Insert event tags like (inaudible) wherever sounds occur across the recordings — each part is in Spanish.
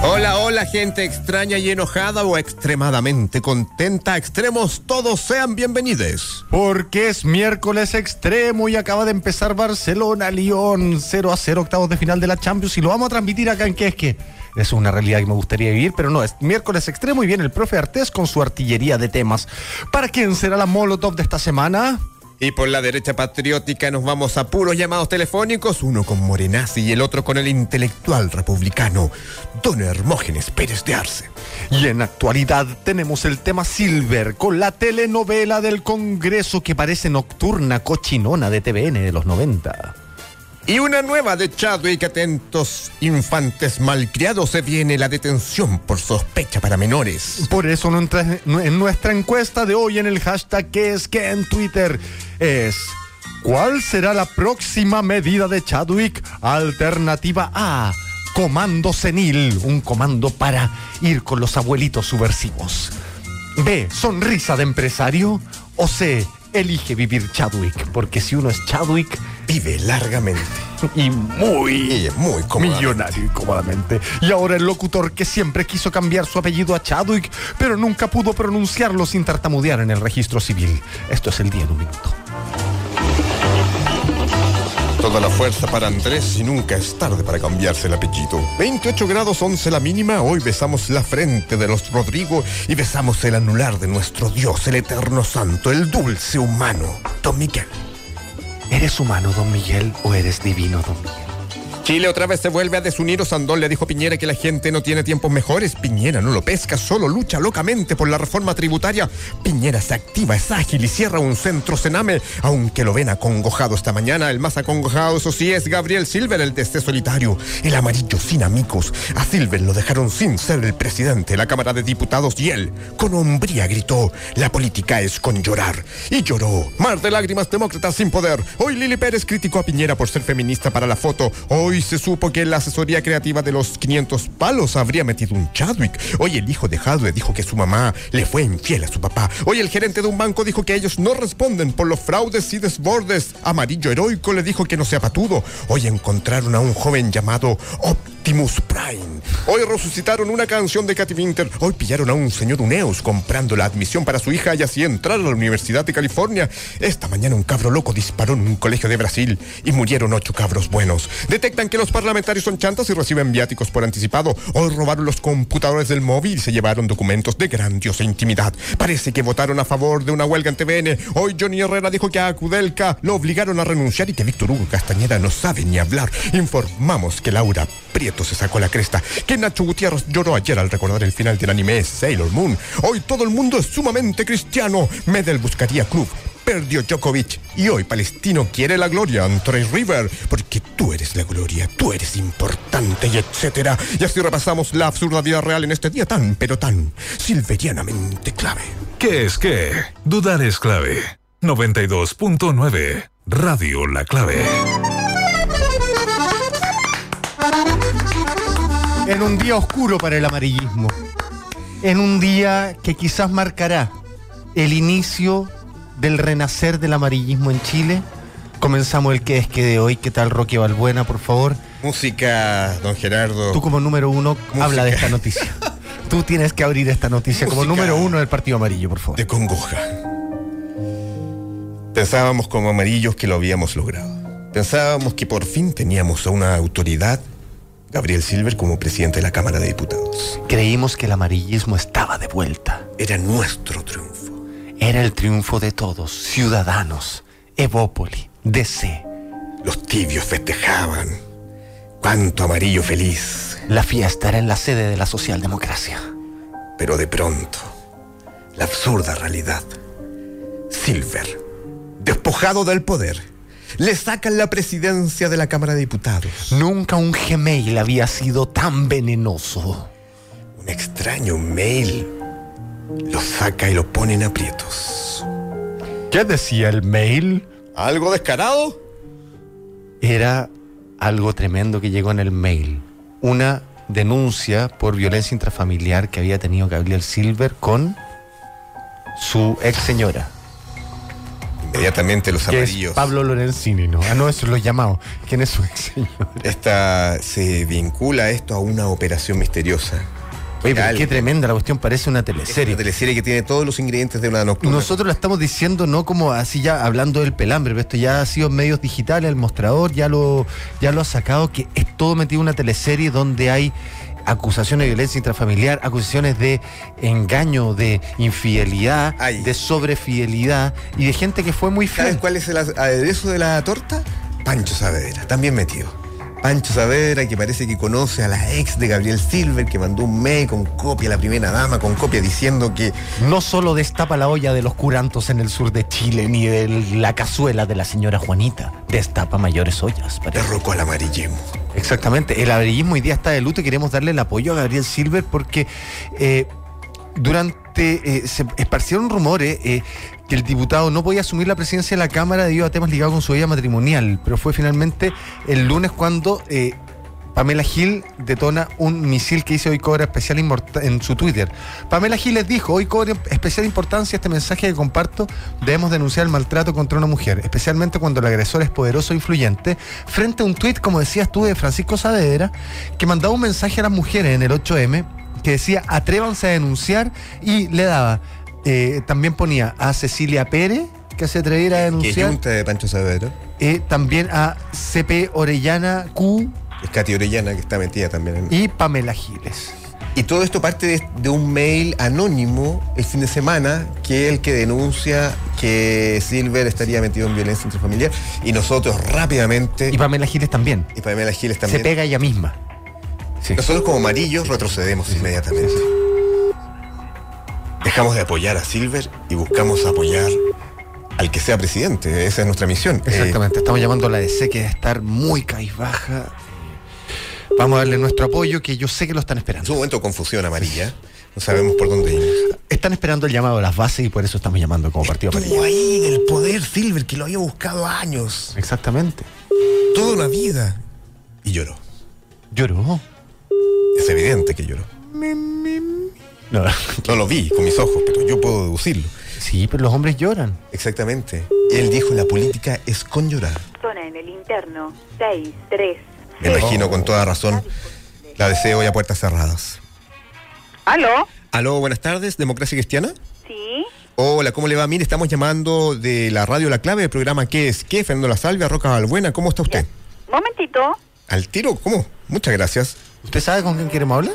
Hola, hola, gente extraña y enojada o extremadamente contenta. Extremos, todos sean bienvenidos. Porque es miércoles extremo y acaba de empezar Barcelona-Lyon 0 a 0 octavos de final de la Champions y lo vamos a transmitir acá en que es que es una realidad que me gustaría vivir, pero no, es miércoles extremo y viene el profe Artés con su artillería de temas. ¿Para quién será la Molotov de esta semana? Y por la derecha patriótica nos vamos a puros llamados telefónicos, uno con Morenazzi y el otro con el intelectual republicano, don Hermógenes Pérez de Arce. Y en actualidad tenemos el tema Silver con la telenovela del Congreso que parece nocturna cochinona de TVN de los 90. Y una nueva de Chadwick, atentos infantes malcriados, se viene la detención por sospecha para menores. Por eso en nuestra encuesta de hoy en el hashtag que es que en Twitter es ¿Cuál será la próxima medida de Chadwick? Alternativa A. Comando senil, un comando para ir con los abuelitos subversivos. B. Sonrisa de empresario. O C elige vivir Chadwick, porque si uno es Chadwick, vive largamente y muy, muy millonario y cómodamente. Y ahora el locutor que siempre quiso cambiar su apellido a Chadwick, pero nunca pudo pronunciarlo sin tartamudear en el registro civil. Esto es el día en un minuto. Toda la fuerza para Andrés y nunca es tarde para cambiarse el apellido. 28 grados 11 la mínima, hoy besamos la frente de los Rodrigo y besamos el anular de nuestro Dios, el eterno santo, el dulce humano, Don Miguel. ¿Eres humano, Don Miguel, o eres divino, Don Miguel? Chile otra vez se vuelve a desunir. Sandón le dijo Piñera que la gente no tiene tiempos mejores. Piñera no lo pesca, solo lucha locamente por la reforma tributaria. Piñera se activa, es ágil y cierra un centro Sename, aunque lo ven acongojado esta mañana. El más acongojado, eso sí, es Gabriel Silver, el de este solitario, el amarillo sin amigos. A Silver lo dejaron sin ser el presidente de la Cámara de Diputados y él, con hombría, gritó: La política es con llorar. Y lloró. Mar de lágrimas, demócratas sin poder. Hoy Lili Pérez criticó a Piñera por ser feminista para la foto. Hoy se supo que la asesoría creativa de los 500 palos habría metido un Chadwick. Hoy el hijo de Hadwe dijo que su mamá le fue infiel a su papá. Hoy el gerente de un banco dijo que ellos no responden por los fraudes y desbordes. Amarillo heroico le dijo que no sea patudo. Hoy encontraron a un joven llamado Optimus Prime. Hoy resucitaron una canción de Katy Winter. Hoy pillaron a un señor Uneus comprando la admisión para su hija y así entrar a la Universidad de California. Esta mañana un cabro loco disparó en un colegio de Brasil y murieron ocho cabros buenos. Detectan que los parlamentarios son chantas y reciben viáticos por anticipado. Hoy robaron los computadores del móvil y se llevaron documentos de grandiosa intimidad. Parece que votaron a favor de una huelga en TVN. Hoy Johnny Herrera dijo que a Kudelka lo obligaron a renunciar y que Víctor Hugo Castañeda no sabe ni hablar. Informamos que Laura Prieto se sacó la cresta, que Nacho Gutiérrez lloró ayer al recordar el final del anime Sailor Moon. Hoy todo el mundo es sumamente cristiano. Medel buscaría club perdió Djokovic y hoy Palestino quiere la gloria Andre River porque tú eres la gloria, tú eres importante y etcétera. Y así repasamos la absurda vida real en este día tan, pero tan silverianamente clave. ¿Qué es qué? Dudar es clave. 92.9 Radio La Clave. En un día oscuro para el amarillismo. En un día que quizás marcará el inicio del renacer del amarillismo en Chile. Comenzamos el que es que de hoy. ¿Qué tal, Roque Balbuena, por favor? Música, don Gerardo. Tú como número uno, habla de esta noticia. (laughs) Tú tienes que abrir esta noticia como número uno del Partido Amarillo, por favor. De congoja. Pensábamos como amarillos que lo habíamos logrado. Pensábamos que por fin teníamos a una autoridad, Gabriel Silver, como presidente de la Cámara de Diputados. Creímos que el amarillismo estaba de vuelta. Era nuestro triunfo. Era el triunfo de todos, ciudadanos, Evópoli, DC. Los tibios festejaban. Cuánto amarillo feliz. La fiesta era en la sede de la socialdemocracia. Pero de pronto, la absurda realidad. Silver, despojado del poder, le sacan la presidencia de la Cámara de Diputados. Nunca un Gmail había sido tan venenoso. Un extraño mail lo saca y lo pone en aprietos. ¿Qué decía el mail? ¿Algo descarado? Era algo tremendo que llegó en el mail. Una denuncia por violencia intrafamiliar que había tenido Gabriel Silver con su ex señora. Inmediatamente los es amarillos. Pablo Lorenzini, ¿no? Ah, no, eso es lo llamado. ¿Quién es su ex señor? Esta, se vincula esto a una operación misteriosa. Oye, pero qué tremenda la cuestión, parece una Es una teleserie. teleserie que tiene todos los ingredientes de una nocturna. Nosotros la estamos diciendo no como así ya hablando del pelambre, pero esto ya ha sido en medios digitales, el mostrador ya lo, ya lo ha sacado, que es todo metido en una teleserie donde hay acusaciones de violencia intrafamiliar, acusaciones de engaño, de infidelidad, Ay. de sobrefidelidad y de gente que fue muy ¿Sabes fiel. cuál es el aderezo de la torta? Pancho Saavedra, también metido. Pancho Saavedra, que parece que conoce a la ex de Gabriel Silver, que mandó un mail con copia a la primera dama, con copia diciendo que No solo destapa la olla de los curantos en el sur de Chile, ni de la cazuela de la señora Juanita, destapa mayores ollas. parece. derrocó al amarillismo. Exactamente, el amarillismo hoy día está de luto y queremos darle el apoyo a Gabriel Silver porque eh, durante eh, se esparcieron rumores eh, que el diputado no podía asumir la presidencia de la Cámara debido a temas ligados con su vida matrimonial, pero fue finalmente el lunes cuando eh, Pamela Gil detona un misil que dice hoy cobra especial en su Twitter. Pamela Gil les dijo, hoy cobra especial importancia este mensaje que comparto, debemos denunciar el maltrato contra una mujer, especialmente cuando el agresor es poderoso e influyente, frente a un tuit, como decías tú, de Francisco Saavedra, que mandaba un mensaje a las mujeres en el 8M, que decía, atrévanse a denunciar, y le daba, eh, también ponía a Cecilia Pérez, que se atreviera a Que denunciar, junta de Pancho Saavedra. eh, también a CP Orellana Q Es Katy Orellana, que está metida también en... y Pamela Giles. Y todo esto parte de, de un mail anónimo el fin de semana, que es el que denuncia que Silver estaría metido en violencia intrafamiliar. Y nosotros rápidamente, Y Pamela Giles también. y Pamela Giles Se también, pega ella misma. Sí. nosotros como amarillos retrocedemos inmediatamente. Dejamos de apoyar a Silver y buscamos apoyar al que sea presidente. Esa es nuestra misión. Eh, Exactamente. Estamos llamando a la DC que debe estar muy caizbaja. Vamos a darle nuestro apoyo, que yo sé que lo están esperando. su momento confusión amarilla. No sabemos por dónde ir. Están esperando el llamado a las bases y por eso estamos llamando como partido. Estuvo ahí en el poder Silver, que lo había buscado años. Exactamente. Toda una vida. Y lloró. Lloró. Es evidente que lloró. No. (laughs) No lo vi con mis ojos, pero yo puedo deducirlo. Sí, pero los hombres lloran. Exactamente. Él dijo, la política es con llorar. Zona en el interno 6, 3. Me imagino con toda razón. La deseo ya puertas cerradas. ¿Aló? Aló, buenas tardes, Democracia Cristiana. Sí. Hola, ¿cómo le va? Mire, estamos llamando de la radio La Clave, el programa ¿Qué es qué? Fernando La Salvia, Roca Balbuena, ¿cómo está usted? Momentito. ¿Al tiro? ¿Cómo? Muchas gracias. ¿Usted sabe con quién queremos hablar?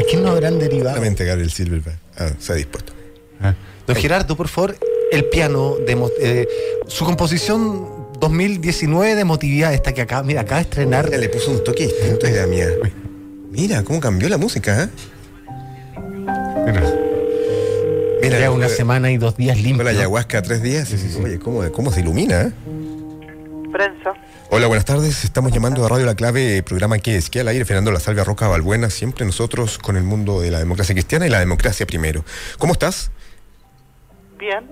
¿A quién nos habrán derivado? Solamente Gabriel Silver ah, se ha dispuesto. Don Gerardo, por favor, el piano, de, mo- eh, su composición 2019 de emotividad, esta que acá, mira, acaba de estrenar. Mira, le puso un toque distinto a la mía. Mira, cómo cambió la música, ¿eh? Mira, ya una fue- semana y dos días fue limpio. la ayahuasca tres días. Oye, ¿cómo, cómo se ilumina, eh? Prensa. Hola, buenas tardes. Estamos llamando a Radio La Clave, eh, programa que es que al aire, Fernando La Salvia Roca Balbuena, siempre nosotros con el mundo de la democracia cristiana y la democracia primero. ¿Cómo estás? Bien.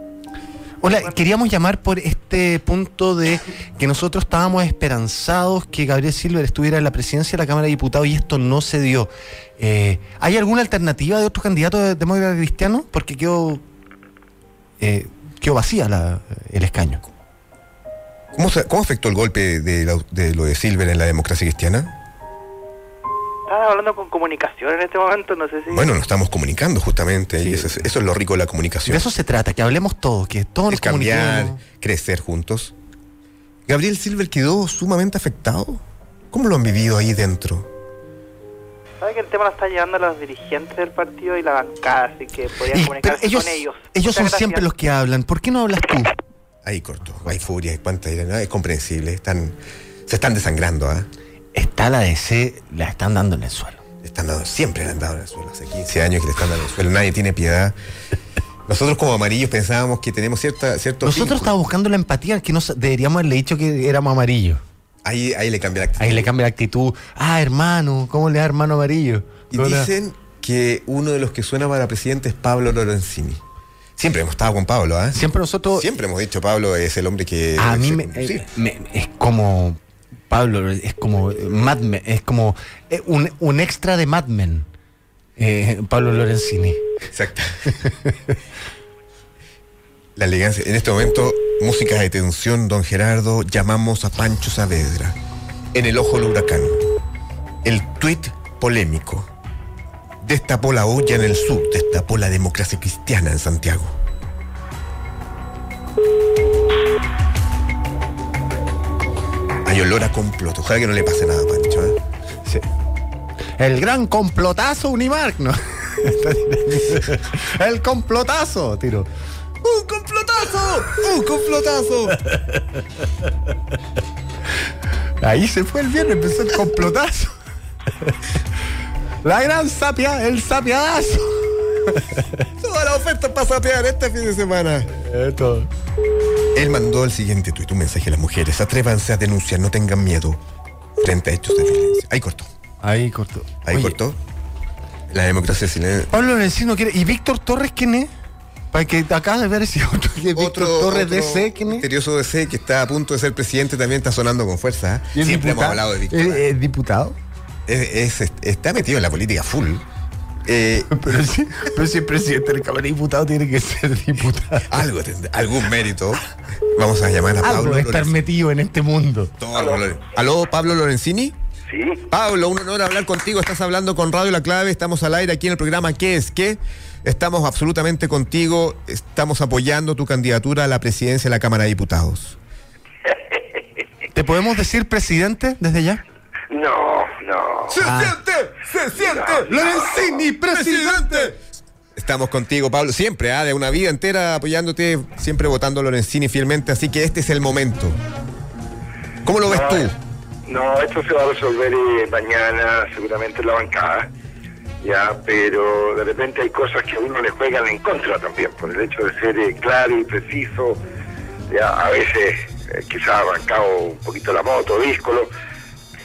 Hola, queríamos llamar por este punto de que nosotros estábamos esperanzados que Gabriel Silver estuviera en la presidencia de la Cámara de Diputados y esto no se dio. Eh, ¿Hay alguna alternativa de otros candidatos de demócrata cristiano? Porque quedó, eh, quedó vacía la- el escaño. ¿Cómo, se- cómo afectó el golpe de, la- de lo de Silver en la democracia cristiana? Estaba hablando con comunicación en este momento, no sé si... Bueno, nos estamos comunicando justamente y eso es, eso es lo rico de la comunicación. De eso se trata, que hablemos todos, que todos nos cambiar, comuniquemos. crecer juntos. Gabriel Silver quedó sumamente afectado. ¿Cómo lo han vivido ahí dentro? Sabe que el tema lo están llevando los dirigentes del partido y la bancada, así que Y- pero comunicarse ellos, con ellos. ellos Muchas son gracias. siempre los que hablan. ¿Por qué no hablas tú? Ahí corto, hay furia, hay cuánta ira, es comprensible, están, se están desangrando, ¿ah? Está la DC, la están dando en el suelo. Están dando, siempre le han dado en el suelo, hace 15 años que le están dando en el suelo, nadie tiene piedad. Nosotros como amarillos pensábamos que tenemos cierta, cierto Nosotros estábamos buscando la empatía, que nos deberíamos haberle dicho que éramos amarillos. Ahí, ahí le cambia la actitud. Ahí le cambia la actitud. Ah, hermano, ¿cómo le da hermano amarillo? Y dicen que uno de los que suena para presidente es Pablo Lorenzini. Siempre hemos estado con Pablo, ¿ah? Siempre nosotros. Siempre hemos dicho Pablo es el hombre que. a mí se- me, sí. eh, me- es como. Pablo, es como Mad Men, es como eh, un, un extra de Mad Men. eh, Pablo Lorenzini. Exacto. La elegancia. En este momento, música de tensión, don Gerardo. Llamamos a Pancho Saavedra. En el ojo del huracán. El tuit polémico. Destapó la olla en el sur, destapó la democracia cristiana en Santiago. Hay olor a complot. Ojalá que no le pase nada a Pancho. ¿eh? Sí. El gran complotazo Unimark, ¿no? (laughs) El complotazo, tiro. ¡Un complotazo! ¡Un complotazo! Ahí se fue el viernes, empezó el complotazo. (laughs) La gran sapia, el sapiadazo. (laughs) Toda la oferta para sapear este fin de semana. Esto. Él mandó el siguiente tuit, un mensaje a las mujeres. Atrévanse a denunciar, no tengan miedo frente a hechos de violencia. Ahí cortó. Ahí cortó. Ahí Oye, cortó. La democracia silencia. Pablo Lencino quiere. ¿Y Víctor Torres quién es? Para que acaba de ver si otro que Torres DC, ¿quién es? misterioso DC que está a punto de ser presidente también está sonando con fuerza. ¿eh? ¿Y es Siempre hemos hablado de Víctor. ¿Es, es diputado? Es- es- está metido en la política full. Eh, (laughs) Pero si, pero si el presidente de la Cámara de Diputados tiene que ser diputado. algo algún mérito. Vamos a llamar a Algo Pablo de estar Lorenzini. metido en este mundo. Todo Loren- ¿Aló, Pablo Lorenzini? Sí, Pablo, un honor hablar contigo. Estás hablando con Radio La Clave. Estamos al aire aquí en el programa ¿Qué es qué? Estamos absolutamente contigo. Estamos apoyando tu candidatura a la presidencia de la Cámara de Diputados. (laughs) ¿Te podemos decir presidente desde ya? no, ¡Se siente! ¡Se siente! ¡Lorenzini, presidente! Estamos contigo, Pablo, siempre, ¿ah? de una vida entera apoyándote, siempre votando a Lorenzini fielmente, así que este es el momento. ¿Cómo lo ves No, tú? No, esto se va a resolver eh, mañana, seguramente en la bancada. Ya, pero de repente hay cosas que a uno le juegan en contra también, por el hecho de ser eh, claro y preciso. Ya, a veces eh, quizás ha arrancado un poquito la moto, díscolo,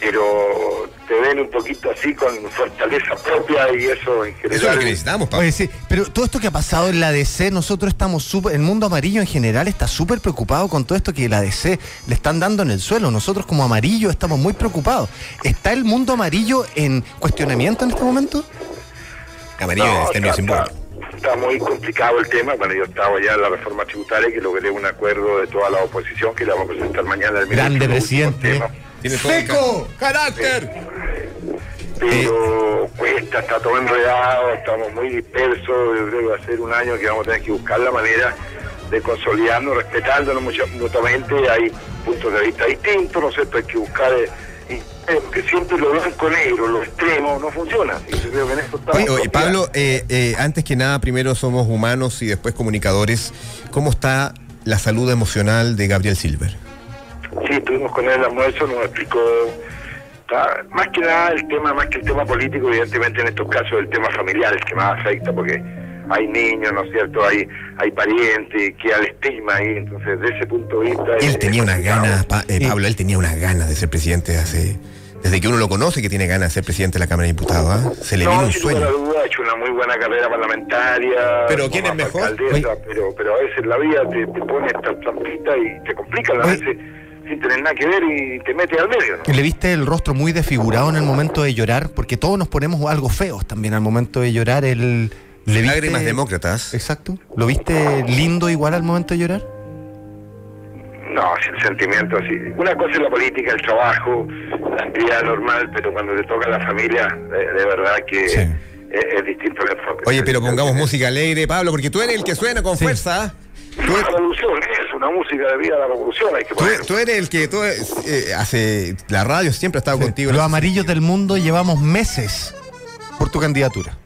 pero te ven un poquito así con fortaleza propia y eso en general. Eso es lo que necesitamos, Pablo. Oye, sí, pero todo esto que ha pasado en la DC, nosotros estamos súper, el mundo amarillo en general está súper preocupado con todo esto que la DC le están dando en el suelo. Nosotros como amarillo estamos muy preocupados. ¿Está el mundo amarillo en cuestionamiento en este momento? Amarillo No, en términos está, simbólicos. está- está muy complicado el tema. Bueno, yo estaba ya en la reforma tributaria que logré un acuerdo de toda la oposición que le vamos a presentar mañana al. Grande presidente. temas. Tiene todo el ¡Seco! ¡Carácter! Pero cuesta, está todo enredado, estamos muy dispersos. Yo creo que va a ser un año que vamos a tener que buscar la manera de consolidarnos, respetándonos mucho- mutuamente. Hay puntos de vista distintos, ¿no es cierto? Hay que buscar. y- eh, que siempre lo blanco-negro, lo extremo, no funciona. Y yo creo que en esto estamos Oye. Pablo, eh, eh, antes que nada, primero somos humanos y después comunicadores. ¿Cómo está la salud emocional de Gabriel Silver? Sí, estuvimos con él el almuerzo, nos explicó más que nada el tema, más que el tema político, evidentemente en estos casos el tema familiar el que más afecta, porque hay niños, ¿no es cierto? Hay hay parientes, que al estigma ahí, entonces desde ese punto de vista... Él es- tenía unas ganas, Pa- eh, Pablo, él tenía unas ganas de ser presidente hace. Desde que uno lo conoce que tiene ganas de ser presidente de la Cámara de Diputados, ¿ah? Se le vino No, un sin sueño. duda, ha hecho una muy buena carrera parlamentaria. Pero ¿quién es mejor? alcaldesa, pero, pero a veces la vida te, te pone esta trampita y te complica a veces sin tener nada que ver y te mete al medio. ¿no? ¿Le viste el rostro muy desfigurado en el momento de llorar? Porque todos nos ponemos algo feos también al momento de llorar. El, ¿le viste- Lágrimas demócratas. Exacto. ¿Lo viste lindo igual al momento de llorar? No, sin sentimiento así. Una cosa es la política, el trabajo, la actividad normal, pero cuando te toca la familia, de, de verdad que Sí. es, es distinto el enfoque. Oye, pero pongamos música alegre, Pablo, porque tú eres el que suena con Sí. fuerza. ¿Ah? Tú, Una revolución, es una música de vida a la revolución, hay que tú- poner. tú eres el que tú, eh, hace. La radio siempre ha estado contigo. Los amarillos del mundo llevamos meses por tu candidatura.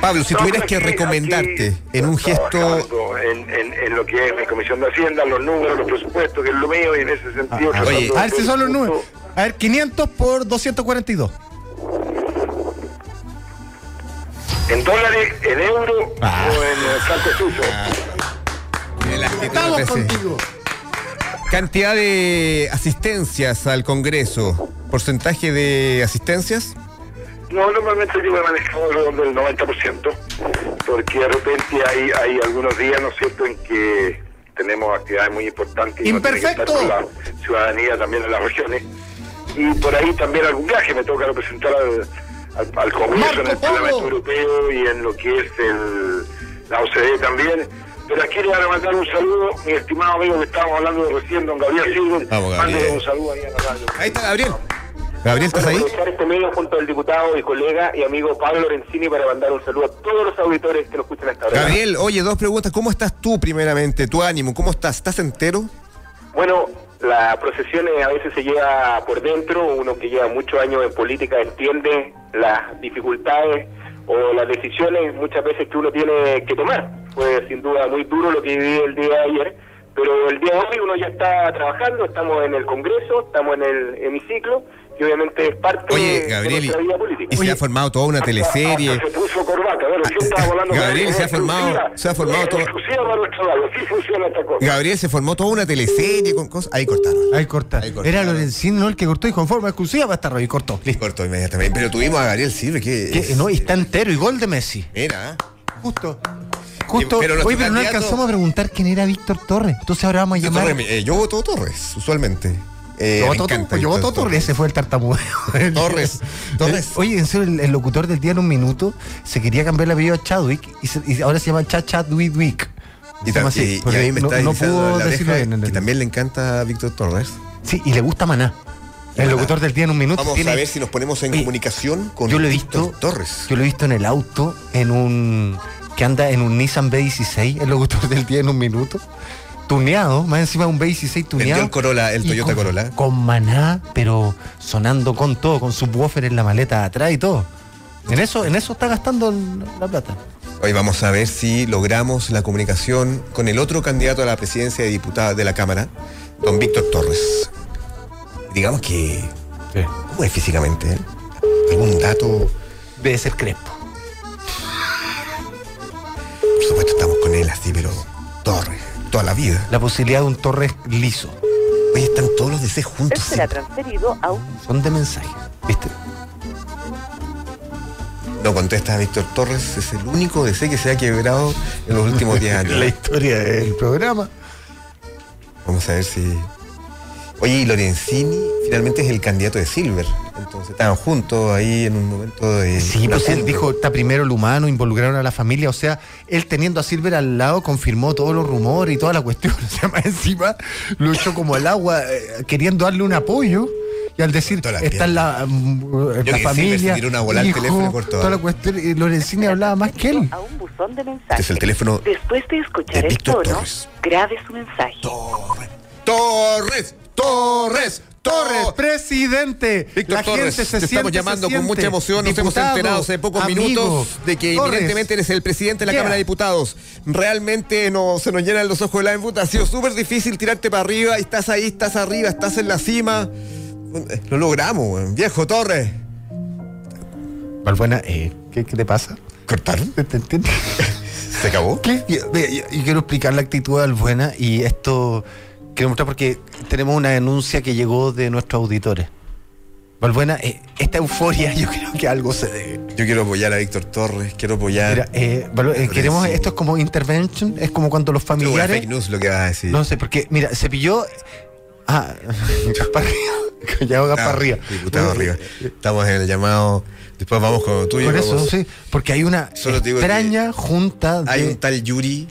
Pablo, si No, tuvieras pero que aquí- recomendarte aquí en un gesto. En, en, en lo que es mi comisión de Hacienda, los números, los presupuestos, que es lo mío, y en ese sentido. Ah, oye, tratando A ver si de- son los números. A ver, 500 por 242. En dólares, en euros Ah. o en eh, franco suizo. el actitud Estamos contigo. Cantidad de asistencias al Congreso. ¿Porcentaje de asistencias? No, normalmente yo me he manejado alrededor del 90%, porque de repente hay, hay algunos días, ¿no es cierto?, en que tenemos actividades muy importantes y que estar ¡Imperfecto! con la ciudadanía también en las regiones. Y por ahí también algún viaje me toca representar al, al, al Congreso en el. Parlamento Europeo y en lo que es el, la OCDE también. Pero aquí le van a mandar un saludo, mi estimado amigo que estábamos hablando de recién, don Gabriel Silver. Vamos, Gabriel. Un saludo ahí a la radio. Ahí está Gabriel. Gabriel, ¿estás ahí? aprovechar este medio junto al diputado y colega y amigo Pablo Lorenzini para mandar un saludo a todos los auditores que nos escuchan a esta hora. Gabriel, oye, dos preguntas. ¿Cómo estás tú primeramente? ¿Tu ánimo? ¿Cómo estás? ¿Estás entero? Bueno, la procesión eh, a veces se lleva por dentro, uno que lleva muchos años en política entiende las dificultades o las decisiones muchas veces que uno tiene que tomar. Fue sin duda muy duro lo que viví el día de ayer, pero el día de hoy uno ya está trabajando, estamos en el Congreso, estamos en el hemiciclo y obviamente es parte Oye, de nuestra vida política. y se ha formado toda una teleserie. Se puso corbata, bueno, yo estaba con Gabriel, se ha formado- se ha formado todo- funciona esta cosa. Gabriel se formó toda una teleserie con cosas. Ahí cortaron. Ahí corta. Ahí cortaron. Era Lorenzino ¿no? el que cortó y con forma exclusiva para estar y cortó. Listo. Cortó inmediatamente. Pero tuvimos a Gabriel Silva, que. No, y está entero y gol de Messi. Era. ¿eh? Justo. Justo. Pero Oye, pero no alcanzamos a preguntar quién era Víctor Torres. Entonces ahora vamos a llamar. Torres, eh, yo voto Torres, usualmente. Eh, Yo voto, encanta yo voto Torres, ese fue el tartamudeo. (laughs) Torres, (laughs) Torres. Oye, en serio, el, el locutor del día en un minuto se quería cambiar el apellido a Chadwick y, se- y ahora se llama Cha Chadwick. Y, así, y- y porque a mí me no, está no diciendo pudo decirlo bien. en que el- también le encanta a Víctor Torres. Sí, y le gusta Maná. El locutor del día en un minuto. Vamos tiene- a ver si nos ponemos en Oye, comunicación con yo lo he Víctor visto Torres. Yo lo he visto en el auto, en un. Que anda en un Nissan B16, el locutor del día en un minuto. Tuneado, más encima un B16 tuneado. Vendió el Corolla, el Toyota con, Corolla. Con maná, pero sonando con todo, con subwoofer en la maleta atrás y todo. En eso, en eso está gastando la plata. Hoy vamos a ver si logramos la comunicación con el otro candidato a la presidencia de diputada de la Cámara, don Víctor Torres. Digamos que. ¿Cómo es físicamente él? ¿Algún dato? Debe ser Crespo. Por supuesto, estamos con él así, pero Torres, toda la vida. La posibilidad de un Torres liso. Hoy están todos los DC juntos. Usted será transferido a un Son de mensaje. ¿Viste? No contesta Víctor Torres, es el único DC que se ha quebrado en los últimos 10 (laughs) años. La historia del programa. Vamos a ver si. Oye, y Lorenzini finalmente es el candidato de Silver. Entonces estaban juntos ahí en un momento de. Sí, pues él dijo, está primero el humano, involucraron a la familia, o sea, él teniendo a Silver al lado confirmó todos los rumores y toda la cuestión, (laughs) o sea, más encima lo echó como al agua, eh, queriendo darle un apoyo, y al decir, está en la, mm, en la se familia, una bola al hijo, teléfono por todo. toda la cuestión, y Lorenzini hablaba más que él. a un buzón de mensajes. Este es el teléfono Después de escuchar de el tono, Torres. grabe su mensaje. Torres. Torres. Torres. Torres, presidente. Víctor la Torres, gente se te siente, estamos llamando con mucha emoción. Nos hemos enterado hace pocos amigo, minutos de que Torres. evidentemente eres el presidente de la Yeah. Cámara de Diputados. Realmente no, se nos llenan los ojos de la embuta. Ha sido súper difícil tirarte para arriba. Estás ahí, estás arriba, estás en la cima. Lo logramos, viejo Torres. Valbuena, eh, ¿qué, qué te pasa? ¿Cortaron? ¿Te, te entiendes? (laughs) ¿Se acabó? ¿Qué? Y, y- y quiero explicar la actitud de Albuena y esto quiero mostrar porque tenemos una denuncia que llegó de nuestros auditores. Valbuena, eh, esta euforia (laughs) yo creo que algo se debe. Yo quiero apoyar a Víctor Torres, quiero apoyar. Mira, eh, eh, queremos, esto es como intervention, es como cuando los familiares... fake news lo que vas a decir. No sé, porque, mira, se pilló... Ah, (laughs) Gaspar arriba. (laughs) Ya Gaspar Ah, arriba. Diputado arriba. Estamos en el llamado. Después vamos con lo tuyo. Por eso, vamos- sí, porque hay una Solo extraña junta de... Hay un tal Yuri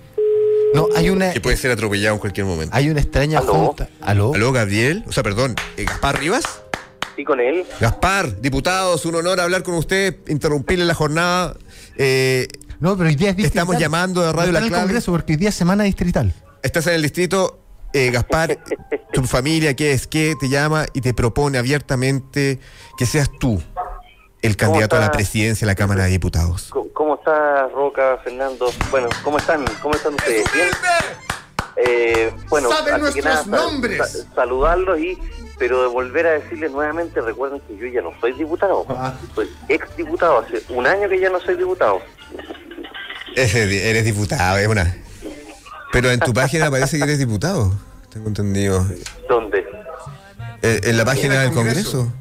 No, hay una... que puede ser atropellado en cualquier momento. Hay una extraña ¿Aló? junta... ¿Aló? ¿Aló, Gabriel? O sea, perdón, eh, ¿Gaspar Rivas? Sí, con él. Gaspar, diputado, es un honor hablar con usted, interrumpirle la jornada. Eh, No, pero hoy día es distrital. Estamos llamando de Radio No está La en el Clave. Congreso porque hoy día es semana distrital. estás en el distrito, eh, Gaspar, (laughs) tu familia, ¿qué es qué? Te llama y te propone abiertamente que seas tú el candidato a la presidencia de la Cámara de Diputados. ¿Cómo- ¿Cómo está Roca, Fernando? Bueno, ¿cómo están? ¿Cómo están ustedes? ¿Bien? Eh, bueno, ¡Sabe antes que nuestros nada, nombres! sa- saludarlos y pero de volver a decirles nuevamente, recuerden que yo ya no soy diputado, Ah. soy ex diputado, hace un año que ya no soy diputado. Ese- eres diputado, es una. Pero en tu página parece que eres diputado, tengo entendido. ¿Dónde? Eh, en la página del Congreso.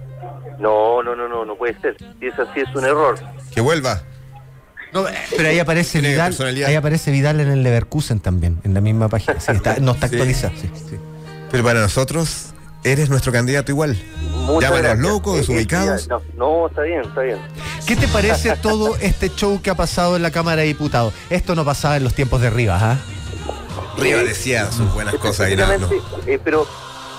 No, no, no, no, no puede ser. Si es así es un error. Que vuelva. No, eh, pero ahí aparece Vidal. Ahí aparece Vidal en el Leverkusen también, en la misma página. Sí, está- no está Sí. actualizado. sí, sí. Pero para nosotros, eres nuestro candidato igual. Muchas Llámanos locos, Eh, eh, desubicados. No, no, está bien, está bien. ¿Qué te parece todo este show que ha pasado en la Cámara de Diputados? Esto no pasaba en los tiempos de Rivas, ¿ah? Riva Eh, decía sus buenas cosas y nada, no. eh, pero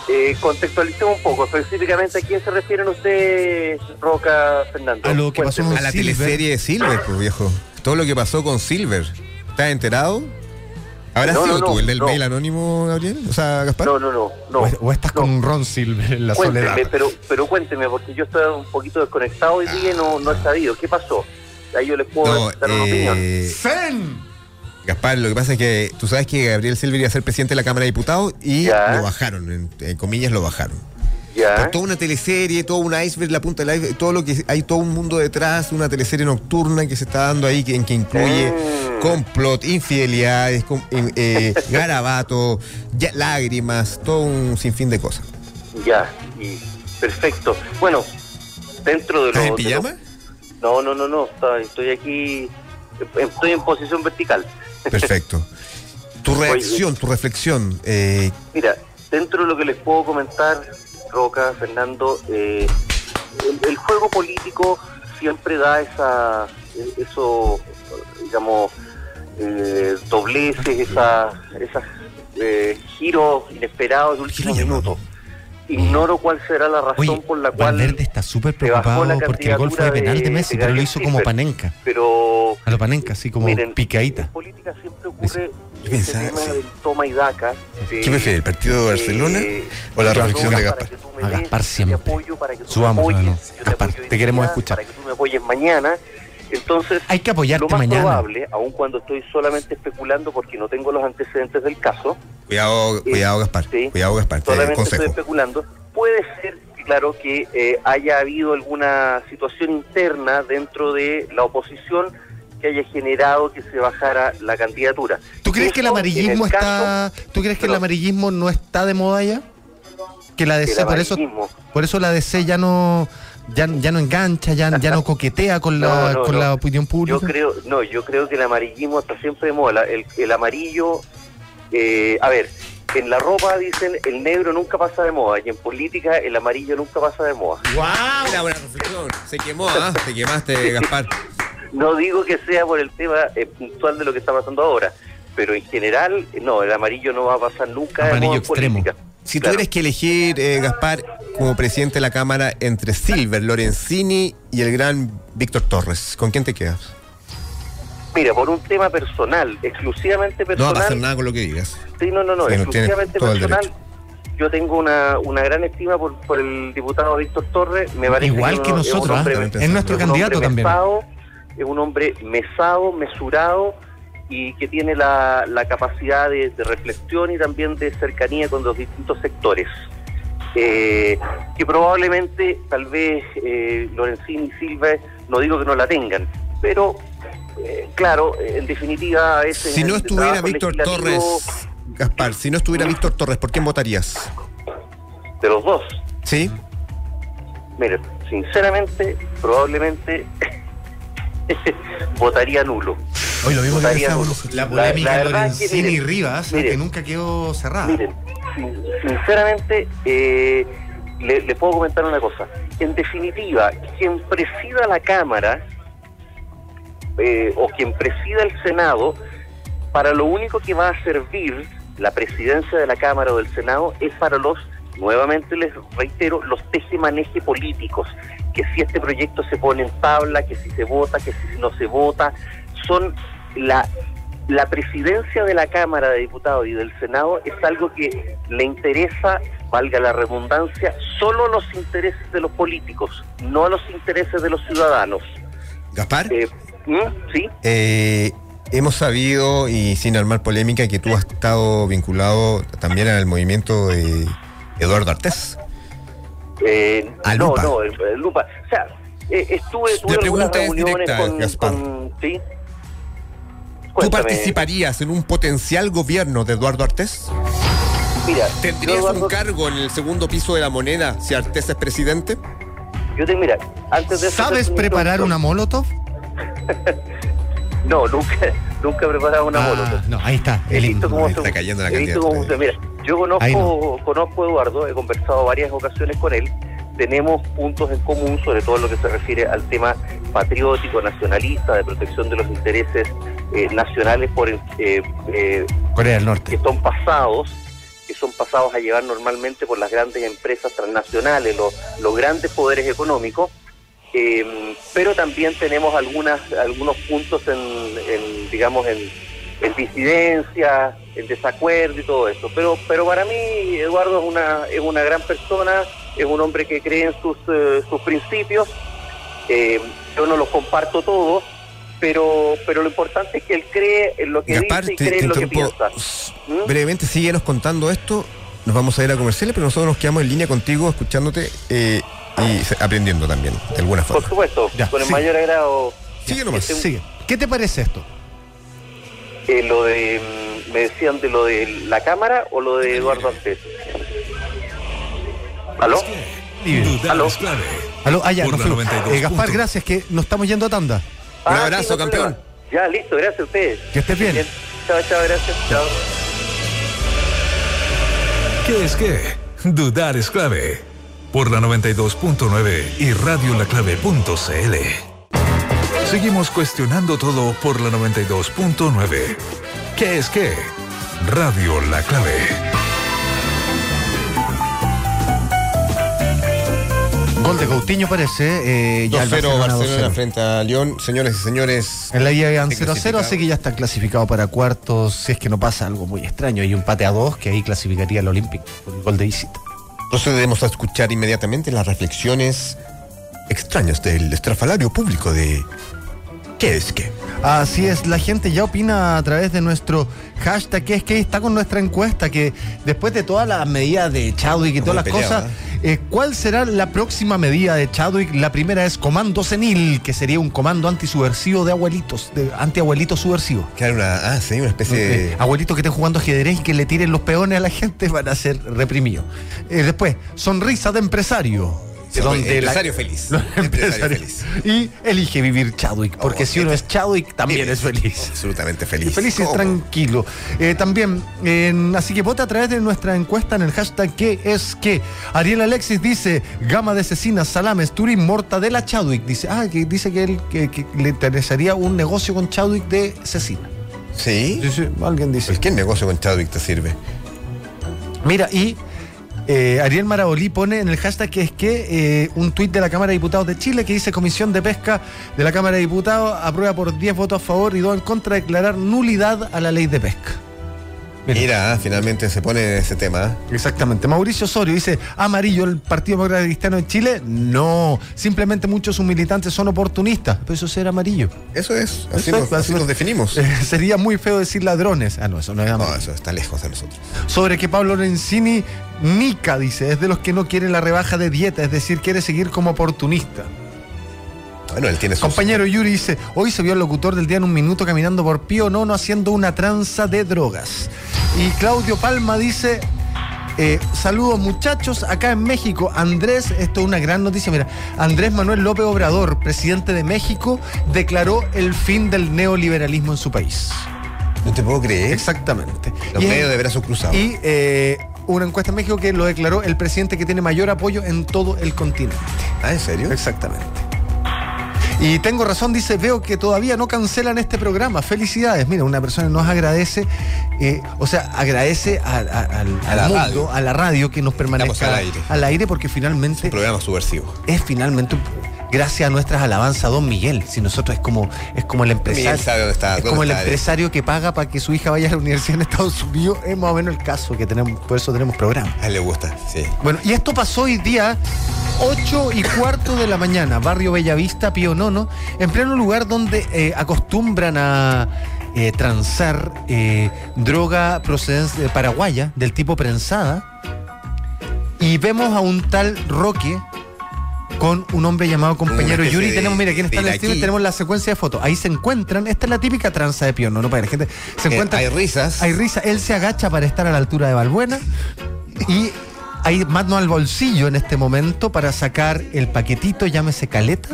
eh, contextualicemos un poco. Específicamente, ¿a quién se refieren ustedes, Roca Fernando? A lo que pasó Cuénteme. A la Silver. teleserie de Silver, pues viejo. Todo lo que pasó con Silver. ¿Estás enterado? ¿Habrás No, sido no, tú no, el del no. mail anónimo, Gabriel? O sea, Gaspar. No, no, no. no o, o estás no. con Ron Silver en la Cuénteme, soledad. pero, pero cuénteme, porque yo estoy un poquito desconectado hoy día y no, no he sabido. ¿Qué pasó? Ahí yo les puedo No, dar una opinión. eh, ¡Zen! Gaspar, lo que pasa es que tú sabes que Gabriel Silver iba a ser presidente de la Cámara de Diputados y Ya. lo bajaron, en, en comillas lo bajaron. ¿Ya? Por toda una teleserie, todo un iceberg, la punta del iceberg, todo lo que hay todo un mundo detrás, una teleserie nocturna que se está dando ahí, que, en que incluye Mm. complot, infidelidades, com- eh, eh, (laughs) garabato, ya- lágrimas, todo un sinfín de cosas. Ya, y perfecto. Bueno, dentro de lo... ¿Estás en de lo- pijama? No, no, no, no. Estoy aquí... Estoy en posición vertical. Perfecto. Tu reacción, tu reflexión. eh, Mira, dentro de lo que les puedo comentar, Roca, Fernando, eh, el, el juego político siempre da esa, eso, digamos, eh, dobleces, esa, esas eh, giros inesperados de último minuto. Ignoro cuál será la razón Oye, por la cual, Valverde está súper preocupado la porque el gol fue de penal de Messi, de pero lo hizo como panenca. pero A lo panenca, así como miren, picadita. en política siempre ocurre Yo pensaba, tema sí. del toma y daca. de- ¿Qué prefiere, el partido de Barcelona eh, o la reflexión de Gaspar? A Gaspar yo te siempre. Subamos, Gaspar, te queremos escuchar. Para que tú me apoyes mañana. Entonces, Hay que lo más mañana. probable, aun cuando estoy solamente especulando porque no tengo los antecedentes del caso, Cuidado, cuidado, Gaspar. sí. Cuidado, Gaspar. Te solamente estoy especulando, puede ser, claro, que eh, haya habido alguna situación interna dentro de la oposición que haya generado que se bajara la candidatura. ¿Tú crees que el amarillismo el está ¿Tú crees que el amarillismo no está de moda ya? Que la El DC por eso amarillismo. por eso la DC ya no ya, ya no engancha, ya, ya no coquetea con (laughs) la No, no, con no. la opinión pública. Yo creo, no, yo creo que el amarillismo está siempre de moda. El, el amarillo, eh, a ver, en la ropa dicen el negro nunca pasa de moda y en política el amarillo nunca pasa de moda. ¡Wow! Mira, buena reflexión. Se quemó, ¿ah? Te quemaste, (laughs) Gaspar. No digo que sea por el tema eh, puntual de lo que está pasando ahora, pero en general, no, el amarillo no va a pasar nunca de Amarillo moda en extremo. política. Si Claro. tuvieras que elegir, eh, Gaspar, como presidente de la Cámara entre Silver, Lorenzini y el gran Víctor Torres, ¿con quién te quedas? Mira, por un tema personal, exclusivamente No personal. va a pasar nada con lo que digas. Sí, no, no, no, Sí, no, exclusivamente todo el personal. Yo tengo una, una gran estima por, por el diputado Víctor Torres. Me parece Igual que uno- es un nosotros, ¿ah? hombre- También es nuestro es un candidato también. mesado, es un hombre mesado, mesurado y que tiene la, la capacidad de, de reflexión y también de cercanía con los distintos sectores. Eh, que probablemente, tal vez, eh, Lorenzini y Silva, no digo que no la tengan, pero eh, claro, en definitiva, veces Si no estuviera Víctor Torres, Gaspar, si no estuviera Víctor Torres, ¿por quién votarías? De los dos. ¿Sí? Mire, sinceramente, probablemente (laughs) votaría nulo. Hoy lo mismo que nulo. La La- polémica de verdad es que, Lorenzini y miren, Rivas, miren. que nunca quedó cerrada. Miren, sin- sinceramente, eh, le, le puedo comentar una cosa. En definitiva, quien presida la Cámara eh, o quien presida el Senado, para lo único que va a servir la presidencia de la Cámara o del Senado es para los, nuevamente les reitero, los tejemaneje políticos. Que si este proyecto se pone en tabla, que si se vota, que si no se vota, son la la presidencia de la Cámara de Diputados y del Senado es algo que le interesa, valga la redundancia, solo los intereses de los políticos, no los intereses de los ciudadanos. Gaspar, Eh, ¿mm? ¿Sí? eh, hemos sabido, y sin armar polémica, que tú has estado vinculado también al movimiento de Eduardo Artés. Eh, A no, Lupa. no, eh, eh, Lupa. O sea, eh, estuve, tuve algunas pregunta es reuniones directa, con, Gaspar. con- ¿Sí? ¿Tú participarías en un potencial gobierno de Eduardo Artés? Mira, ¿Tendrías yo, un Eduardo, cargo en el segundo piso de la moneda si Artés es presidente? yo te, mira, antes de ¿Sabes preparar introducción- una molotov? (laughs) No, nunca, nunca he preparado una Ah, molotov. no, ahí está, He el visto himno. cómo Está cayendo la he visto candidatura. cómo se- Mira, yo conozco, conozco a Eduardo, he conversado varias ocasiones con él. Tenemos puntos en común, sobre todo en lo que se refiere al tema patriótico, nacionalista, de protección de los intereses eh, nacionales por eh, eh, Corea del Norte. que son pasados que son pasados a llevar normalmente por las grandes empresas transnacionales, los, los grandes poderes económicos, eh, pero también tenemos algunas algunos puntos en, en, digamos en, en disidencia, en desacuerdo y todo eso. Pero pero para mí Eduardo es una es una gran persona, es un hombre que cree en sus eh, sus principios. Eh, yo no los comparto todos, pero pero lo importante es que él cree en lo que Gaspar, dice y cree en lo que piensa. ¿Mm? brevemente, síguenos contando esto. Nos vamos a ir a comerciales, pero nosotros nos quedamos en línea contigo, escuchándote eh, y aprendiendo también, de alguna Por forma. supuesto, Ya, con el mayor agrado. Sigue nomás. Este, Sigue. ¿Qué te parece esto? Eh, lo de, mm, me decían de lo de la cámara o lo de Eduardo Antes. ¿Aló? Dudar Aló. es clave. Aló, ah, ya. 92 Eh, Gaspar, gracias, que nos estamos yendo a tanda. Un Ah, abrazo, sí, no campeón. problema. Ya, listo, gracias a ustedes. Que estés bien. Chao, chao, gracias. Chao. ¿Qué es qué? Dudar es clave. Por la 92.9 y radiolaclave.cl. Seguimos cuestionando todo por la 92.9. ¿Qué es qué? Radio La Clave. Gol de Coutinho parece. eh, ya el 2-0 Barcelona Barcelona 2-0. frente a León. Señores y señores, En la ida iban Sí, 0 a 0, clasificado. así que ya está clasificado para cuartos. Si es que no pasa algo muy extraño. Y un empate a dos que ahí clasificaría al Olympic por el gol de visita. procedemos a escuchar inmediatamente las reflexiones extrañas del estrafalario público de ¿Qué es qué? Así es, la gente ya opina a través de nuestro hashtag que es que está con nuestra encuesta que después de todas las medidas de Chadwick y todas las cosas, eh, ¿cuál será la próxima medida de Chadwick? La primera es comando senil, que sería un comando antisubversivo de abuelitos, de antiabuelitos subversivo. Que era una, ah, sí, una especie Eh, de... abuelitos que estén jugando ajedrez y que le tiren los peones a la gente (laughs) van a ser reprimidos. Eh, después, sonrisa de empresario. Donde la- empresario feliz. (laughs) Empresario empresarios. Y elige vivir Chadwick, porque Oh, si uno es Chadwick, también es feliz. Absolutamente feliz. Y feliz y tranquilo. Eh, también, así que vota a través de nuestra encuesta en el hashtag que es que. Ariel Alexis dice, gama de cecinas, salames, turín, mortadela, Chadwick. Dice, ah, que dice que él que, que le interesaría un negocio con Chadwick de cecina. ¿Sí? Sí, sí, alguien dice. Pues, ¿qué negocio con Chadwick te sirve? Mira, y eh, Ariel Marabolí pone en el hashtag que es que eh, un tuit de la Cámara de Diputados de Chile que dice Comisión de Pesca de la Cámara de Diputados aprueba por 10 votos a favor y 2 en contra declarar nulidad a la ley de pesca. Mira. Mira, finalmente se pone ese tema. Exactamente. Mauricio Osorio dice, amarillo el Partido Demócrata Cristiano de Chile. No, simplemente muchos de sus militantes son oportunistas. Pero eso es ser amarillo. Eso es, así, Eso nos, es, así nos definimos. (laughs) Eh, sería muy feo decir ladrones. Ah, no, eso no es amarillo. No, eso está lejos de nosotros. Sobre que Pablo Lorenzini, Nica dice, es de los que no quieren la rebaja de dieta, es decir, quiere seguir como oportunista. Bueno, él tiene sus... Compañero Yuri dice, hoy se vio al locutor del día en un minuto caminando por Pío Nono haciendo una tranza de drogas. Y Claudio Palma dice, eh, saludos muchachos, acá en México, Andrés, esto es una gran noticia, mira, Andrés Manuel López Obrador, presidente de México, declaró el fin del neoliberalismo en su país. No te puedo creer. Exactamente. Los Y- medios de brazos cruzados. y eh, una encuesta en México que lo declaró el presidente que tiene mayor apoyo en todo el continente. Ah, ¿en serio? Exactamente. Y tengo razón, dice, veo que todavía no cancelan este programa. Felicidades. Mira, una persona nos agradece, eh, o sea, agradece a, a- al, A la mundo, radio. a la radio que nos permanezca al aire. al aire, porque finalmente Programa subversivo. es finalmente un- gracias a nuestras alabanzas Don Miguel. Si nosotros es como es como el empresario, sabe está, es como el empresario que paga para que su hija vaya a la universidad en Estados Unidos. Es más o menos el caso que tenemos, por eso tenemos programa. A él le gusta, sí. Bueno, y esto pasó hoy día, 8 y cuarto de la mañana, barrio Bellavista, Pío Nono, en pleno lugar donde eh, acostumbran a eh, transar eh, droga procedente de paraguaya, del tipo prensada, y vemos a un tal Roque con un hombre llamado compañero Yuri. Tenemos, mira, quién está en el tenemos la secuencia de fotos. Ahí se encuentran, esta es la típica tranza de Pío Nono, para la gente se Eh, encuentra. hay risas. Hay risa, él se agacha para estar a la altura de Balbuena y hay mano al bolsillo en este momento para sacar el paquetito, llámese caleta.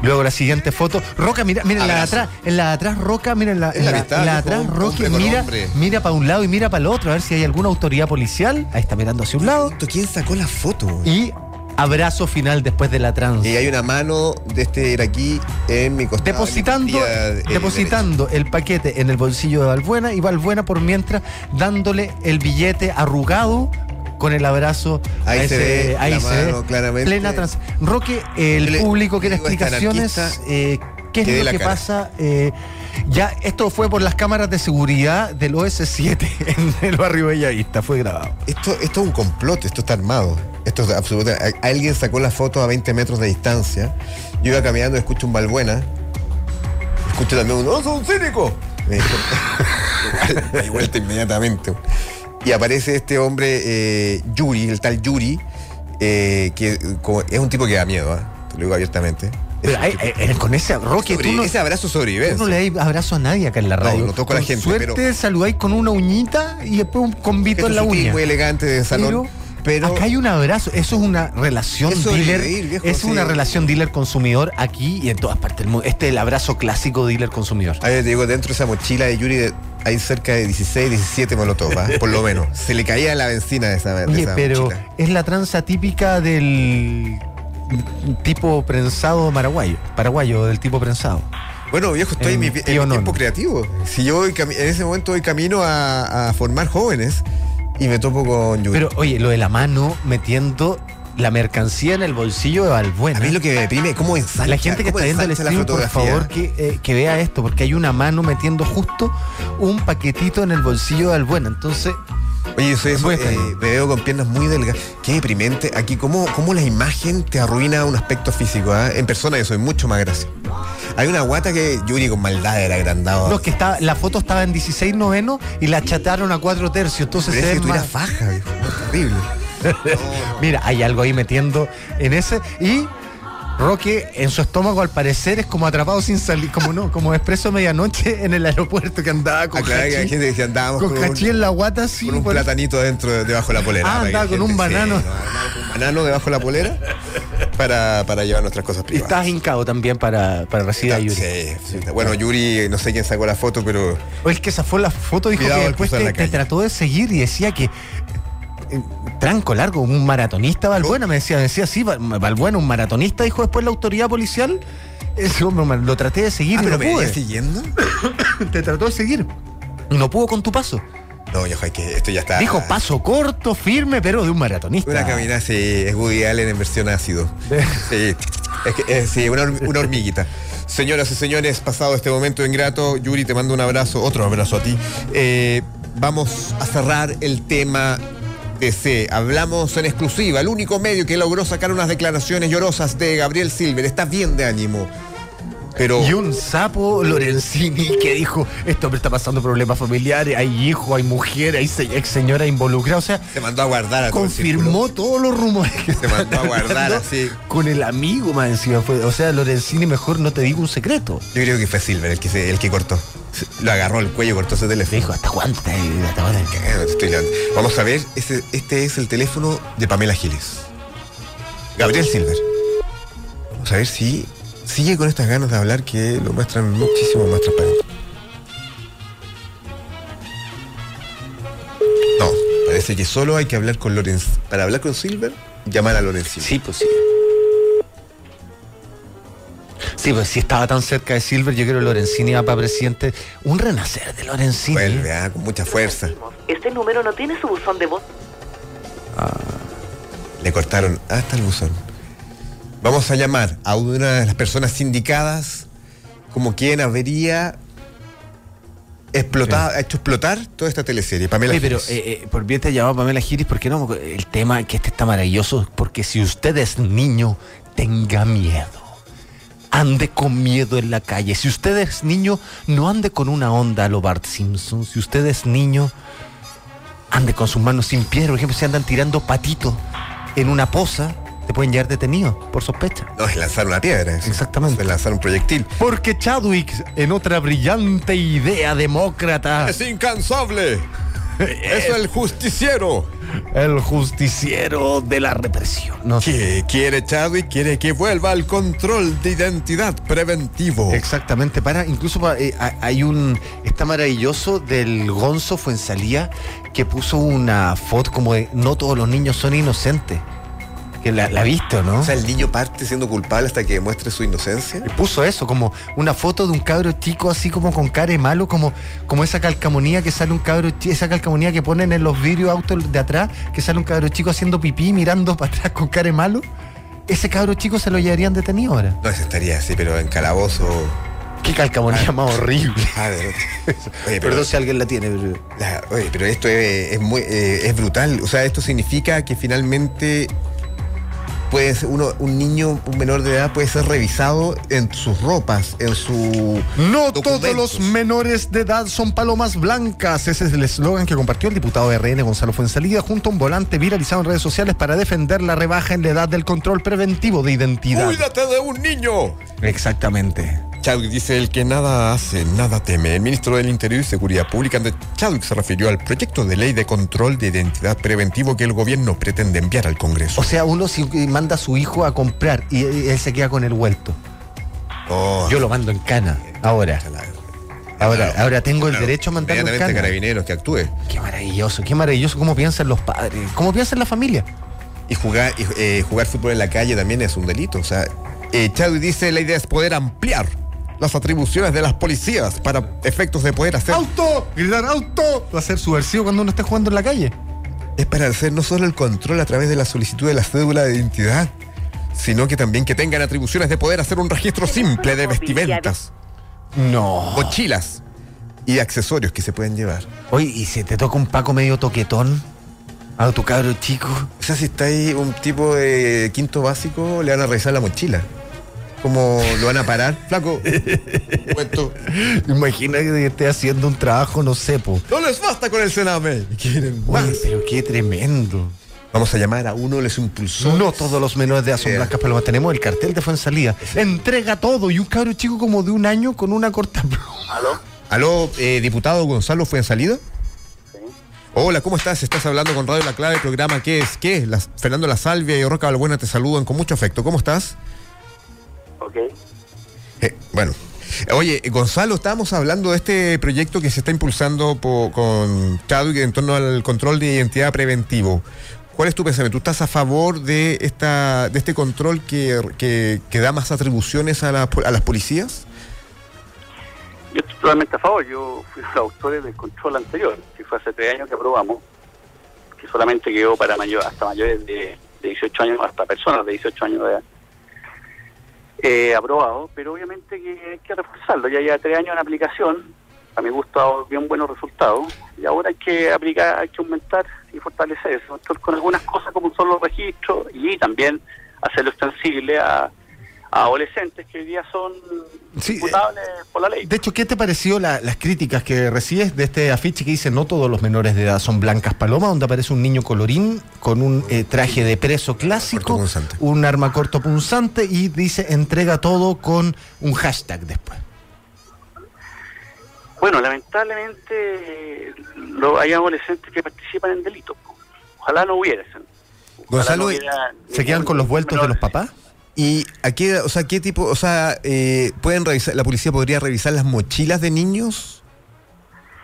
Luego la siguiente foto. Roca, mira, mira en la de atrás, en la de atrás, Roca, mira en la, en la atrás, Roque, con mira, hombre. mira para un lado y mira para el otro, a ver si hay alguna autoridad policial. Ahí está mirando hacia un lado. ¿Quién sacó la foto? Y abrazo final después de la trans. Y hay una mano de este iraquí en mi costado. Depositando, mi depositando el paquete en el bolsillo de Balbuena y Balbuena por mientras dándole el billete arrugado con el abrazo Ahí a se ve la mano claramente. plena trans Roque el le- público quiere este explicaciones eh, qué es lo que cara. pasa eh, ya esto fue por las cámaras de seguridad del OS7 (laughs) en el barrio Bellavista fue grabado Esto, esto es un complot, esto está armado. Esto es absolutamente. Alguien sacó la foto a 20 metros de distancia. Yo iba caminando y escucho un Balbuena. Escucho también un ¡Oh, sos un cínico! Me dijo- (laughs) Igual, me di vuelta inmediatamente. Y aparece este hombre, eh, Yuri, el tal Yuri, eh, que como- es un tipo que da miedo, ¿ah? te lo digo abiertamente. Pero hay- eh, con ese Roque tú no, ese abrazo tú sobrevivencia. no le das abrazo a nadie acá en la No, radio no toco a la gente, suerte pero- saludáis con una uñita y después un convito Gesto en la uña muy elegante de salón. Pero, acá hay un abrazo, eso es una relación dealer, viejo, es sí. una relación dealer consumidor aquí y en todas partes del mundo. Este es el abrazo clásico dealer consumidor. A ver, te digo, dentro de esa mochila de Yuri de- hay cerca de 16, 17 molotov, ¿ah? por lo menos. Se le caía la benzina de esa, de Oye, esa pero mochila. es la tranza típica del tipo prensado paraguayo, paraguayo del tipo prensado. Bueno, viejo, estoy en, en mi, en Tío mi tiempo creativo. Si yo voy en ese momento voy camino a, a formar jóvenes y me topo con Yuri. Pero oye, lo de la mano metiendo la mercancía en el bolsillo de Balbuena. a mí lo que me deprime es cómo ensancha, La gente que está viendo el stream, por favor, que, eh, que vea esto, porque hay una mano metiendo justo un paquetito en el bolsillo de Albuena. Entonces, Oye, eso, Muestra. eh, me veo con piernas muy delgadas. Qué deprimente. Aquí, ¿cómo, cómo la imagen te arruina un aspecto físico? ah? En persona yo soy mucho más gracioso. Hay una guata que Yuri con maldad era agrandado. no, que está, la foto estaba en 16 noveno y la chataron a 4 tercios. Entonces Pero se es que tú eras faja, viejo. Terrible. (laughs) Mira, hay algo ahí metiendo en ese. Y Roque en su estómago al parecer es como atrapado sin salir, como no, como expreso medianoche en el aeropuerto que andaba con hay gente que decía andábamos con con, un, en la guata así. con un por- platanito dentro, de- debajo de la polera. Ah, andaba con un banano. sí, no, un banano debajo de la polera para, para llevar nuestras cosas Y privadas. estás hincado también para, para recibir a Yuri. Sí, sí. Bueno, Yuri, no sé quién sacó la foto, pero O el que zafó la foto dijo Cuidado que después te, trató de seguir y decía que tranco largo, un maratonista Balbuena, me decía, me decía sí, Balbuena, un maratonista, dijo después la autoridad policial. Ese hombre, lo traté de seguir Ah, y pero no me pude. siguiendo. (coughs) Te trató de seguir. Y no pudo con tu paso. No, yo es que esto ya está. Dijo paso corto, firme, pero de un maratonista. Una caminata, sí, es Woody Allen en versión ácido. Sí, es que, eh, sí, una hormiguita. Señoras y señores, pasado este momento ingrato, Yuri, te mando un abrazo, otro abrazo a ti. Eh, vamos a cerrar el tema DC. Hablamos en exclusiva, el único medio que logró sacar unas declaraciones llorosas de Gabriel Silver. Está bien de ánimo. Pero Y un sapo Lorenzini que dijo, esto me está pasando problemas familiares, hay hijos, hay mujeres, hay se- ex señora involucrada. O sea, se mandó a guardar a todo confirmó todos los rumores que Se mandó a guardar así. Con el amigo más encima. Fue, o sea, Lorenzini, mejor no te digo un secreto. Yo creo que fue Silver el que, se- el que cortó. Lo agarró el cuello, cortó ese teléfono. dijo, ¿hasta cuándo? hasta estoy. Vamos a ver, ese- este es el teléfono de Pamela Giles. Gabriel Silver. Vamos a ver si sigue con estas ganas de hablar que lo muestran muchísimo más transparente. No, parece que solo hay que hablar con Lorenz. Para hablar con Silver, llamar a Lorenzini. Sí, pues sí. Sí, pues si estaba tan cerca de Silver, yo creo que Lorenzini va para presidente. Un renacer de Lorenzini. Vuelve, ah, con mucha fuerza. Este número no tiene su buzón de voz. Le cortaron hasta el buzón. Vamos a llamar a una de las personas indicadas como quien habría explotado, hecho explotar toda esta teleserie. Pamela Oye, pero eh, eh, por bien te llamaba Pamela Giris, ¿por qué no? El tema que este está maravilloso, porque si usted es niño, tenga miedo. Ande con miedo en la calle. Si usted es niño, no ande con una onda a lo Bart Simpson. Si usted es niño, ande con sus manos sin piedra. Por ejemplo, si andan tirando patito en una poza, te pueden llevar detenido por sospecha. No, es lanzar una piedra. eso. Exactamente. Es lanzar un proyectil. Porque Chadwick, en otra brillante idea demócrata, ¡Es incansable! (laughs) Es el justiciero. El justiciero de la represión. No sé. Que quiere Chadwick, quiere que vuelva al control de identidad preventivo. Exactamente, para, incluso eh, ha- hay un, está maravilloso del Gonzo Fuensalía que puso una foto como de no todos los niños son inocentes. Que la, la viste, ¿o ¿no? O sea, el niño parte siendo culpable hasta que demuestre su inocencia. Y puso eso, como una foto de un cabro chico así como con cara de malo, como, como esa calcamonía que sale un cabro chico, esa calcamonía que ponen en los vidrios autos de atrás, que sale un cabro chico haciendo pipí mirando para atrás con cara de malo. Ese cabro chico se lo llevarían detenido ahora. No, ese estaría así, pero en calabozo. Qué calcamonía más horrible. (laughs) Ah, de- (laughs) Oye, pero, Perdón si alguien la tiene, pero... la- oye, pero esto es, es muy, eh, es brutal. O sea, esto significa que finalmente puede ser uno, un niño, un menor de edad, puede ser revisado en sus ropas, en su. No todos los menores de edad son palomas blancas. Ese es el eslogan que compartió el diputado de RN Gonzalo Fuensalida junto a un volante viralizado en redes sociales para defender la rebaja en la edad del control preventivo de identidad. ¡Cuídate de un niño! Exactamente. Chadwick dice el que nada hace, nada teme. El ministro del Interior y Seguridad Pública, Andrés Chadwick, se refirió al proyecto de ley de control de identidad preventivo que el gobierno pretende enviar al Congreso. O sea, uno si manda a su hijo a comprar y él se queda con el vuelto. Oh, Yo lo mando en cana. Ahora. Ahora, Claro. ahora tengo el derecho a mandarlo en cana. carabineros que actúe. Qué maravilloso, qué maravilloso cómo piensan los padres, cómo piensan la familia. Y jugar, y, eh, jugar fútbol en la calle también es un delito. O sea, eh, Chadwick dice la idea es poder ampliar las atribuciones de las policías para efectos de poder hacer. ¡Auto! Gritar auto. Va a ser subversivo cuando uno esté jugando en la calle. Es para hacer no solo el control a través de la solicitud de la cédula de identidad, sino que también que tengan atribuciones de poder hacer un registro simple de vestimentas, No. mochilas y accesorios que se pueden llevar. Oye, ¿y si te toca un Paco medio toquetón? A tu cabro chico. O sea, si está ahí un tipo de quinto básico, le van a revisar la mochila. ¿Cómo lo van a parar? (laughs) Flaco. Imagina que esté haciendo un trabajo, no sé, po. No les basta con el Sename. Quieren más. Oye, pero qué tremendo. Vamos a llamar a uno de los impulsores. No todos los menores de Eh. blancas palomas. Tenemos el cartel de Fuensalida. Entrega todo. Y un cabro chico como de un año con una corta pluma. ¿Aló? Aló, eh, diputado Gonzalo fue en salida. Hola, ¿cómo estás? Estás hablando con Radio La Clave, programa ¿Qué es qué? Las, Fernando La Salvia y Roca Balbuena te saludan con mucho afecto. ¿Cómo estás? Ok. Eh, bueno. Oye, Gonzalo, estábamos hablando de este proyecto que se está impulsando con Chadwick en torno al control de identidad preventivo. ¿Cuál es tu pensamiento? ¿Tú estás a favor de esta de este control que, que- que da más atribuciones a, la- a las policías? Yo estoy totalmente a favor. Yo fui uno de los autores del control anterior, que fue hace tres años que aprobamos, que solamente quedó para mayor, hasta mayores de, de 18 años, hasta personas de 18 años de edad. Eh, aprobado, pero obviamente que hay que reforzarlo. Ya lleva tres años en aplicación, a mi gusto ha dado bien buenos resultados, y ahora hay que aplicar, hay que aumentar y fortalecer eso. Con algunas cosas como son los registros y también hacerlo extensible a adolescentes que hoy día son Sí, eh, imputables por la ley. De hecho, ¿qué te pareció la- las críticas que recibes de este afiche que dice no todos los menores de edad son blancas palomas, donde aparece un niño colorín con un eh, traje de preso clásico, un arma corto punzante y dice entrega todo con un hashtag después? Bueno, lamentablemente eh, lo, hay adolescentes que participan en delitos. Ojalá no hubiera. Ojalá Gonzalo, no hubiera ¿Se quedan con los vueltos de los papás? ¿Y a qué, o sea, qué tipo, o sea, eh, pueden revisar, la policía podría revisar las mochilas de niños?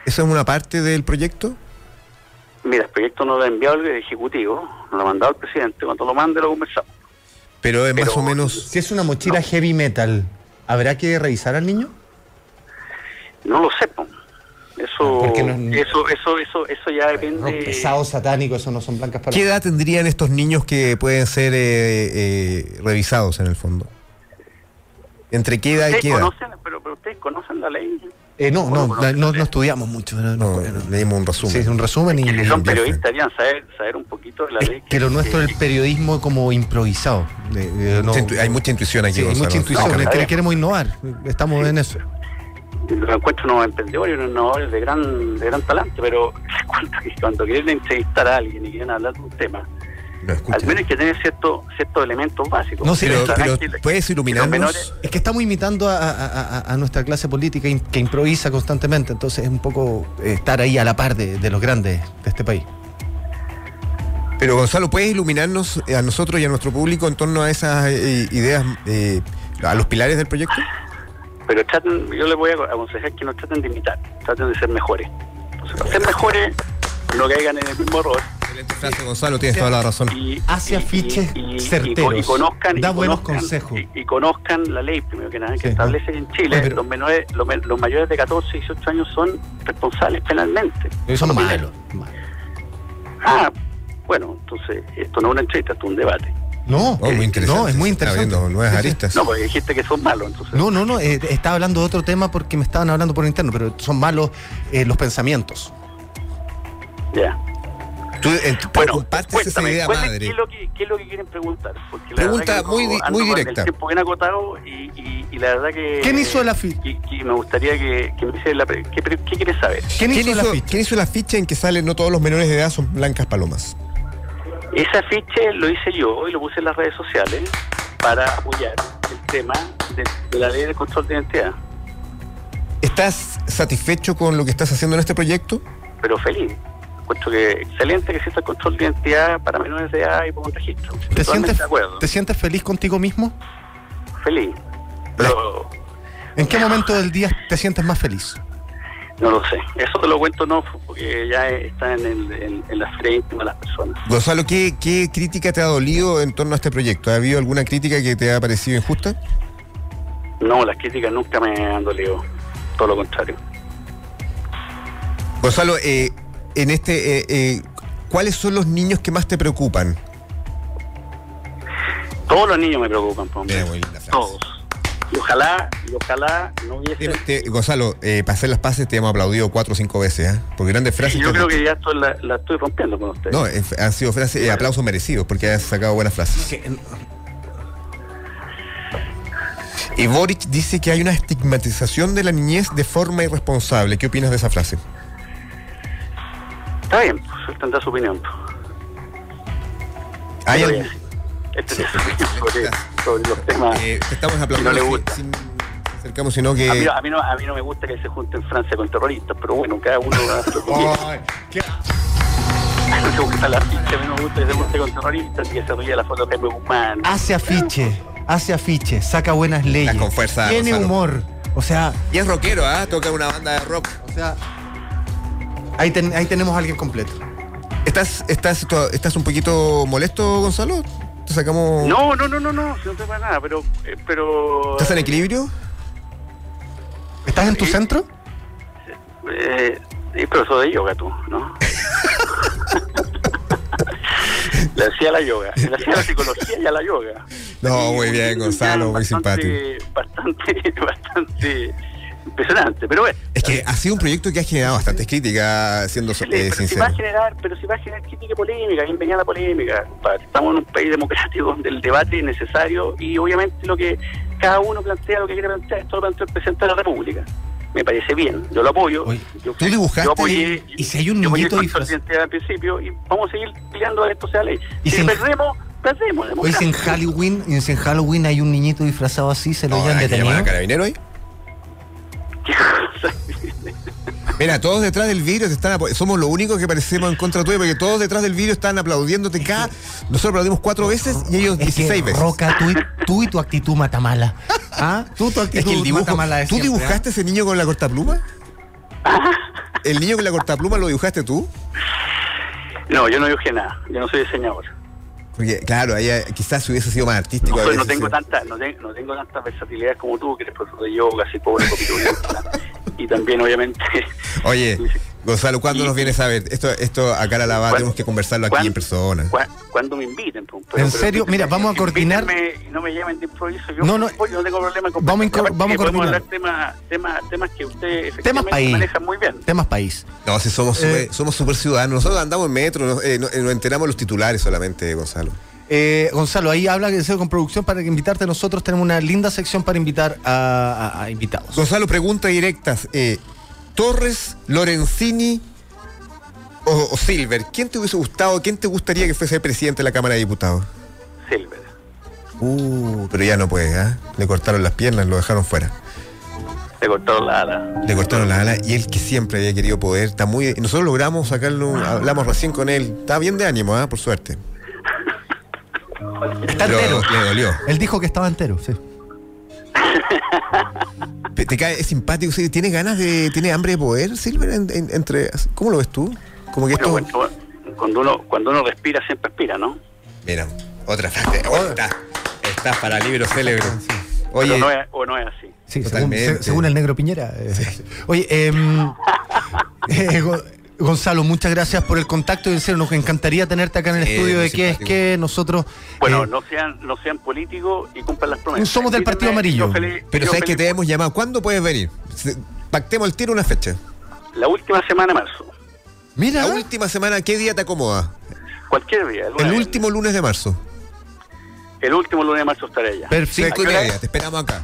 ¿Eso es una parte del proyecto? Mira, el proyecto no lo ha enviado el Ejecutivo, lo ha mandado el presidente. Cuando lo mande lo conversamos. Pero es más Pero- o menos. Si es una mochila heavy metal, ¿habrá que revisar al niño? No lo sé. Eso, no- eso, eso, eso, eso ya depende. Rock pesado, satánico, eso no son blancas palomas. ¿Qué edad tendrían estos niños que pueden ser eh, eh, revisados en el fondo? ¿Entre qué edad y qué edad? conocen, pero, pero ustedes conocen la ley. Eh, no, no, no, no estudiamos mucho. No, No, no, no. leímos un resumen. Sí, es un resumen y... Que si son periodistas, deberían saber, saber un poquito de la Es ley. que lo nuestro es el periodismo como improvisado. De- de- no- Mucha intu- hay mucha intuición aquí, Sí, hay mucha intuición, queremos innovar. Estamos en eso. Los encuentro unos emprendedores, unos innovadores de gran, de gran talante, pero (laughs) cuando, cuando quieren entrevistar a alguien y quieren hablar de un tema. Al menos hay que tener cierto, ciertos elementos básicos. No, sí, Pero, pero que ¿puedes que iluminarnos? menores- Es que estamos imitando a, a- a- a nuestra clase política in- que improvisa constantemente, entonces es un poco eh, estar ahí a la par de, de los grandes de este país. Pero Gonzalo, ¿puedes iluminarnos eh, a nosotros y a nuestro público en torno a esas eh, ideas, eh, a los pilares del proyecto? Pero traten, yo les voy a aconsejar que no traten de imitar, traten de ser mejores. Entonces, para ser mejores, no caigan en el mismo error. Excelente frase, Gonzalo, tienes toda la razón. Y, Hace afiches y- y- y- certeros. Y, conozcan, Da y buenos conozcan- consejos. Y, y conozcan la ley, primero que nada, que Sí. establece en Chile Oye, los, menores, los, mayores de 14 y 18 años son responsables penalmente. Son Lo malos. malos. Ah, bueno, entonces esto no es una entrevista, esto es un debate. No, Oh, muy eh, interesante. no, es muy está interesante. abriendo nuevas Sí, aristas. No, porque dijiste que son malos, entonces. No, no, no, eh, estaba hablando de otro tema porque me estaban hablando por interno, pero son malos eh, los pensamientos. Ya. Tú eh, tú Bueno, compartes esa idea ¿cuál es- madre. ¿qué, es lo que, qué es lo que quieren preguntar? Porque la Pregunta verdad que muy ando- muy directa. El tiempo bien acotado y, y, y la verdad que... ¿Quién hizo Y, y me gustaría que, que me hiciera la... ¿Qué, quieres saber? ¿Quién, ¿Quién hizo, hizo, la ficha? quién hizo la ficha en que salen no todos los menores de edad son blancas palomas? Ese afiche lo hice yo y lo puse en las redes sociales para apoyar el tema de, de la ley de control de identidad. ¿Estás satisfecho con lo que estás haciendo en este proyecto? Pero feliz. Encuentro que excelente que exista el control de identidad para menores de edad y por un registro. ¿Te Totalmente sientes, de acuerdo. ¿Te sientes feliz contigo mismo? Feliz. Pero ¿En qué momento del día te sientes más feliz? No lo sé. Eso te lo cuento no, porque ya está en, el, en, en la íntima de las personas. Gonzalo, ¿qué, ¿qué crítica te ha dolido en torno a este proyecto? ¿Ha habido alguna crítica que te ha parecido injusta? No, las críticas nunca me han dolido. Todo lo contrario. Gonzalo, eh, en este, eh, eh, ¿cuáles son los niños que más te preocupan? Todos los niños me preocupan, por frase. Todos. Y ojalá, y ojalá no hubiese... Te- te- Gonzalo, eh, para hacer las paces te hemos aplaudido cuatro o cinco veces, ¿eh? Por grandes frases. Y yo que- creo que ya estoy, la, la estoy rompiendo con ustedes. No, eh, han sido frases, eh, aplausos merecidos porque has sacado buenas frases. Y Boric dice que hay una estigmatización de la niñez de forma irresponsable. ¿Qué opinas de esa frase? Está bien, pues él tendrá su opinión. Hay Este opinión sobre, sobre los temas. eh, te estamos no aplaudiendo le sin- gusta. sin- acercamos, sino que... A mí, no- a, mí no, a mí no me gusta que se junten Francia con terroristas, pero bueno, cada uno hace lo que quiere. Ay, qué- A mí no me gusta la ficha, a mí no me gusta que se junte con terroristas y que se ría la foto de Jaime Guzmán. Hace afiche, hace afiche, saca buenas leyes. con fuerza, Tiene Gonzalo. humor. O sea, Y es rockero, ¿ah? Toca una banda de rock. o sea ahí, ten- ahí tenemos a alguien completo. ¿Estás, estás, ¿Estás un poquito molesto, Gonzalo? ¿Te sacamos... No, no, no, no, no, no te pasa nada, pero... eh, pero ¿Estás en equilibrio? ¿Estás en tu Sí. centro? Eh, es profesor de yoga tú, ¿no? (laughs) Le hacía la yoga, le hacía la psicología y a la yoga. No, muy bien, Gonzalo, muy bastante- Bastante, bastante impresionante, pero bueno. Es que ha sido un proyecto que ha generado bastantes críticas, siendo Sí, eh, pero si sincero. va a generar, pero si va a generar crítica y polémica, bienvenida la polémica. compadre. Estamos en un país democrático donde el debate es necesario y obviamente lo que cada uno plantea, lo que quiere plantear, esto lo plantea el presidente de la República. Me parece bien, yo lo apoyo. Oye, yo, tú dibujaste yo apoyé, y si hay un niñito el control disfraz- de identidad al principio y vamos a seguir peleando a que esto sea ley. Y si si en- perdemos, perdemos. Hoy si en. Halloween, y si en Halloween hay un niñito disfrazado así, se lo No, llamar detenido. a carabinero ahí. Mira, todos detrás del vidrio te están somos los únicos que parecemos en contra tuya porque todos detrás del vidrio están aplaudiéndote cada. Nosotros aplaudimos cuatro veces y ellos Es 16 que, veces. Roca, tú y, tú y tu actitud matamala. (laughs) ¿Ah? Tú tu actitud es que el dibujo. matamala de ¿Tú siempre, dibujaste ese niño con la cortapluma? (laughs) ¿El niño con la cortapluma lo dibujaste tú? No, yo no dibujé nada, yo no soy diseñador. Porque, claro, ahí eh, quizás hubiese sido más artístico. No, soy- no tengo sí. tanta, no, te- no tengo tanta versatilidad como tú, que eres profesor de yoga, psicólogo, piturienta. y también, obviamente, Oye, (laughs) Gonzalo, ¿cuándo Y- nos vienes a ver? Esto, esto a cara lavada ¿Cuándo- tenemos que conversarlo aquí cuándo- en persona. cuando me inviten. pues, ¿En serio? Mira, vamos a coordinar- no me llamen de improviso. Yo, No, no. yo no tengo problema con Vamos a Aparte vamos a coordinar. hablar temas, temas, temas que usted Temas efectivamente país. maneja muy bien. Temas país. No, si somos Eh, súper somos super ciudadanos. Nosotros andamos en metro, no- eh, eh, nos enteramos los titulares solamente, Gonzalo. Eh, Gonzalo, ahí habla que deseo con producción para invitarte. Nosotros tenemos una linda sección para invitar a, a- a invitados. Gonzalo, preguntas directas. Eh, Torres, Lorenzini o, o Silver, ¿quién te hubiese gustado, quién te gustaría que fuese presidente de la Cámara de Diputados? Silver. Uh, pero ya no puede, ¿ah? Le cortaron las piernas, lo dejaron fuera. Le cortaron la ala. Le cortaron la ala y él que siempre había querido poder, está muy. Nosotros logramos sacarlo, hablamos recién con él, está bien de ánimo, ¿ah? Por suerte. Está Pero entero. le dolió. Él dijo que estaba entero, sí. Pe- Te cae, es simpático, sí, tiene ganas de, tiene hambre de poder, Silver, En- en- entre, ¿cómo lo ves tú? Como que Bueno, esto, cuando, cuando uno cuando uno respira, siempre expira, ¿no? mira, otra frase, oh, está, está para libro célebre. Oye, Pero no es, o no es así. Sí, según, el negro Piñera. eh. Oye, em, (laughs) eh, Gonzalo, muchas gracias por el contacto y en serio, nos encantaría tenerte acá en el Sí, estudio de qué es que nosotros... Bueno, eh, no sean no sean políticos y cumplan las promesas. Somos del Partido Amarillo. feliz- pero sabes que te hemos llamado, ¿cuándo puedes venir? Pactemos el tiro una fecha. La última semana de marzo. mira, La última semana, ¿qué día te acomoda? Cualquier día. El último lunes de marzo. El último lunes de marzo estaré allá. perfecto. Cinco y ¿A qué hora media, te esperamos acá.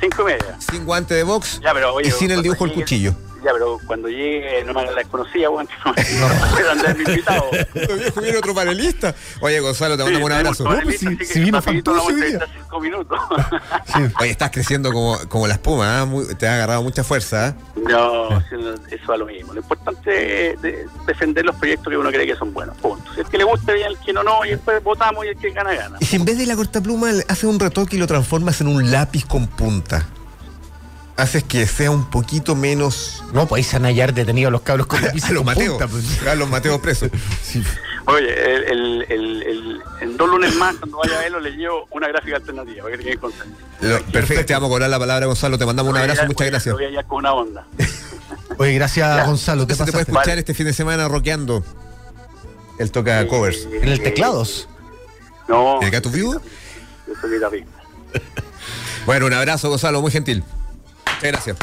Cinco y media. Sin guante de box Ya, pero oye, y sin el dibujo del cuchillo. Ya, pero cuando llegue no me la desconocida, bueno, (laughs) no, no puedo andar invitado. Viejo viene otro panelista. Oye, Gonzalo, te mandamos un abrazo. No, pues si- si vino Fantocio hoy día. cinco minutos. Sí. Oye, estás creciendo como, como la espuma. Muy- te ha agarrado mucha fuerza. ¿ah? No, sí, eso va lo mismo. Lo importante es de- defender los proyectos que uno cree que son buenos. Punto. Si el que le gusta bien, el que no, no, y después votamos y el que gana, gana. Y si en vez de la cortapluma le haces un retoque y lo transformas en un lápiz con punta, haces que sea un poquito menos. No, pues ahí se van a hallar detenidos los cabros con la (laughs) pizza A los Mateos. pues. A los Mateos presos. (laughs) Sí. Oye, el, el, el, el- en dos lunes más, cuando vaya a verlo, le llevo una gráfica alternativa. para que te quedes contento. Lo- perfecto, te vamos a cobrar la palabra, Gonzalo. Te mandamos un Voy abrazo, muchas voy gracias. Voy a con una onda. (laughs) Oye, gracias Ya. Gonzalo, te te puedes pasaste. escuchar Vale. este fin de semana rockeando. Él toca covers. Eh, En el teclados. No. ¿El gato viudo? Yo soy guitarrista. Bueno, un abrazo, Gonzalo, muy gentil. Muchas gracias.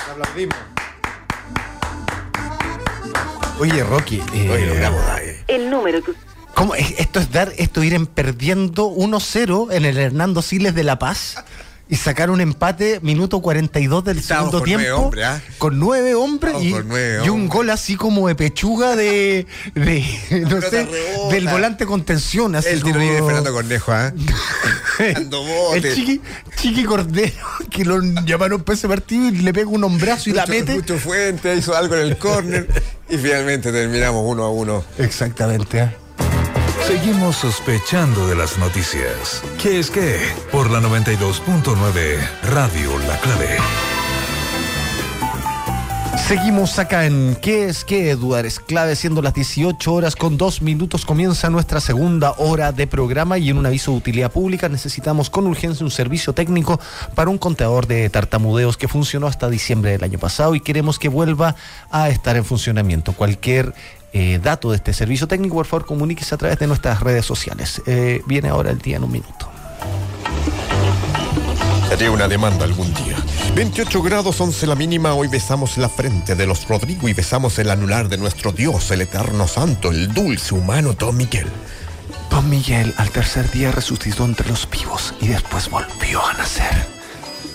Oye, Rocky. eh, Oye, logramos. ay. El número que ¿Cómo? es- Esto es dar, esto ir en perdiendo 1-0 en el Hernando Siles de La Paz y sacar un empate minuto 42 del Estábamos segundo con nueve tiempo hombres, ¿ah? con nueve hombres y, con nueve y un gol así como de pechuga de, de no sé, rebota. del volante contención así El tiro como- de Fernando Cornejo, (laughs) bote. el chiqui, chiqui Cordero (laughs) que lo llamaron para ese partido y le pega un hombrazo y la Mucho- mete Mucho Fuente hizo algo en el córner y finalmente terminamos uno a uno. exactamente ¿ah? Seguimos sospechando de las noticias. ¿Qué es qué? Por la 92.9 Radio La Clave. Seguimos acá en ¿Qué es qué? Dudar es clave, siendo las 18 horas con 2 minutos comienza nuestra segunda hora de programa y en un aviso de utilidad pública necesitamos con urgencia un servicio técnico para un contador de tartamudeos que funcionó hasta diciembre del año pasado y queremos que vuelva a estar en funcionamiento. Cualquier eh, dato de este servicio técnico, por favor comuníquese a través de nuestras redes sociales. Eh, viene ahora el día en un minuto. Haré una demanda algún día. 28 grados 11 la mínima, hoy besamos la frente de los Rodrigo y besamos el anular de nuestro Dios, el eterno santo, el dulce humano Don Miguel. Don Miguel al tercer día resucitó entre los vivos y después volvió a nacer.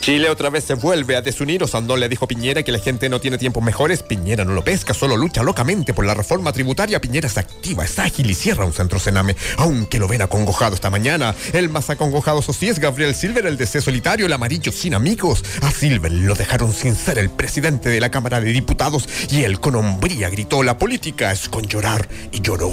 Chile otra vez se vuelve a desunir. Osandón le dijo a Piñera que la gente no tiene tiempos mejores. Piñera no lo pesca, solo lucha locamente por la reforma tributaria. Piñera es activa, es ágil y cierra un centro Sename. Aunque lo ven acongojado esta mañana. El más acongojado, eso sí, es Gabriel Silver, el deseo solitario, el amarillo sin amigos. A Silver lo dejaron sin ser el presidente de la Cámara de Diputados y él con hombría gritó: La política es con llorar y lloró.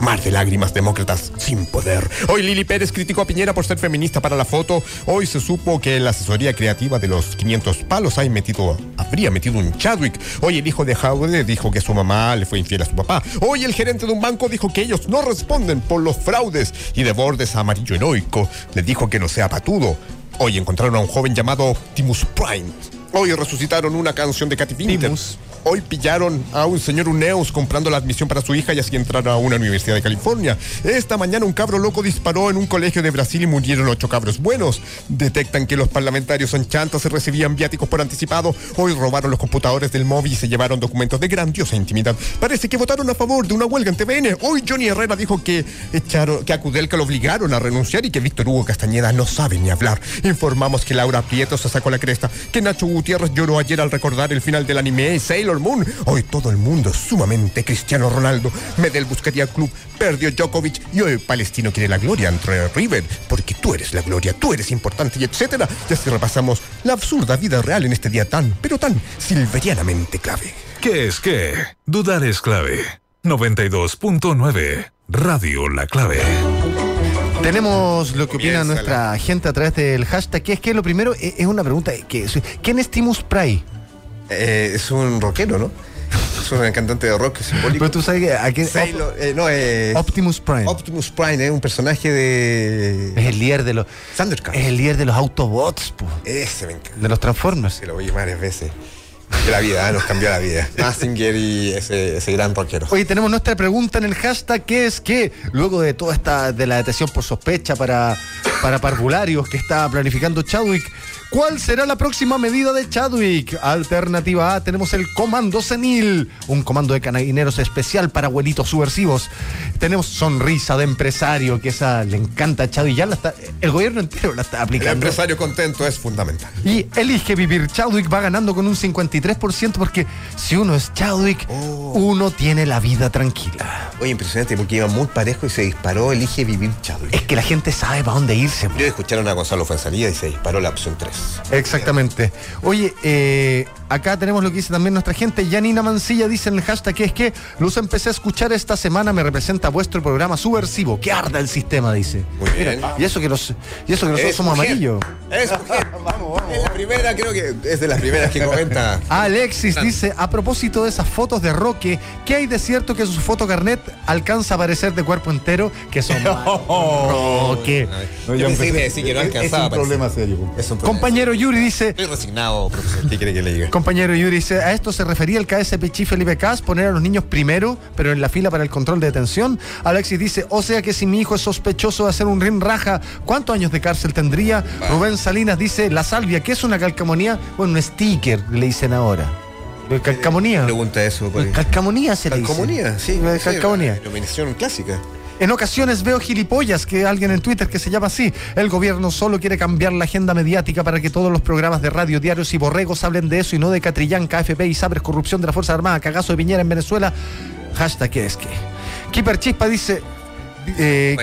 Mar de lágrimas demócratas sin poder. Hoy Lili Pérez criticó a Piñera por ser feminista para la foto. Hoy se supo que la asesoría creativa de los 500 palos hay metido, habría metido un Chadwick. Hoy el hijo de Jaude dijo que su mamá le fue infiel a su papá. Hoy el gerente de un banco dijo que ellos no responden por los fraudes. Y de bordes amarillo heroico le dijo que no sea patudo. Hoy encontraron a un joven llamado Optimus Prime. Hoy resucitaron una canción de Katy Pinter. Hoy pillaron a un señor Uneus comprando la admisión para su hija y así entrar a una universidad de California. Esta mañana un cabro loco disparó en un colegio de Brasil y murieron ocho cabros buenos. Detectan que los parlamentarios son chantas y recibían viáticos por anticipado. Hoy robaron los computadores del móvil y se llevaron documentos de grandiosa intimidad. Parece que votaron a favor de una huelga en TVN. Hoy Johnny Herrera dijo que echaron, que a Kudelka lo obligaron a renunciar y que Víctor Hugo Castañeda no sabe ni hablar. Informamos que Laura Prieto se sacó la cresta, que Nacho Gutiérrez lloró ayer al recordar el final del anime Sailor Sailor Moon. Hoy todo el mundo es sumamente Cristiano Ronaldo. Medel buscaría club, perdió Djokovic y hoy Palestino quiere la gloria entre River. Porque tú eres la gloria, tú eres importante y etcétera. Y así repasamos la absurda vida real en este día tan, pero tan silverianamente clave. ¿Qué es qué? Dudar es clave. 92.9 Radio La Clave. Tenemos lo que opina nuestra gente a través del hashtag. ¿Qué es que lo primero e- es una pregunta? Que es- ¿Quién es Timus Pride? Eh, es un rockero, ¿no? Es un cantante de rock simbólico. Pero tú sabes que a quién- Sailor- eh, no, eh, Optimus Prime. Optimus Prime es un personaje de. es el líder de los Thundercats. es el líder de los Autobots, po, Ese me encanta. de los Transformers. Se lo oí varias veces. De la vida, nos cambió la vida. (laughs) Massinger y ese, ese gran rockero. Oye, tenemos nuestra pregunta en el hashtag, que es que luego de toda esta, de la detención por sospecha para, para parvularios que está planificando Chadwick, ¿cuál será la próxima medida de Chadwick? Alternativa A, tenemos el Comando Senil, un comando de canabineros especial para abuelitos subversivos. Tenemos sonrisa de empresario, que esa le encanta a Chadwick, ya la está, el gobierno entero la está El aplicando. empresario contento es fundamental. Y elige vivir. Chadwick va ganando con un 53% porque si uno es Chadwick, Oh. uno tiene la vida tranquila. Oye, impresionante porque iba muy parejo y se disparó, elige vivir Chadwick. Es que la gente sabe para dónde irse. Yo escucharon a Gonzalo Fuenzalía y se disparó la opción 3. Exactamente. Oye, eh, acá tenemos lo que dice también nuestra gente. Yanina Mancilla dice en el hashtag que es que los empecé a escuchar esta semana, me representa vuestro programa subversivo. Que arda el sistema, dice. Muy bien. Y eso que los, y eso que nosotros Es somos mujer. amarillos. Es mujer. (laughs) Es la primera, creo que es de las primeras que comenta. Alexis dice, a propósito de esas fotos de Roque, ¿qué hay de cierto que su fotocarnet alcanza a aparecer de cuerpo entero? Que son (laughs) malos. Roque. No, yo pensé que que no Es- alcanzaba. Es un problema serio. Es un problema. Compañero Yuri dice, Estoy resignado, profesor. ¿Qué quiere que le diga? (laughs) compañero Yuri dice, a esto se refería el KSP Chief Felipe Cas, poner a los niños primero, pero en la fila para el control de detención. Alexis dice, o sea que si mi hijo es sospechoso de hacer un rin raja, ¿cuántos años de cárcel tendría? Rubén Salinas dice, la salvia, ¿qué es una calcamonía? Bueno, un sticker, le dicen ahora. Calcamonía. Pregunta eso. pues. Calcamonía se le dice. Calcomunía, sí. Calcamonía. Denominación clásica. En ocasiones veo gilipollas que alguien en Twitter que se llama así. El gobierno solo quiere cambiar la agenda mediática para que todos los programas de radio, diarios y borregos hablen de eso y no de Catrillán, KFP y Sabres, corrupción de la Fuerza Armada, cagazo de Piñera en Venezuela. Hashtag es que. Keeper Chispa dice. eh.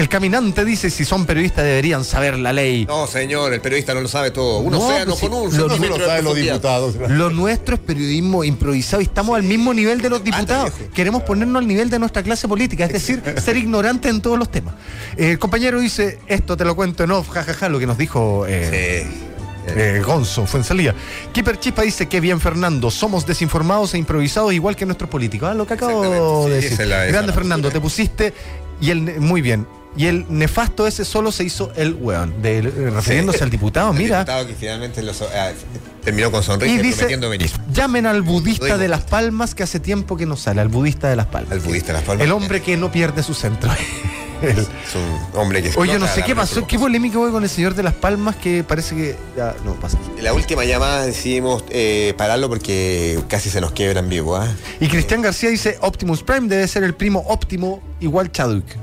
El caminante dice si son periodistas deberían saber la ley. No, señor, el periodista no lo sabe todo. Un No, océano pues con un lo- Eso lo de saben los diputados. Lo nuestro es periodismo improvisado y estamos al mismo nivel de los diputados. Queremos ponernos al nivel de nuestra clase política, es decir, (laughs) ser ignorantes en todos los temas. Eh, el compañero dice, esto te lo cuento en off, jajaja, lo que nos dijo eh, Sí. eh, Gonzo, fue en salida. Keeper Chispa dice que bien, Fernando, somos desinformados e improvisados igual que nuestros políticos. Ah, lo que acabo de sí, decir. Grande Fernando, te pusiste y el muy bien. Y el nefasto ese solo se hizo el weón, de- eh, refiriéndose Sí. al diputado, El mira. diputado que finalmente ah, terminó con sonrisa Y dice, prometiendo venir. llamen al budista de. Las Palmas que hace tiempo que no sale, al budista de Las Palmas. Al budista de Las Palmas. El hombre que no pierde su centro. (laughs) El- Es un hombre que Oye, no sé qué pasó, qué polémica hubo con el señor de Las Palmas que parece que ya no pasa. La última llamada decidimos eh, pararlo porque casi se nos quiebra en vivo. ¿ah? Y Cristian García dice, Optimus Prime debe ser el primo óptimo igual Chadwick.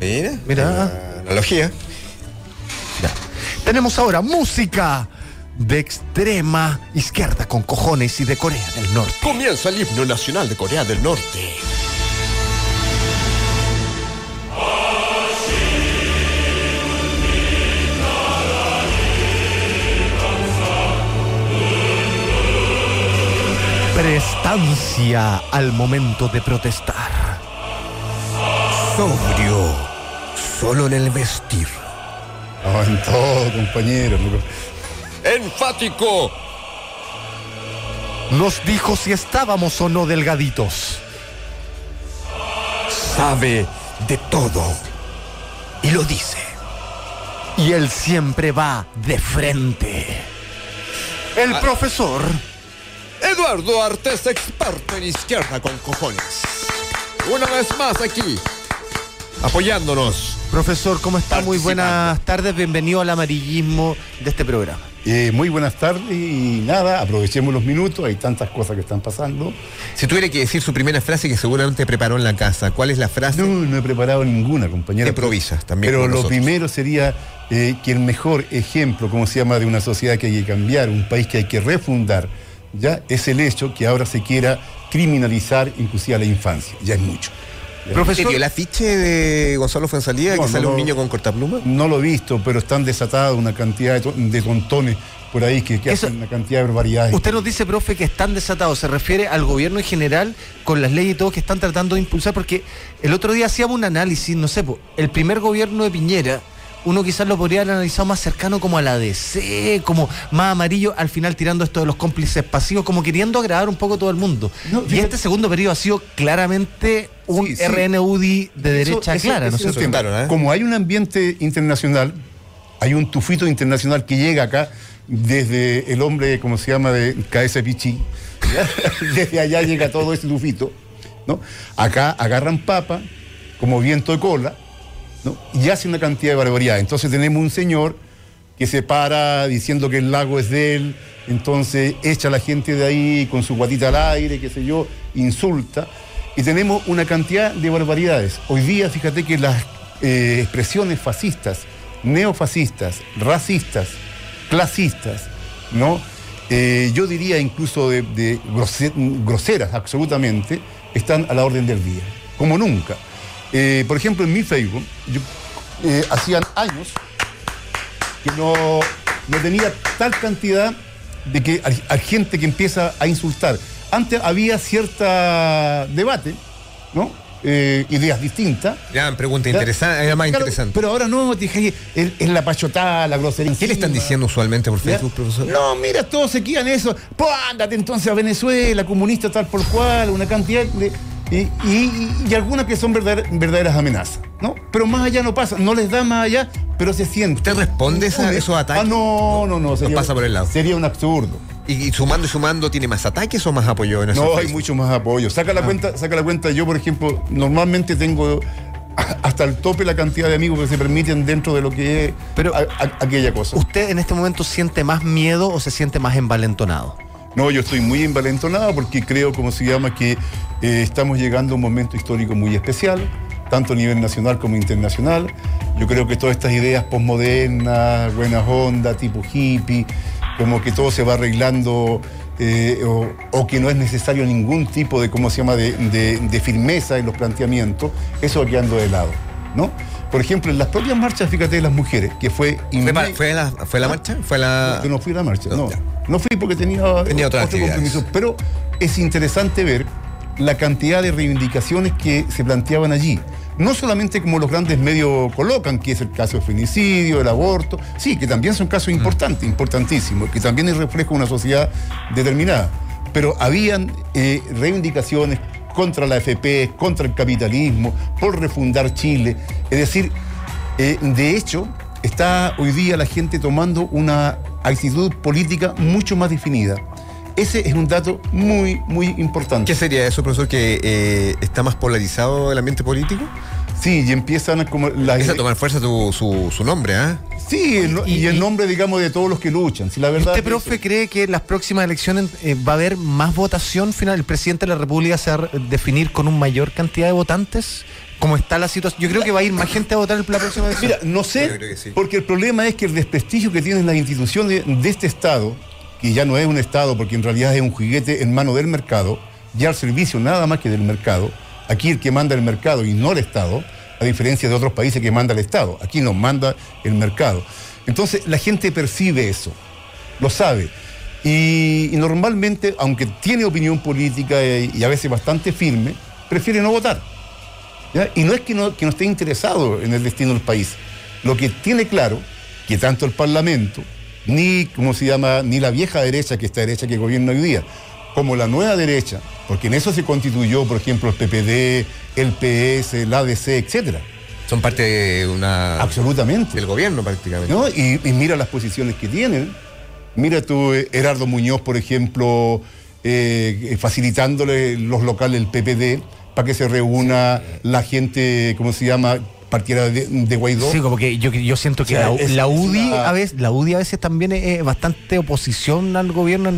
Mira. Mira. Analogía. Ya. Tenemos ahora música de extrema izquierda con cojones y de Corea del Norte. Comienza el himno nacional de Corea del Norte. Prestancia al momento de protestar. Sobrio. Solo en el vestir. No, en todo, compañero. Enfático. Nos dijo si estábamos o no delgaditos. Sabe de todo. Y lo dice. Y él siempre va de frente. El Ah. profesor Eduardo Artes, experto en izquierda con cojones. Una vez más aquí. Apoyándonos. Profesor, ¿cómo está? Muy buenas tardes, bienvenido al amarillismo de este programa. Eh, muy buenas tardes y nada, aprovechemos los minutos, hay tantas cosas que están pasando. Si tuviera que decir su primera frase que seguramente preparó en la casa, ¿cuál es la frase? No, no he preparado ninguna, compañero. Te improvisas también. Pero lo nosotros. primero sería eh, que el mejor ejemplo, como se llama, de una sociedad que hay que cambiar, un país que hay que refundar, ya es el hecho que ahora se quiera criminalizar inclusive a la infancia. Ya es mucho. ¿Te vio el afiche de Gonzalo Fuenzalía No, que no sale un niño con cortapluma? No lo he visto, pero están desatadas una cantidad de, de tontones por ahí que, que hacen una cantidad de barbaridades. Usted nos dice, profe, que están desatados. Se refiere al gobierno en general con las leyes y todo que están tratando de impulsar, porque el otro día hacíamos un análisis, no sé, el primer gobierno de Piñera, uno quizás lo podría haber analizado más cercano como a la DC, como más amarillo, al final tirando esto de los cómplices pasivos, como queriendo agradar un poco a todo el mundo. y este segundo periodo ha sido claramente un Sí, sí. RNUDI de derecha eso- clara, ¿no es cierto? tema. Como hay un ambiente internacional, hay un tufito internacional que llega acá desde el hombre, como se llama, de KS Pichi. (laughs) Desde allá llega todo ese tufito. ¿no? Acá agarran papa como viento de cola ¿no? y hace una cantidad de barbaridades. Entonces tenemos un señor que se para diciendo que el lago es de él, entonces echa a la gente de ahí con su guatita al aire, qué sé yo, insulta. Y tenemos una cantidad de barbaridades. Hoy día, fíjate que las eh, expresiones fascistas, neofascistas, racistas, clasistas, ¿no? Eh, yo diría incluso de, de grose- groseras, absolutamente, están a la orden del día, como nunca. Eh, por ejemplo, en mi Facebook, yo, eh, hacían años que no, no tenía tal cantidad de que hay, gente que empieza a insultar. Antes había cierta debate, ¿no? Eh, ideas distintas. Ya, pregunta interesante, era más Claro, interesante. Pero ahora no, dije, es, es la pachotada, la grosería. ¿Qué le están diciendo usualmente por ¿Ya? Facebook, profesor? No, mira, todos se quedan eso. Pues ándate entonces a Venezuela, comunista tal por cual, una cantidad de. Y, y- y algunas que son verdader- verdaderas amenazas, ¿no? Pero más allá no pasa, no les da más allá, pero se siente. ¿Usted responde esa- esos ataques? Ah, no, no, no. Sería, pasa por el lado. Sería un absurdo. ¿Y, y sumando y sumando tiene más ataques o más apoyo en eso? No, hay mucho más apoyo. Saca Ah. la cuenta, saca la cuenta. Yo, por ejemplo, normalmente tengo hasta el tope la cantidad de amigos que se permiten dentro de lo que es Pero- a- a- aquella cosa. ¿Usted en este momento siente más miedo o se siente más envalentonado? No, yo estoy muy envalentonado porque creo, como se llama, que eh, estamos llegando a un momento histórico muy especial, tanto a nivel nacional como internacional. Yo creo que todas estas ideas postmodernas, buenas ondas, tipo hippie, como que todo se va arreglando eh, o, que no es necesario ningún tipo de, ¿cómo se llama?, de firmeza en los planteamientos, eso va quedando de lado, ¿no? Por ejemplo, en las propias marchas, fíjate, de las mujeres, que fue... ¿Fue, fue la, ¿Fue la marcha? ¿Fue la...? yo no fui a la marcha, No, no. No fui porque tenía, Tenía otro compromiso. Pero es interesante ver la cantidad de reivindicaciones que se planteaban allí. No solamente como los grandes medios colocan, que es el caso del femicidio, el aborto, sí, que también son casos importantes, importantísimos, que también es reflejo de una sociedad determinada. Pero habían eh, reivindicaciones contra la FP, contra el capitalismo, por refundar Chile. Es decir, eh, de hecho, está hoy día la gente tomando una actitud política mucho más definida. Ese es un dato muy, muy importante. ¿Qué sería eso, profesor? ¿Que eh, está más polarizado el ambiente político? Sí, y empiezan como la Empieza a tomar fuerza tu- su, su nombre, ¿ah? Sí, no- y, el nombre, digamos, de todos los que luchan. Si la verdad ¿Usted, es profe, cree que en las próximas elecciones eh, va a haber más votación final? ¿El presidente de la República se va a definir con una mayor cantidad de votantes? ¿Cómo está la situación? Yo creo que va a ir más gente a votar en la próxima elección. Mira, no sé, porque el problema es que el desprestigio que tienen las instituciones de este Estado, que ya no es un Estado, porque en realidad es un juguete en mano del mercado, ya al servicio nada más que del mercado, aquí el que manda el mercado y no el Estado, a diferencia de otros países que manda el Estado, aquí nos manda el mercado. Entonces la gente percibe eso, lo sabe. Y, normalmente, aunque tiene opinión política y a veces bastante firme, prefiere no votar. Y no es que no, que no esté interesado en el destino del país. Lo que tiene claro que tanto el Parlamento, ni, ¿cómo se llama?, ni la vieja derecha, que esta derecha que gobierna hoy día, como la nueva derecha, porque en eso se constituyó, por ejemplo, el PPD, el PS, el ADC, etcétera. Son parte de una... Absolutamente. Del gobierno prácticamente. ¿no? Y, y mira las posiciones que tienen. Mira tú, eh, Gerardo Muñoz, por ejemplo, eh, facilitándole los locales del PPD para que se reúna la gente, ¿cómo se llama?, partiera de, de Guaidó. Sí, como que yo, yo siento que O sea, la, es- la UDI una- a veces, la UDI a veces también es, bastante oposición al gobierno,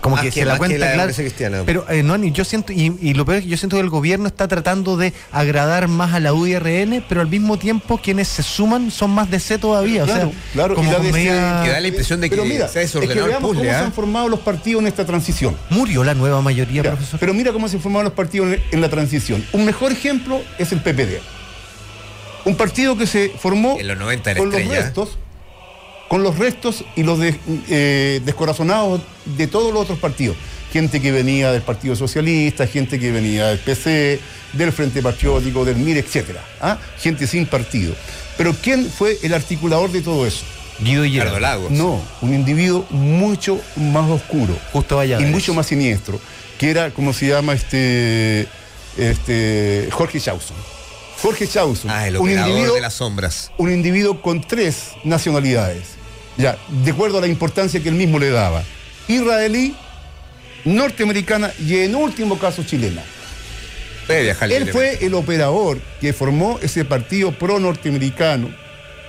como que, que- se la cuenta la democracia cristiana. Pero eh, no, ni- yo siento, y, y lo peor es que yo siento que el gobierno está tratando de agradar más a la UDI RN, pero al mismo tiempo quienes se suman son más DC todavía. Claro, o sea, claro, como y media- Que da la impresión de que Pero mira, se ha es que desordenado el puzzle, cómo se ¿ah? han formado los partidos en esta transición. Murió la nueva mayoría, Ya, profesor. Pero mira cómo se formaron los partidos en, en la transición. Un mejor ejemplo es el PPD. Un partido que se formó En los 90 era con los restos, con los restos y los de- eh, descorazonados de todos los otros partidos. Gente que venía del Partido Socialista, gente que venía del PC, del Frente Patriótico, del MIR, etcétera. ¿ah? Gente sin partido. Pero ¿quién fue el articulador de todo eso? Guido y Ricardo Lagos. No, un individuo mucho más oscuro Justo y Valladares. mucho más siniestro, que era, como se llama, este, este Jorge Chauson. Jorge Chauson, Ah, el un, individuo, de las sombras. un individuo con tres nacionalidades, ya, de acuerdo a la importancia que él mismo le daba. Israelí, norteamericana y en último caso chilena. Él fue el operador que formó ese partido pro-norteamericano,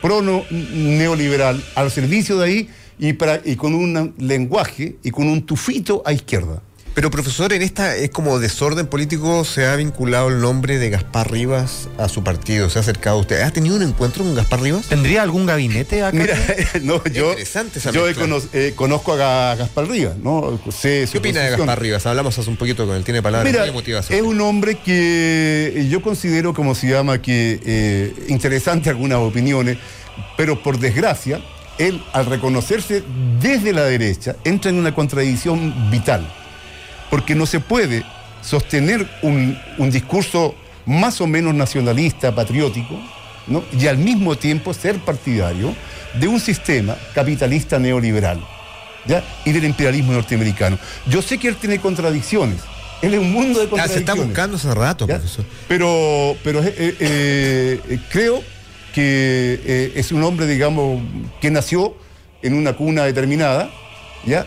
pro-neoliberal, al servicio de ahí y, para, y con un lenguaje y con un tufito a izquierda. Pero profesor, en esta es como desorden político se ha vinculado el nombre de Gaspar Rivas a su partido, se ha acercado a usted. ¿Ha tenido un encuentro con Gaspar Rivas? ¿Tendría algún gabinete acá? Mira, (laughs) no, yo, yo eh, conozco a Ga- Gaspar Rivas, ¿no? Sé su ¿Qué opina de. Gaspar Rivas? Hablamos hace un poquito con él, tiene palabras Mira, muy emotivas. es un hombre que yo considero, como se llama, que eh, interesante algunas opiniones, pero por desgracia, él al reconocerse desde la derecha entra en una contradicción vital, porque no se puede sostener un, un discurso más o menos nacionalista, patriótico, ¿no? y al mismo tiempo ser partidario de un sistema capitalista neoliberal. ¿ya? y del imperialismo norteamericano. Yo sé que él tiene contradicciones. Él es un mundo de Ah, contradicciones. se está buscando hace rato, ¿ya? profesor. Pero, pero eh, eh, eh, creo que eh, es un hombre, digamos, que nació en una cuna determinada, ¿ya?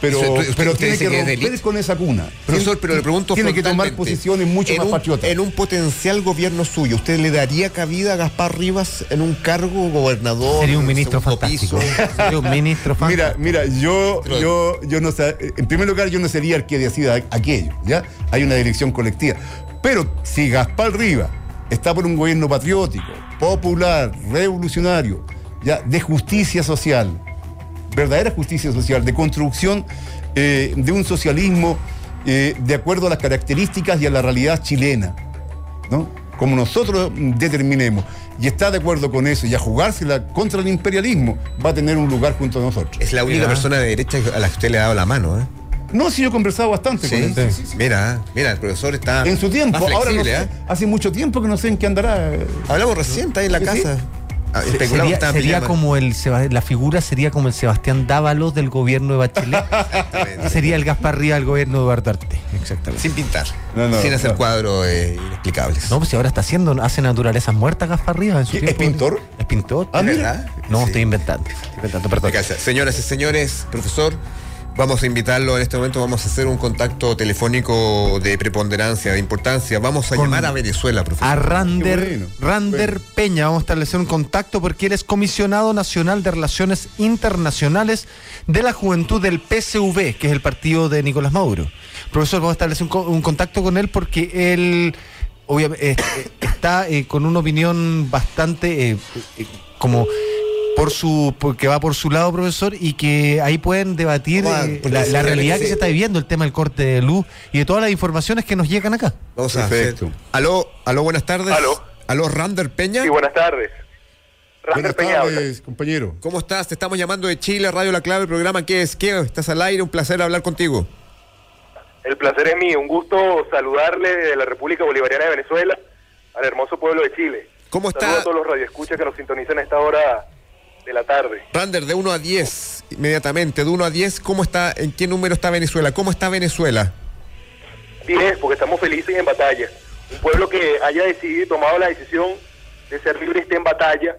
Pero, pero tiene que que romper con esa cuna. Profesor, pero le pregunto Tiene que tomar posiciones mucho más un, patriotas. En un potencial gobierno suyo, ¿usted le daría cabida a Gaspar Rivas en un cargo gobernador? Sería un ministro fantástico. Sería un ministro fantástico. Mira, mira, yo, yo, yo no sé, en primer lugar, yo no sería el que decida aquello, ¿ya? Hay una dirección colectiva. Pero si Gaspar Riva está por un gobierno patriótico, popular, revolucionario, ¿ya? De justicia social, verdadera justicia social, de construcción eh, de un socialismo eh, de acuerdo a las características y a la realidad chilena, ¿no? Como nosotros determinemos, y está de acuerdo con eso, y a jugársela contra el imperialismo, va a tener un lugar junto a nosotros. Es la única persona de derecha a la que usted le ha dado la mano, ¿eh? No, sí, yo he conversado bastante con Sí, él. Mira, mira, el profesor está. En su tiempo, más ahora no sé, ¿eh? hace mucho tiempo que no sé en qué andará. Hablamos recién, está ahí en la casa. Ah, especulamos Sería, como el la figura sería como el Sebastián Dávalos del gobierno de Bachelet. (laughs) sería el Gaspar Rivas del gobierno de Eduardo Arte. Exactamente. Sin pintar. No, no, sin hacer no. cuadros eh, inexplicables. No, pues si ahora está haciendo, hace naturalezas muertas Gaspar Rivas en su ¿Qué, tiempo. es pintor? Es pintor. Ah. No, Sí. estoy inventando. Estoy inventando, perdón. Señoras y señores, profesor, vamos a invitarlo en este momento. Vamos a hacer un contacto telefónico de preponderancia, de importancia. Vamos a Con- llamar a Venezuela, profesor. A Rander, bueno. Rander Bueno. Peña, vamos a establecer un contacto porque él es comisionado nacional de Relaciones Internacionales de la Juventud del PSV, que es el partido de Nicolás Maduro. Profesor, vamos a establecer un, co- un contacto con él porque él obviamente eh, eh, está eh, con una opinión bastante eh, eh, como por su porque va por su lado, profesor, y que ahí pueden debatir eh, la, realidad que se está viviendo, el tema del corte de luz y de todas las informaciones que nos llegan acá. Vamos a Perfecto. hacer. Aló, aló, buenas tardes. Aló. Aló, Rander Peña. Sí, buenas tardes. Rander Buenas Peña tardes, compañero. ¿Cómo estás? Te estamos llamando de Chile, Radio La Clave, el programa ¿Qué es? ¿Qué? Estás al aire, un placer hablar contigo. El placer es mío. Un gusto saludarle de la República Bolivariana de Venezuela al hermoso pueblo de Chile. ¿Cómo Saludo está? a todos los radioescuchas que nos sintonizan a esta hora de la tarde. Rander, de 1 a 10, inmediatamente, de 1 a 10, ¿cómo está, en qué número está Venezuela? ¿Cómo está Venezuela? 10, porque estamos felices y en batalla. Un pueblo que haya decidido tomado la decisión de ser libre y esté en batalla,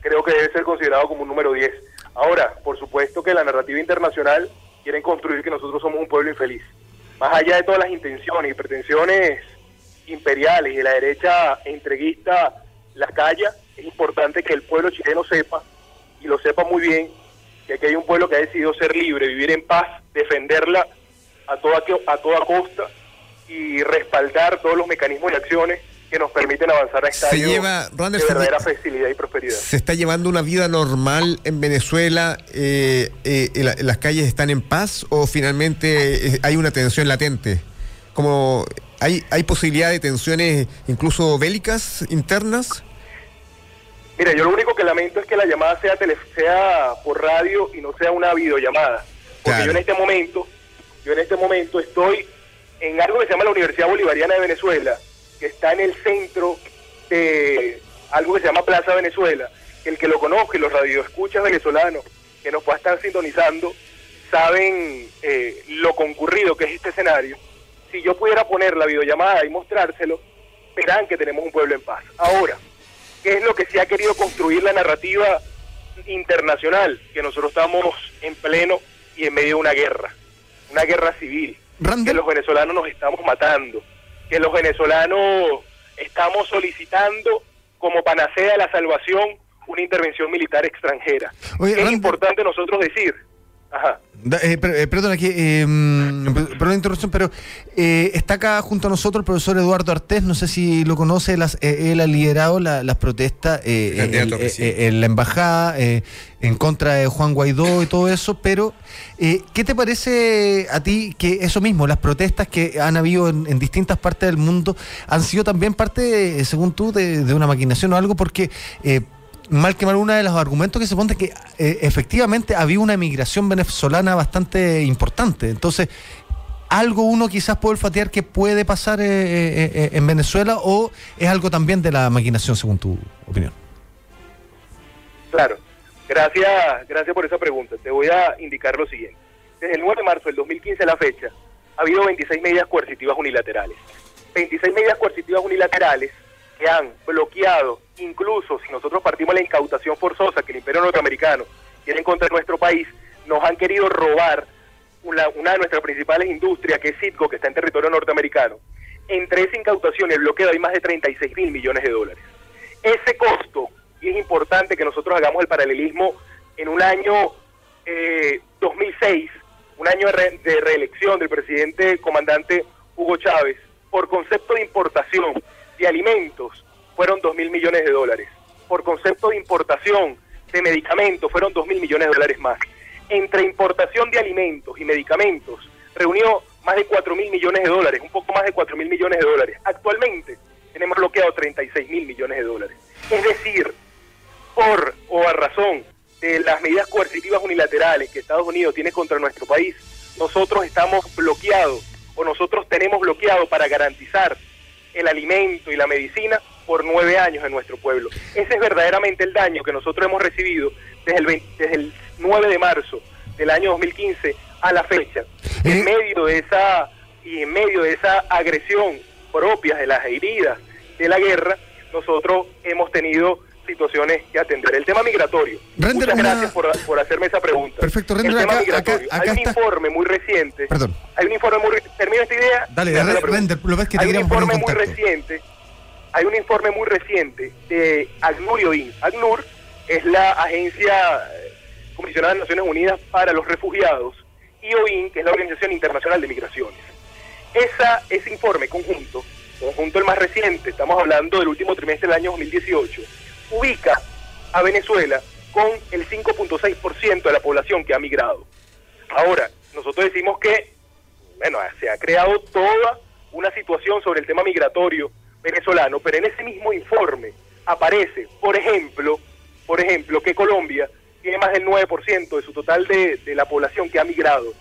creo que debe ser considerado como un número 10. Ahora, por supuesto que la narrativa internacional quieren construir que nosotros somos un pueblo infeliz. Más allá de todas las intenciones y pretensiones imperiales y de la derecha entreguista las calla, es importante que el pueblo chileno sepa, y lo sepa muy bien, que aquí hay un pueblo que ha decidido ser libre, vivir en paz, defenderla a toda, a toda costa y respaldar todos los mecanismos y acciones que nos permiten avanzar a Se estadios lleva, de Rander, se- verdadera facilidad y prosperidad. ¿Se está llevando una vida normal en Venezuela? Eh, eh, la- ¿Las calles están en paz o finalmente eh, hay una tensión latente? Como ¿hay, ¿Hay posibilidad de tensiones incluso bélicas internas? Mira, yo lo único que lamento es que la llamada sea, tele- sea por radio y no sea una videollamada. Porque Claro. yo en este momento, yo en este momento estoy en algo que se llama la Universidad Bolivariana de Venezuela, que está en el centro de algo que se llama Plaza Venezuela. El que lo conozca y los radioescuchas venezolanos que nos puedan estar sintonizando saben eh, lo concurrido que es este escenario. Si yo pudiera poner la videollamada y mostrárselo, verán que tenemos un pueblo en paz. Ahora, ¿qué es lo que se ha querido construir la narrativa internacional? Que nosotros estamos en pleno y en medio de una guerra, una guerra civil, que los venezolanos nos estamos matando, que los venezolanos estamos solicitando como panacea la salvación una intervención militar extranjera. Oye, es importante nosotros decir, ajá, eh, per- eh, perdona, que, eh, per- perdón la interrupción, pero eh, está acá junto a nosotros el profesor Eduardo Artés, no sé si lo conoce, las- eh, él ha liderado la- las protestas eh, en, eh, la embajada eh, en contra de Juan Guaidó y todo eso, pero eh, ¿qué te parece a ti que eso mismo, las protestas que han habido en, en distintas partes del mundo, han sido también parte, según tú, de, de una maquinación o algo? Porque... mal que mal, uno de los argumentos que se pone es que eh, efectivamente había una emigración venezolana bastante importante. Entonces, algo uno quizás puede olfatear que puede pasar eh, eh, eh, en Venezuela o es algo también de la maquinación, según tu opinión. Claro, gracias, gracias por esa pregunta. Te voy a indicar lo siguiente. Desde el 9 de marzo del 2015 a la fecha, ha habido 26 medidas coercitivas unilaterales. 26 medidas coercitivas unilaterales que han bloqueado, incluso si nosotros partimos la incautación forzosa que el imperio norteamericano tiene en contra de nuestro país, nos han querido robar una, de nuestras principales industrias, que es Citgo, que está en territorio norteamericano. Entre esa incautación y el bloqueo hay más de 36 mil millones de dólares. Ese costo, y es importante que nosotros hagamos el paralelismo en un año eh, 2006, un año de reelección del presidente comandante Hugo Chávez, por concepto de importación de alimentos, fueron 2 mil millones de dólares. Por concepto de importación de medicamentos, fueron 2 mil millones de dólares más. Entre importación de alimentos y medicamentos, reunió más de 4 mil millones de dólares, un poco más de 4 mil millones de dólares. Actualmente tenemos bloqueado 36 mil millones de dólares. Es decir, por o a razón de las medidas coercitivas unilaterales que Estados Unidos tiene contra nuestro país, nosotros estamos bloqueados o nosotros tenemos bloqueado para garantizar el alimento y la medicina por nueve años en nuestro pueblo. Ese es verdaderamente el daño que nosotros hemos recibido desde el, 20 desde el 9 de marzo del año 2015 a la fecha. En medio de esa y en medio de esa agresión propia de las heridas de la guerra, nosotros hemos tenido situaciones que atender. El tema migratorio. Render, Muchas una- gracias por, por hacerme esa pregunta. Perfecto, El Render, tema acá- migratorio. acá- acá Hay un está- informe muy reciente. Perdón. Hay un informe muy... Termino esta idea. Dale. Render, lo ves que te Hay un informe muy reciente, hay un informe muy reciente de ACNUR y OIN. ACNUR es la agencia eh, comisionada de Naciones Unidas para los Refugiados y OIN, que es la Organización Internacional de Migraciones. Esa, ese informe conjunto, conjunto el más reciente, estamos hablando del último trimestre del año 2018, ubica a Venezuela con el 5.6% de la población que ha migrado. Ahora, nosotros decimos que, bueno, se ha creado toda una situación sobre el tema migratorio venezolano, pero en ese mismo informe aparece, por ejemplo, por ejemplo, que Colombia tiene más del 9% de su total de, la población que ha migrado,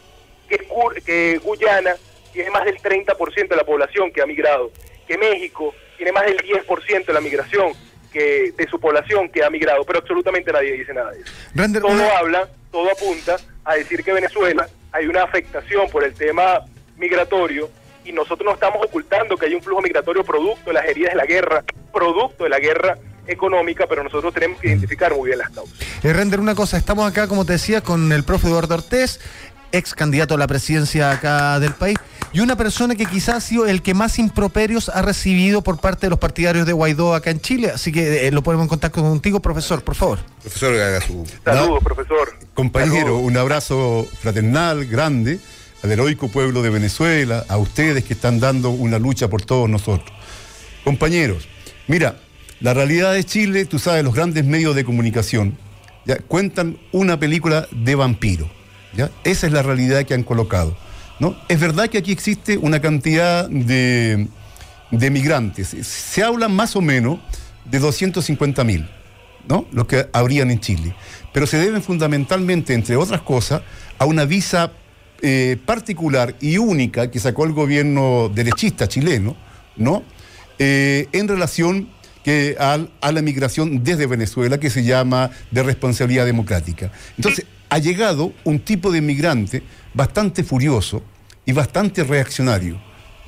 que Guyana tiene más del 30% de la población que ha migrado, que México tiene más del 10% de la migración que de su población que ha migrado, pero absolutamente nadie dice nada de eso. Render, todo una- habla, todo apunta a decir que Venezuela hay una afectación por el tema migratorio y nosotros no estamos ocultando que hay un flujo migratorio producto de las heridas de la guerra, producto de la guerra económica, pero nosotros tenemos que identificar muy bien las causas. Eh, Render, una cosa, estamos acá, como te decía, con el profe Eduardo Ortés. Ex candidato a la presidencia acá del país, y una persona que quizás ha sido el que más improperios ha recibido por parte de los partidarios de Guaidó acá en Chile. Así que eh, lo ponemos en contacto contigo, profesor, por favor. Profesor, haga su... Saludos, profesor. Compañero, un abrazo fraternal, grande, al heroico pueblo de Venezuela, a ustedes que están dando una lucha por todos nosotros. Compañeros, mira, la realidad de Chile, tú sabes, los grandes medios de comunicación ya, cuentan una película de vampiro. Esa es la realidad que han colocado. ¿no? Es verdad que aquí existe una cantidad de, de migrantes. Se habla más o menos de 250 mil, ¿no? Los que habrían en Chile. Pero se deben fundamentalmente, entre otras cosas, a una visa eh, particular y única que sacó el gobierno derechista chileno, ¿no? Eh, en relación que al- a la migración desde Venezuela que se llama de responsabilidad democrática. Entonces, ha llegado un tipo de migrante bastante furioso y bastante reaccionario.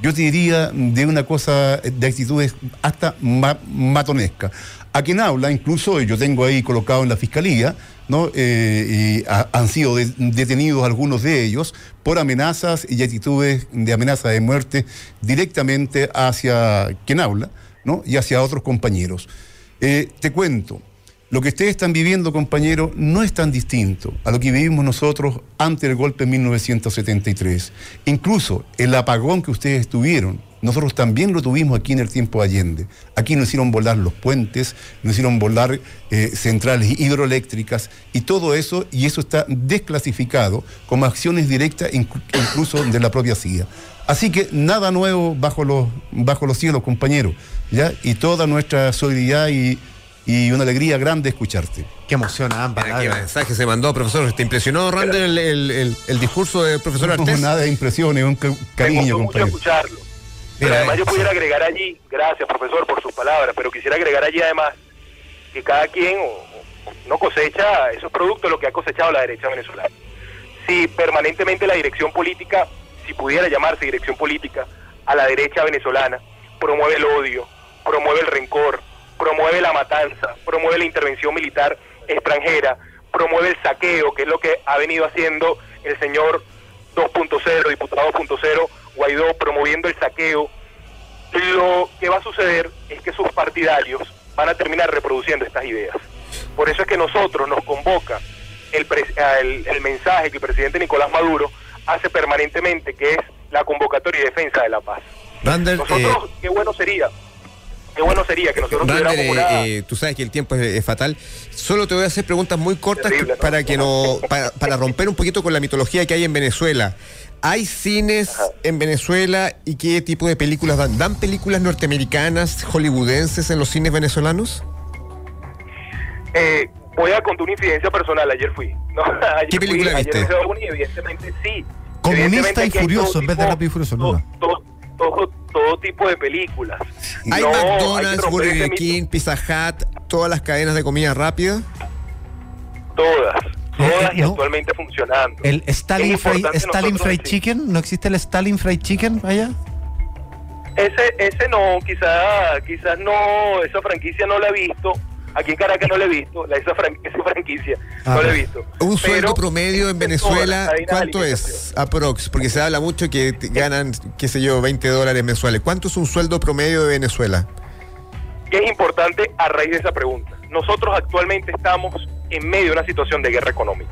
Yo te diría de una cosa, de actitudes hasta ma- matonesca. A quien habla, incluso yo tengo ahí colocado en la fiscalía, ¿no? Eh, y ha- han sido de- detenidos algunos de ellos por amenazas y actitudes de amenaza de muerte directamente hacia quien habla, ¿no? Y hacia otros compañeros. Eh, te cuento, lo que ustedes están viviendo, compañeros, no es tan distinto a lo que vivimos nosotros antes del golpe en 1973. Incluso el apagón que ustedes tuvieron, nosotros también lo tuvimos aquí en el tiempo de Allende. Aquí nos hicieron volar los puentes, nos hicieron volar eh, centrales hidroeléctricas y todo eso, y eso está desclasificado como acciones directas inclu- incluso de la propia CIA. Así que nada nuevo bajo los, bajo los cielos, compañeros. ¿ya? Y toda nuestra solidaridad y, y una alegría grande escucharte. Qué emoción, ambas. Qué mensaje se mandó, profesor. ¿Te impresionó, Randall, el, el- el- el discurso del profesor Artés? nada de impresiones, un cariño, compañero. escucharlo. Pero Mira, además yo eh, pudiera agregar allí, gracias profesor por sus palabras, pero quisiera agregar allí además que cada quien o- o no cosecha esos productos lo que ha cosechado la derecha venezolana. Si permanentemente la dirección política, si pudiera llamarse dirección política, a la derecha venezolana, promueve el odio, promueve el rencor, promueve la matanza, promueve la intervención militar extranjera, promueve el saqueo, que es lo que ha venido haciendo el señor 2.0, diputado 2.0, Guaidó promoviendo el saqueo, lo que va a suceder es que sus partidarios van a terminar reproduciendo estas ideas. Por eso es que nosotros nos convoca el, pres- el, el mensaje que el presidente Nicolás Maduro hace permanentemente, que es la convocatoria y defensa de la paz. Randall, Nosotros, qué bueno sería, qué bueno sería que nosotros tuviéramos una... eh, eh, tú sabes que el tiempo es, es fatal. Solo te voy a hacer preguntas muy cortas Terrible, ¿no? para que no, para, para romper un poquito con la mitología que hay en Venezuela. ¿Hay cines en Venezuela y qué tipo de películas dan? ¿Dan películas norteamericanas, hollywoodenses en los cines venezolanos? Eh, voy a contar una incidencia personal. Ayer fui. ¿no? (laughs) Ayer ¿Qué película fui, viste? Ayer evidentemente sí. Comunista Evidentemente y furioso en vez de rápido y furioso, no. Todo, todo, todo tipo de películas. ¿Hay No, hay McDonald's, ese Burger. King, Pizza Hut, todas las cadenas de comida rápida? Todas. Todas y no. actualmente funcionando. El Stalin, importante Stalin Fried Chicken, ¿no existe el Stalin Fried Chicken allá? Ese, ese no, quizás quizás no, esa franquicia no la he visto. Aquí en Caracas no la he visto, la, esa, fran- (laughs) esa franquicia Ah, no la he visto. Un sueldo Pero promedio en Venezuela, ¿cuánto es? Aprox, porque se habla mucho que ganan, qué sé yo, 20 dólares mensuales. ¿Cuánto es un sueldo promedio de Venezuela? es importante a raíz de esa pregunta. Nosotros actualmente estamos en medio de una situación de guerra económica.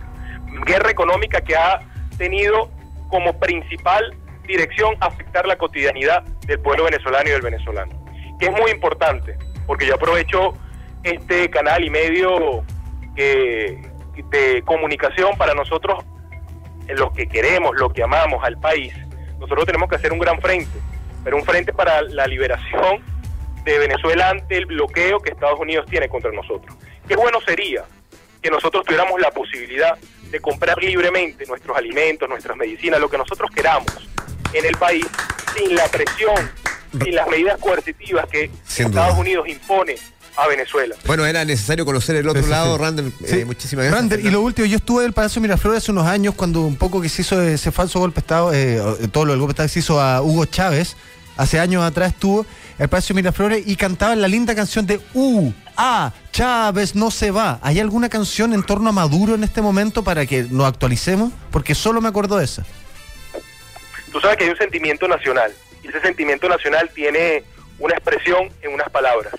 Guerra económica que ha tenido como principal dirección afectar la cotidianidad del pueblo venezolano y del venezolano. Que es muy importante, porque yo aprovecho este canal y medio que- de comunicación para nosotros, los que queremos, lo que amamos al país, nosotros tenemos que hacer un gran frente, pero un frente para la liberación de Venezuela ante el bloqueo que Estados Unidos tiene contra nosotros. Qué bueno sería que nosotros tuviéramos la posibilidad de comprar libremente nuestros alimentos, nuestras medicinas, lo que nosotros queramos en el país, sin la presión, sin las medidas coercitivas que Estados. Unidos impone a Venezuela. Bueno, era necesario conocer el otro Sí, lado, sí. Randall. Sí. eh, muchísimas gracias. Rander, y lo último, yo estuve en el Palacio Miraflores hace unos años cuando un poco que se hizo ese falso golpe de Estado, eh, todo lo del golpe de Estado que se hizo a Hugo Chávez, hace años atrás estuvo, el Palacio Miraflores y cantaban la linda canción de U, A, Chávez no se va. ¿Hay alguna canción en torno a Maduro en este momento para que nos actualicemos? Porque solo me acuerdo de esa. Tú sabes que hay un sentimiento nacional y ese sentimiento nacional tiene una expresión en unas palabras.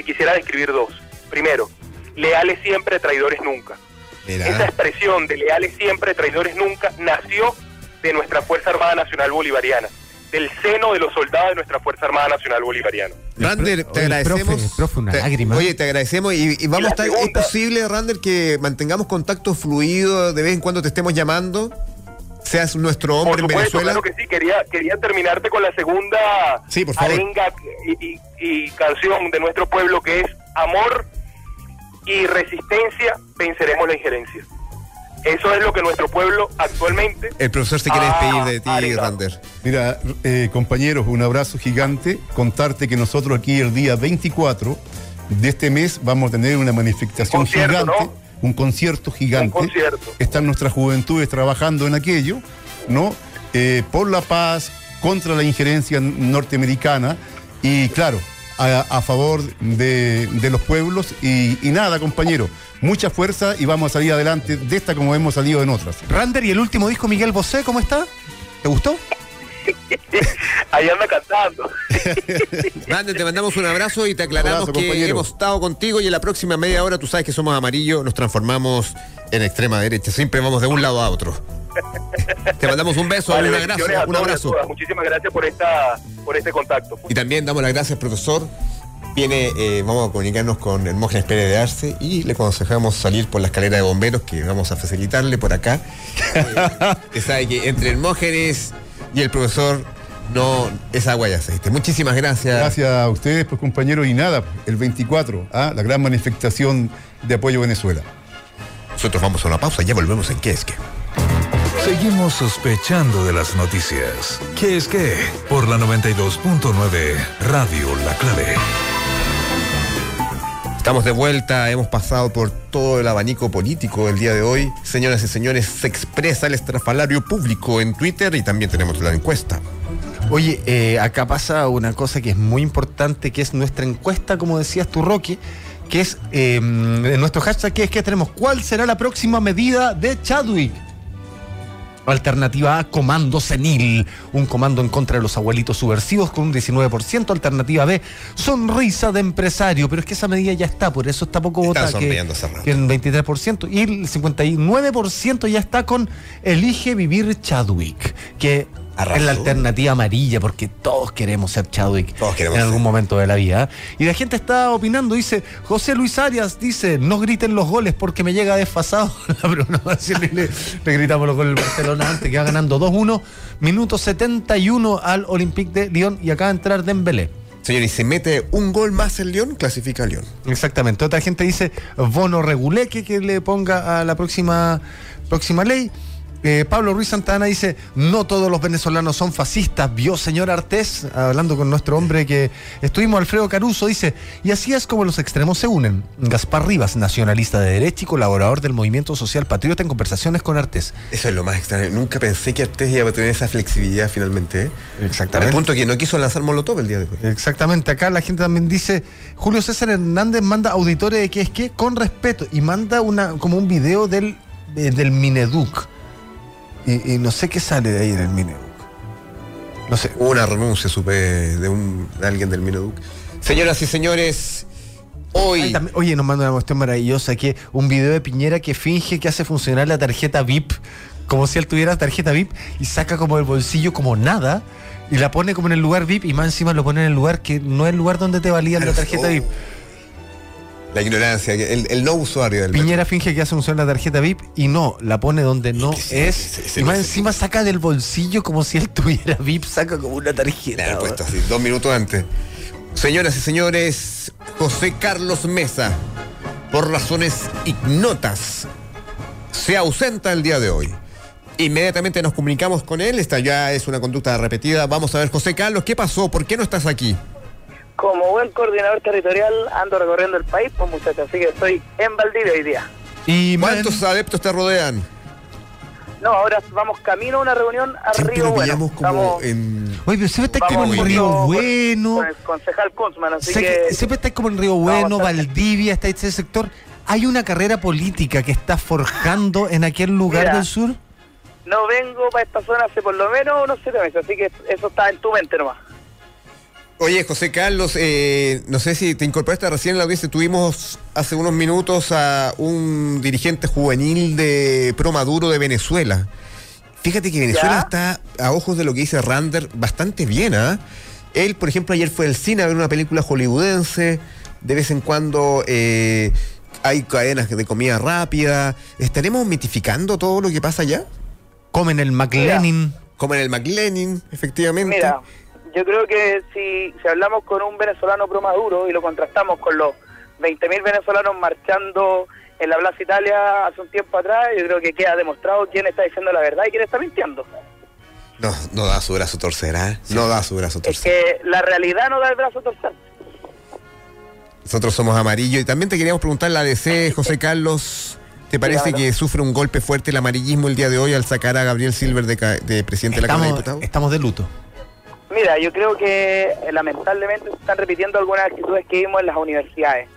Te quisiera describir dos. Primero, leales siempre, traidores nunca. Esa expresión de leales siempre, traidores nunca nació de nuestra Fuerza Armada Nacional Bolivariana, del seno de los soldados de nuestra Fuerza Armada Nacional Bolivariana. Rander, te Oye, agradecemos. profe, el profe, una Te- lágrima. Oye, te agradecemos y, y vamos a estar. ¿Es posible, Rander, que mantengamos contacto fluido de vez en cuando te estemos llamando? Seas nuestro hombre Por en supuesto, Venezuela. claro que sí. Quería, quería terminarte con la segunda Sí, por favor. arenga y, y- y canción de nuestro pueblo que es Amor y resistencia venceremos la injerencia. Eso es lo que nuestro pueblo actualmente El profesor se quiere despedir de ti, arengado. Rander. Mira, eh, compañeros, un abrazo gigante. Contarte que nosotros aquí el día 24 de este mes vamos a tener una manifestación Concierto, gigante, ¿no? Un concierto gigante. Un concierto. Están nuestras juventudes trabajando en aquello, ¿no? Eh, por la paz, contra la injerencia norteamericana y, claro, a, a favor de, de los pueblos. Y, y nada, compañero, mucha fuerza y vamos a salir adelante de esta como hemos salido en otras. Rander, ¿y el último disco Miguel Bosé, cómo está? ¿Te gustó? (laughs) ahí anda cantando. (laughs) Rander, te mandamos un abrazo y te aclaramos Abrazo, que compañero. hemos estado contigo y en la próxima media hora, tú sabes que somos amarillos, nos transformamos en extrema derecha. Siempre vamos de un lado a otro. Te mandamos un beso, Vale, un a abrazo, un abrazo. Muchísimas gracias por esta por este contacto. Y también damos las gracias, profesor. Viene, eh, vamos a comunicarnos con Hermógenes Pérez de Arce y le aconsejamos salir por la escalera de bomberos que vamos a facilitarle por acá. (laughs) Eh, que sabe que entre Hermógenes y el profesor no es agua y aceite. Muchísimas gracias. Gracias a ustedes, pues compañeros, y nada, el 24, ¿ah? la gran manifestación de apoyo a Venezuela. Nosotros vamos a una pausa, ya volvemos en qué es qué. Seguimos sospechando de las noticias. ¿Qué es qué? Por la 92.9 Radio La Clave. Estamos de vuelta, hemos pasado por todo el abanico político del día de hoy. Señoras y señores, se expresa el estrafalario público en Twitter y también tenemos la encuesta. Oye, eh, acá pasa una cosa que es muy importante, que es nuestra encuesta, como decías tú, Rocky, que es en nuestro hashtag, que es que tenemos, ¿cuál será la próxima medida de Chadwick? Alternativa A, comando senil, un comando en contra de los abuelitos subversivos con un 19%. Alternativa B, sonrisa de empresario, pero es que esa medida ya está, por eso está poco Está votada, que, que el 23%. Y el 59% ya está con Elige Vivir Chadwick, que Arrasó. es la alternativa amarilla, porque todos queremos ser Chadwick Todos queremos en ser. algún momento de la vida. Y la gente está opinando, dice, José Luis Arias dice, no griten los goles porque me llega desfasado (laughs) la programación. Le, le gritamos los goles del Barcelona antes, que va ganando 2-1, minuto 71 al Olympique de Lyon y acaba de entrar Dembélé. Señor, y se mete un gol más el León, clasifica a León. Exactamente. Otra gente dice bono reguleque que le ponga a la próxima, próxima ley. Eh, Pablo Ruiz Santana dice, no todos los venezolanos son fascistas, vio señor Artés, hablando con nuestro hombre que estuvimos, Alfredo Caruso, dice, y así es como los extremos se unen. Gaspar Rivas, nacionalista de derecha y colaborador del movimiento social patriota en conversaciones con Artés. Eso es lo más extraño. Nunca pensé que Artés iba a tener esa flexibilidad finalmente. ¿eh? Exactamente. Al punto que no quiso lanzar Molotov el día de hoy. Exactamente, acá la gente también dice, Julio César Hernández manda auditores de que es que con respeto y manda una como un video del, eh, del Mineduc. Y, y no sé qué sale de ahí en el Mineduc. No sé. Una renuncia, supe, de, un, de alguien del Minoduc. Señoras y señores, hoy... Ay, también- oye, nos manda una cuestión maravillosa que un video de Piñera que finge que hace funcionar la tarjeta VIP como si él tuviera tarjeta VIP y saca como el bolsillo como nada y la pone como en el lugar VIP y más encima lo pone en el lugar que no es el lugar donde te valían la tarjeta Oh. VIP. La ignorancia, el, el no usuario del Piñera finge que hace funcionar la tarjeta VIP y no, la pone donde no que sí, es. sí, sí, y más encima saca del bolsillo como si él tuviera VIP, saca como una tarjeta. Puesto así, dos minutos antes. Señoras y señores, José Carlos Mesa, por razones ignotas, se ausenta el día de hoy. Inmediatamente nos comunicamos con él, esta ya es una conducta repetida. Vamos a ver, José Carlos, ¿qué pasó? ¿Por qué no estás aquí? Como buen coordinador territorial ando recorriendo el país, pues muchachos, así que estoy en Valdivia hoy día. Y ¿Cuántos adeptos te rodean? No, ahora vamos camino a una reunión a Siempre Río Bueno. como Estamos- en... Oye, pero siempre está como en Río con- Bueno. Con el concejal Kunzman, así que... que siempre está como en Río Bueno, Valdivia, está ese sector. ¿Hay una carrera política que está forjando en aquel lugar Mira. del sur? No vengo para esta zona hace por lo menos unos siete meses, así que eso está en tu mente nomás. Oye, José Carlos, eh, no sé si te incorporaste recién en la audiencia. Tuvimos hace unos minutos a un dirigente juvenil de Pro Maduro de Venezuela. Fíjate que Venezuela está, a ojos de lo que dice Rander, bastante bien, ¿ah? Él, por ejemplo, ayer fue al cine a ver una película hollywoodense. De vez en cuando eh, hay cadenas de comida rápida. ¿Estaremos mitificando todo lo que pasa allá? Comen el McLenin. Comen el McLenin, efectivamente. Mira, yo creo que si, si hablamos con un venezolano pro Maduro y lo contrastamos con los 20.000 venezolanos marchando en la Plaza Italia hace un tiempo atrás, yo creo que queda demostrado quién está diciendo la verdad y quién está mintiendo. No, no da su brazo a torcer, ¿ah? No da su brazo a Es torcer. que la realidad no da el brazo a torcer. Nosotros somos amarillo y también te queríamos preguntar la DC, José Carlos. ¿Te parece que sufre un golpe fuerte el amarillismo el día de hoy al sacar a Gabriel Silver de, ca- de presidente de la Cámara de Estamos, Diputados? estamos de luto. Mira, yo creo que eh, lamentablemente se están repitiendo algunas actitudes que vimos en las universidades.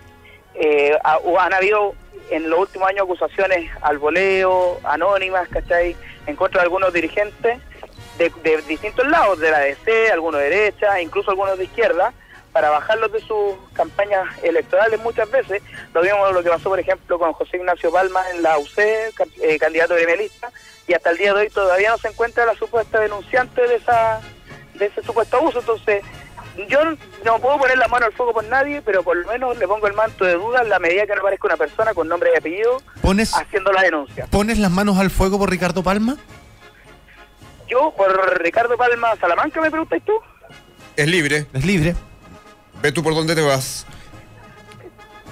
Eh, han habido en los últimos años acusaciones al voleo, anónimas, ¿cachai? En contra de algunos dirigentes de, de distintos lados, de la DC, algunos de derecha, incluso algunos de izquierda, para bajarlos de sus campañas electorales muchas veces. Lo vimos lo que pasó, por ejemplo, con José Ignacio Palma en la UC, eh, candidato gremialista, y hasta el día de hoy todavía no se encuentra la supuesta denunciante de esa de ese supuesto abuso. Entonces, yo no puedo poner la mano al fuego por nadie, pero por lo menos le pongo el manto de duda en la medida que no aparezca una persona con nombre y apellido ¿Pones, haciendo la denuncia. ¿Pones las manos al fuego por Ricardo Palma? Yo, por Ricardo Palma Salamanca, me preguntas tú. Es libre. Es libre. Ve tú por dónde te vas.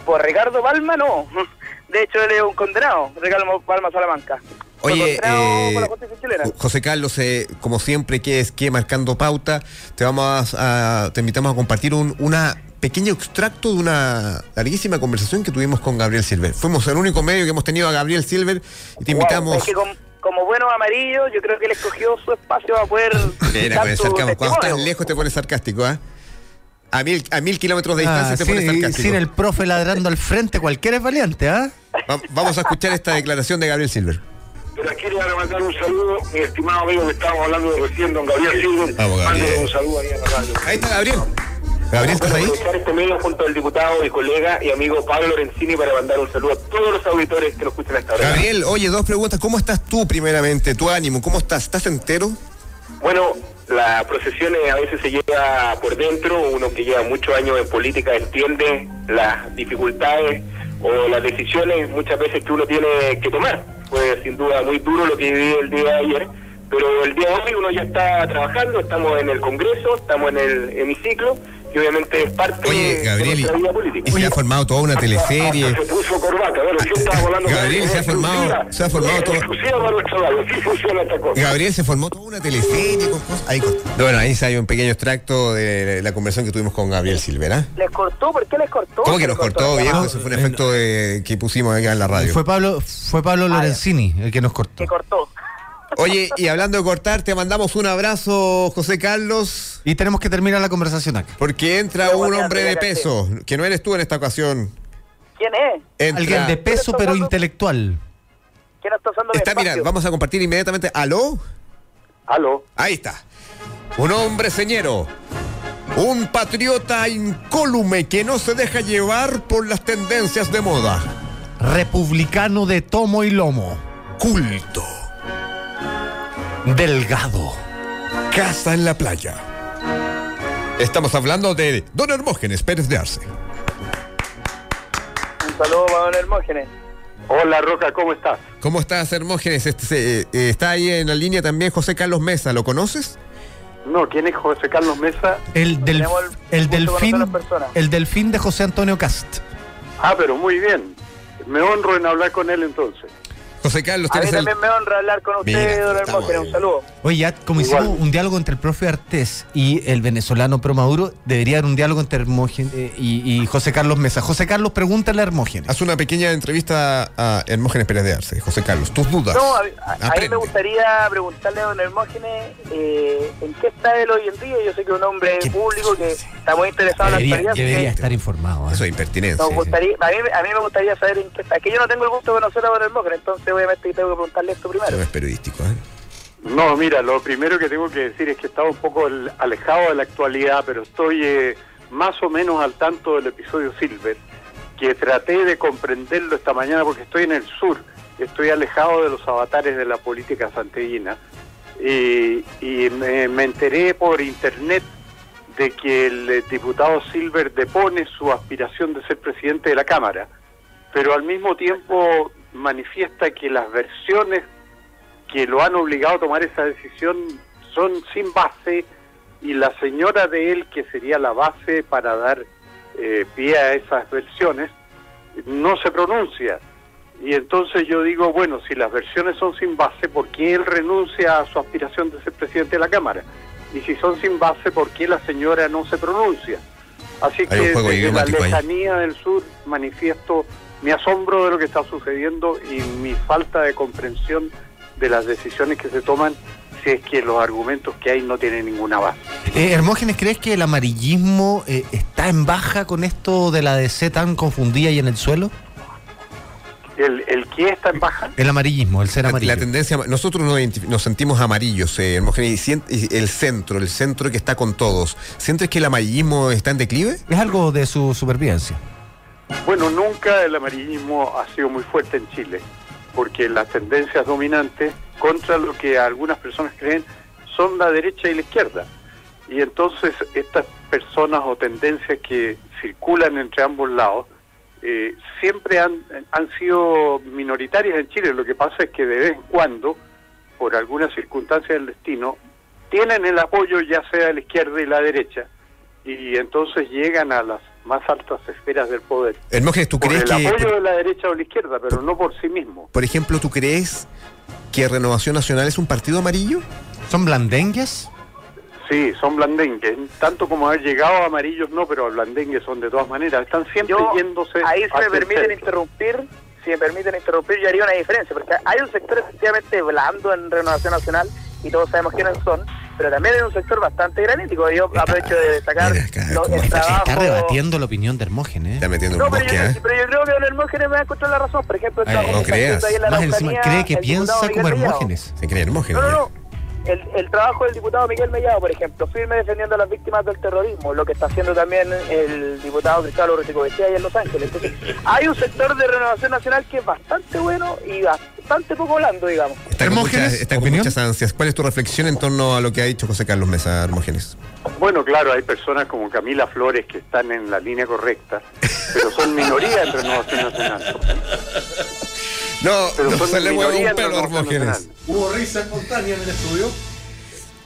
Por Ricardo Palma, no. (laughs) De hecho, él es un condenado, Ricardo Palma Salamanca. Oye, eh, José Carlos, eh, como siempre que es que marcando pauta, te vamos a, te invitamos a compartir un una pequeño extracto de una larguísima conversación que tuvimos con Gabriel Silver. Fuimos el único medio que hemos tenido a Gabriel Silver y te Wow, invitamos. es que como buenos amarillos, yo creo que él escogió su espacio para poder (laughs) Mira, dar con el su sarcasmo. Cuando estás lejos te pones sarcástico, ¿ah? A mil, a mil kilómetros de distancia Ah, te sí, pones y sarcástico. sin el profe ladrando al frente, cualquiera es valiente, ¿ah? Va- Vamos a escuchar esta declaración de Gabriel Silver. A mandar un saludo, mi estimado amigo que estábamos hablando de recién, don Gabriel Silver. Vamos, Gabriel. Mándele un saludo ahí a la radio. Ahí está Gabriel. Gabriel, ¿estás ahí? este medio junto al diputado y colega y amigo Pablo Lorenzini para mandar un saludo a todos los auditores que nos escuchan hasta ahora. Gabriel, oye, dos preguntas. ¿Cómo estás tú primeramente? ¿Tu ánimo? ¿Cómo estás? ¿Estás entero? Bueno, la procesión eh, a veces se lleva por dentro, uno que lleva muchos años en política entiende las dificultades o las decisiones muchas veces que uno tiene que tomar. Fue sin duda muy duro lo que viví el día de ayer, pero el día de hoy uno ya está trabajando, estamos en el Congreso, estamos en el hemiciclo y obviamente es parte Oye, de Gabriel, nuestra vida política. y se ha formado toda una teleserie. Se puso corbata, bueno, yo estaba (laughs) hablando Gabriel, se ha formado, se ha formado así funciona esta cosa. Gabriel se formó toda una teleserie con cosas. Ahí, bueno, ahí se hay un pequeño extracto de la conversación que tuvimos con Gabriel Silver, ¿ah? ¿Les cortó? ¿Por qué les cortó? ¿Cómo que ¿Se nos cortó, la viejo? llamada? Eso fue un efecto de- que pusimos acá en la radio. Fue Pablo, fue Pablo Lorenzini el que nos cortó. Que cortó. Oye, y hablando de cortar, te mandamos un abrazo, José Carlos, Y tenemos que terminar la conversación acá. porque entra Pero un hombre de peso, que no eres tú en esta ocasión. ¿Quién es? Entra, Alguien de peso pero intelectual. ¿Quién está usando está, mira, vamos a compartir inmediatamente. ¿Aló? Aló. Ahí está. Un hombre señero. Un patriota incólume que no se deja llevar por las tendencias de moda. Republicano de tomo y lomo. Culto. Delgado. Casa en la playa. Estamos hablando de Don Hermógenes Pérez de Arce. Un saludo para don Hermógenes. Hola, Roca, ¿cómo estás? ¿Cómo estás, Hermógenes? Este, eh, está ahí en la línea también José Carlos Mesa. ¿Lo conoces? No, ¿quién es José Carlos Mesa? El, del, delfín. El delfín de José Antonio Cast. Ah, pero muy bien. Me honro en hablar con él entonces. José Carlos, A mí el... también me honra hablar con Mira, usted, don Hermógenes. Un saludo. Oye, ya como Igual. hicimos un diálogo entre el profe Artés y el venezolano Pro Maduro, debería haber un diálogo entre Hermógenes eh, y, y José Carlos Mesa. José Carlos, pregúntale a Hermógenes. Haz una pequeña entrevista a Hermógenes Pérez de Arce. José Carlos, tus dudas. No, a, a- a mí me gustaría preguntarle a don Hermógenes eh, en qué está él hoy en día. Yo sé que es un hombre público que está muy interesado en la actualidad. debería estar informado. ¿eh? Eso es impertinencia. nos gustaría, a, mí, a mí me gustaría saber en qué está. Es que yo no tengo el gusto de conocer a don Hermógenes, entonces obviamente tengo que preguntarle esto primero. Eso es periodístico, ¿eh? No, mira, lo primero que tengo que decir es que estaba un poco el- alejado de la actualidad, pero estoy eh, más o menos al tanto del episodio Silver, que traté de comprenderlo esta mañana porque estoy en el sur, estoy alejado de los avatares de la política santiaguina y, y me, me enteré por internet de que el eh, diputado Silver depone su aspiración de ser presidente de la Cámara, pero al mismo tiempo manifiesta que las versiones que lo han obligado a tomar esa decisión son sin base y la señora de él, que sería la base para dar eh, pie a esas versiones, no se pronuncia. Y entonces yo digo, bueno, si las versiones son sin base, ¿por qué él renuncia a su aspiración de ser presidente de la Cámara? Y si son sin base, ¿por qué la señora no se pronuncia? Así que desde la ahí. lejanía del sur manifiesto mi asombro de lo que está sucediendo y mi falta de comprensión de las decisiones que se toman si es que los argumentos que hay no tienen ninguna base. Eh, Hermógenes, ¿crees que el amarillismo eh, está en baja con esto de la DC tan confundida y en el suelo? ¿El, el qué está en baja? El amarillismo, el ser amarillo. la tendencia, nosotros nos, sentimos amarillos, eh, Hermógenes, y sient- y el centro, el centro que está con todos. ¿Sientes que el amarillismo está en declive? Es algo de su supervivencia. Bueno, nunca el amarillismo ha sido muy fuerte en Chile, porque las tendencias dominantes contra lo que algunas personas creen son la derecha y la izquierda. Y entonces estas personas o tendencias que circulan entre ambos lados eh, siempre han, han sido minoritarias en Chile. Lo que pasa es que de vez en cuando, por alguna circunstancia del destino, tienen el apoyo ya sea de la izquierda y la derecha, y entonces llegan a las más altas esferas del poder. Hermógenes, ¿tú Por crees el que, apoyo por, de la derecha o la izquierda, pero no por sí mismo. por ejemplo, tú crees que Renovación Nacional es un partido amarillo? ¿Son blandengues? Sí, son blandengues. Tanto como haber llegado a amarillos, no, pero blandengues son de todas maneras. Están siempre Yo, yéndose. ahí si hacia me permiten centro. interrumpir, si me permiten interrumpir, yo haría una diferencia, porque hay un sector efectivamente blando en Renovación Nacional, y todos sabemos quiénes son, pero también hay un sector bastante granítico. Yo aprovecho de destacar lo- el trabajo... Está rebatiendo la opinión de Hermógenes. Está metiendo No, un pero bosque, yo, ¿eh? pero yo creo que don Hermógenes me va a encontrar la razón. Por ejemplo, el Ay, trabajo no está creas. haciendo ahí en la Más encima, cree que piensa como. Hermógenes. Se cree Hermógenes. No, no, no. El, el trabajo del diputado Miguel Mellado, por ejemplo, firme defendiendo a las víctimas del terrorismo, lo que está haciendo también el diputado Cristóbal Urruticoechea allá en Los Ángeles. Entonces, hay un sector de renovación nacional que es bastante bueno y bastante poco blando, digamos. Está con, Hermógenes, muchas, está con muchas ansias. ¿Cuál es tu reflexión en torno a lo que ha dicho José Carlos Mesa, Hermógenes? Bueno, claro, hay personas como Camila Flores que están en la línea correcta, pero son minoría en Renovación Nacional. No, Pero no son se le mueve minoría un pelo, Renovación Hermógenes. ¿Hubo risa espontánea en el estudio?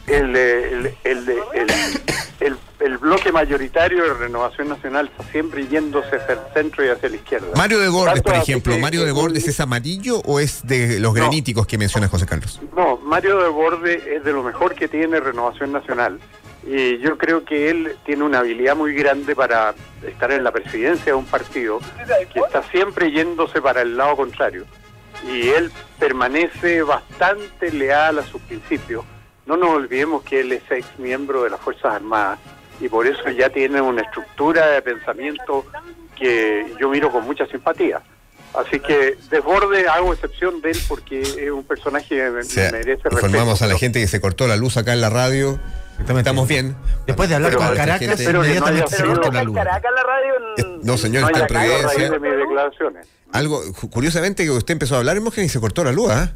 El, el, el, el, bloque mayoritario de Renovación Nacional está siempre yéndose hacia el centro y hacia la izquierda. Mario de Tanto por ejemplo. ¿Mario de Bordes es amarillo o es de los graníticos que menciona José Carlos? No, Mario de Borde es de lo mejor que tiene Renovación Nacional. Y yo creo que él tiene una habilidad muy grande para estar en la presidencia de un partido que está siempre yéndose para el lado contrario. Y él permanece bastante leal a sus principios. No nos olvidemos que él es ex miembro de las Fuerzas Armadas y por eso ya tiene una estructura de pensamiento que yo miro con mucha simpatía. Así que Desborde hago excepción de él porque es un personaje que me- O sea, merece respeto. informamos a la pero- gente que se cortó la luz acá en la radio. Estamos bien. Después de hablar Pero con Caracas, gente- no inmediatamente haya se cortó ¿Dónde la luz. Caracas la radio? Eh, No, señor, no está en Providencia. de mis declaraciones. Algo, cu- curiosamente, que usted empezó a hablar, Hermógenes, y se cortó la luz, ¿ah?